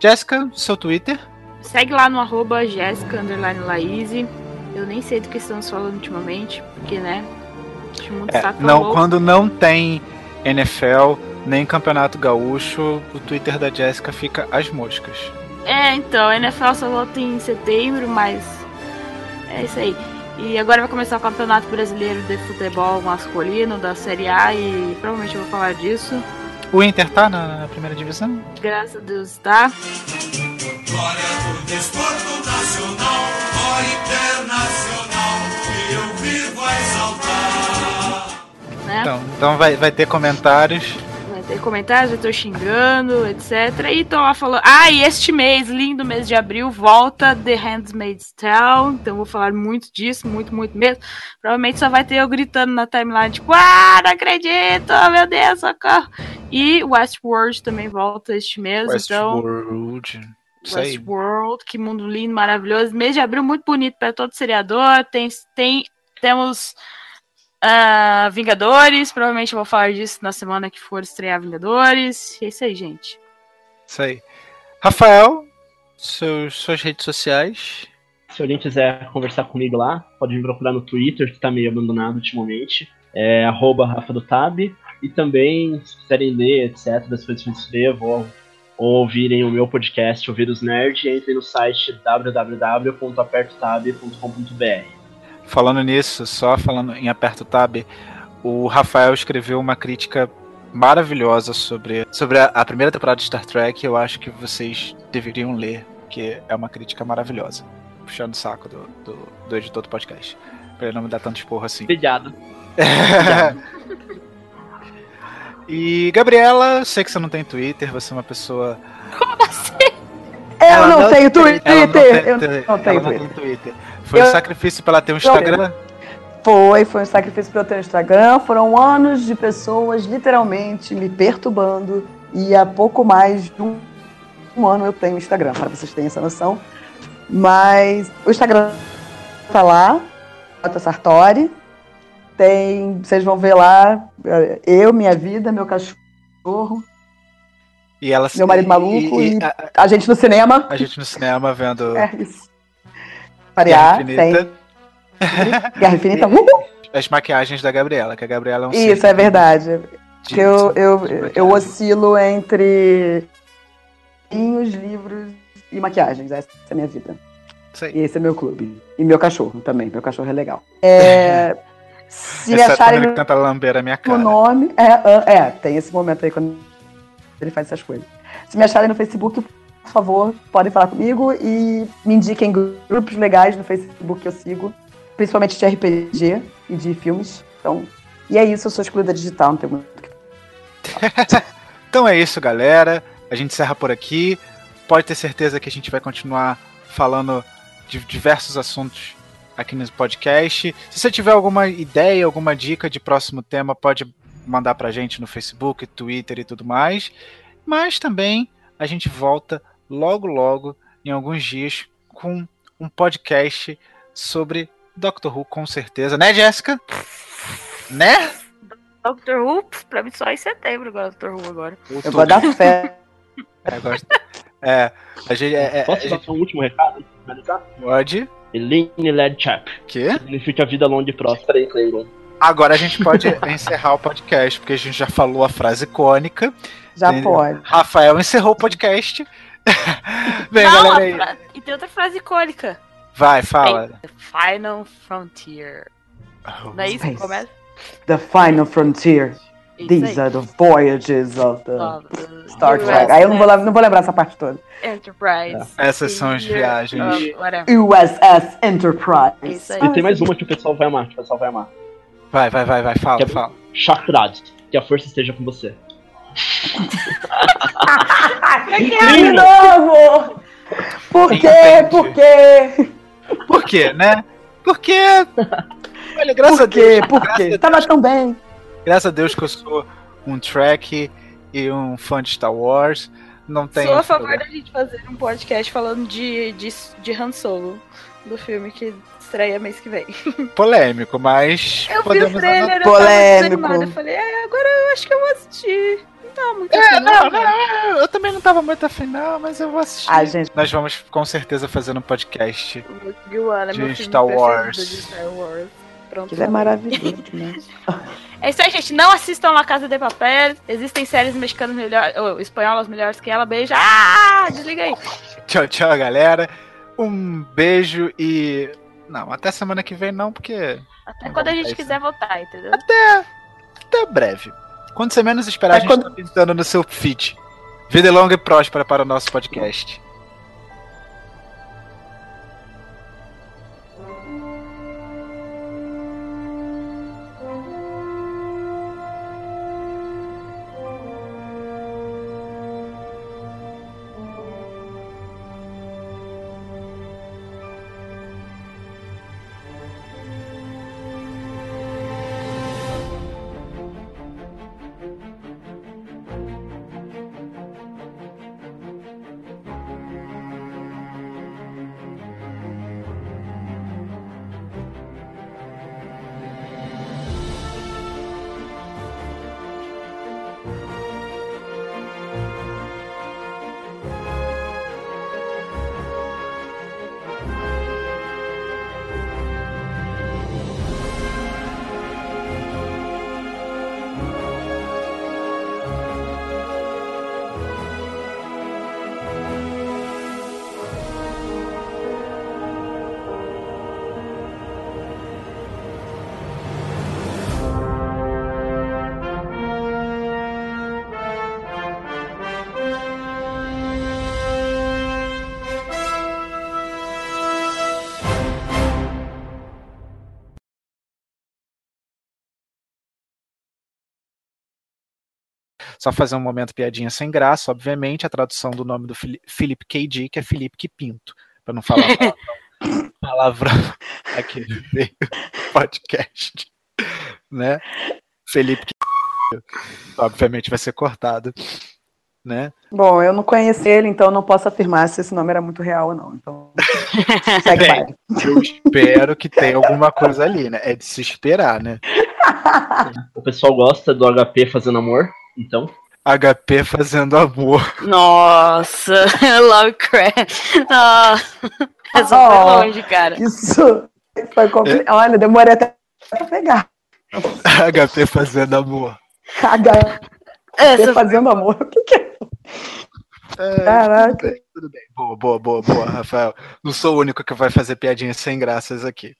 Jéssica, seu Twitter? Segue lá no arroba Jéssica. Eu nem sei do que estamos falando ultimamente, porque, né? O mundo É, está não, louco. quando não tem NFL nem Campeonato Gaúcho, o Twitter da Jéssica fica as moscas. É, então, a NFL só volta em setembro, mas é isso aí. E agora vai começar o Campeonato Brasileiro de Futebol Masculino da Série A e provavelmente eu vou falar disso. O Inter tá na, na primeira divisão? Graças a Deus, tá? Glória do desporto nacional, ó internacional, que eu vivo a exaltar. Né? Então, então vai, vai ter comentários. Comentários, eu tô xingando, etc. E tô lá falando. Ah, e este mês, lindo mês de abril, volta The Handmaid's Tale. Então vou falar muito disso, muito, muito mesmo. Provavelmente só vai ter eu gritando na timeline, tipo, ah, não acredito, meu Deus, socorro. E Westworld também volta este mês, então. Westworld. Isso aí. Westworld, que mundo lindo, maravilhoso. Mês de abril muito bonito para todo seriador. Tem, tem, temos ah, Vingadores. Provavelmente eu vou falar disso na semana que for estrear Vingadores. E é isso aí, gente. Isso aí. Rafael, seus, suas redes sociais. Se alguém quiser conversar comigo lá, pode me procurar no Twitter, que tá meio abandonado ultimamente. É arroba Rafa do Tab. E também, se quiserem ler, etc., das coisas que eu escrevo, ou, ou ouvirem o meu podcast, Ouvir os Nerd, entrem no site www.apertotab.com.br. Falando nisso, só falando em Aperto Tab, o Rafael escreveu uma crítica maravilhosa sobre, sobre a, a primeira temporada de Star Trek. Eu acho que vocês deveriam ler, porque é uma crítica maravilhosa. Puxando o saco do, do, do editor do podcast. Pra ele não me dar tanto esporro assim. Obrigado. E Gabriela, sei que você não tem Twitter, você é uma pessoa. Como assim? Eu não, não tenho Twitter. eu não tenho Twitter. Foi um Eu- sacrifício pra ela ter um Instagram. Foi, foi um sacrifício para eu ter um Instagram. Foram anos de pessoas literalmente me perturbando. E há pouco mais de um, um ano eu tenho Instagram, para vocês terem essa noção. Mas o Instagram tá lá, Jota Sartori. Tem, vocês vão ver lá, eh, eu, minha vida, meu cachorro, E ela Meu marido maluco e- a, a gente no cinema. a gente no cinema vendo É isso. Guerra Variar, Infinita. tem Guerra Infinita. Uhul! as maquiagens da Gabriela, que a Gabriela é um Isso, ser é verdade. de- Que eu, eu, eu oscilo entre vinhos, livros e maquiagens. Essa é a minha vida. Aí. E esse é meu clube. E meu cachorro também. Meu cachorro é legal. É, se me Exceto quando acharem ele no tenta lamber a minha cara. nome. É, é, é, tem esse momento aí quando ele faz essas coisas. Se me acharem no Facebook, por favor, podem falar comigo e me indiquem grupos legais no Facebook que eu sigo, principalmente de RPG e de filmes. Então, e é isso, eu sou excluída digital, não tem muito que Então é isso, galera. A gente encerra por aqui. Pode ter certeza que a gente vai continuar falando de diversos assuntos aqui no podcast. Se você tiver alguma ideia, alguma dica de próximo tema, pode mandar pra gente no Facebook, Twitter e tudo mais. Mas também a gente volta logo logo em alguns dias com um podcast sobre Doctor Who, com certeza, né, Jéssica? Né? Doctor Who, pra mim só em setembro agora, Doctor Who agora. Eu vou dar fé. É, gosto. É, a gente, é, é, Posso a dar gente um último recado? pode. Elaine Ledchap. Que? Significa vida longa e próspera em Klingon. Agora a gente pode encerrar o podcast, porque a gente já falou a frase icônica. Já Entendeu? pode. Rafael encerrou o podcast. Bem, Não, galera, aí. e tem outra frase icônica. vai, fala. The Final Frontier. Não é isso que começa? The Final Frontier. Isso These aí. are the voyages of the the Star Trek. Aí eu não vou, não vou lembrar essa parte toda. Enterprise. Essas são as viagens. USS Enterprise. Isso aí. E tem mais uma que o pessoal vai amar, que o pessoal vai amar. Vai, vai, vai, vai, fala, Quer- fala. Chakrad. Que a força esteja com você. De novo! Por quê? Por quê? Por quê, né? Porque. Olha, graças a Por quê? Deus. Por a quê? Tava tão bem. Graças a Deus que eu sou um track e um fã de Star Wars. Não tem. Sou a favor da gente fazer um podcast falando de, de, de Han Solo, do filme que estreia mês que vem. polêmico, mas Eu vi o podemos trailer, eu Polêmico. Eu falei, é, agora eu acho que eu vou assistir. Não tá muito É, afim, não, não, não, cara. eu também não tava muito afim, não, mas eu vou assistir. Ai, gente. Nós vamos com certeza fazer um podcast. É De meu filme Star Wars. de Star Wars. Pronto. Ele é maravilhoso, né? É isso aí, gente. Não assistam La Casa de Papel. Existem séries mexicanas melhores, ou espanholas melhores que ela. Beijo. Ah, desliga aí. Tchau, tchau, galera. Um beijo e. Não, até semana que vem não, porque. Até quando a gente quiser voltar, entendeu? Até breve. Quando você menos esperar, a É gente quando- tá pintando no seu feed. Vida longa e próspera para o nosso podcast. Só fazer um momento piadinha sem graça, obviamente, a tradução do nome do Felipe KD, que é Felipe que Pinto, para não falar palavrão, palavrão aqui no meio do podcast, né? Felipe que obviamente vai ser cortado, né? Bom, eu não conheci ele, então não posso afirmar se esse nome era muito real ou não. Então, segue Bem. Eu espero que tenha alguma coisa ali, né? É de se esperar, né? O pessoal gosta do HP fazendo amor, então. HP fazendo amor. Nossa, Lovecraft. Nossa, essa Oh. foi longe, cara. Isso foi complicado. Olha, demorei até pra pegar. HP fazendo amor. Cagar Essa fazendo amor. O que, que é? É, Caraca. Tudo bem, tudo bem. Boa, boa, boa, boa, Rafael. Não sou o único que vai fazer piadinhas sem graças aqui.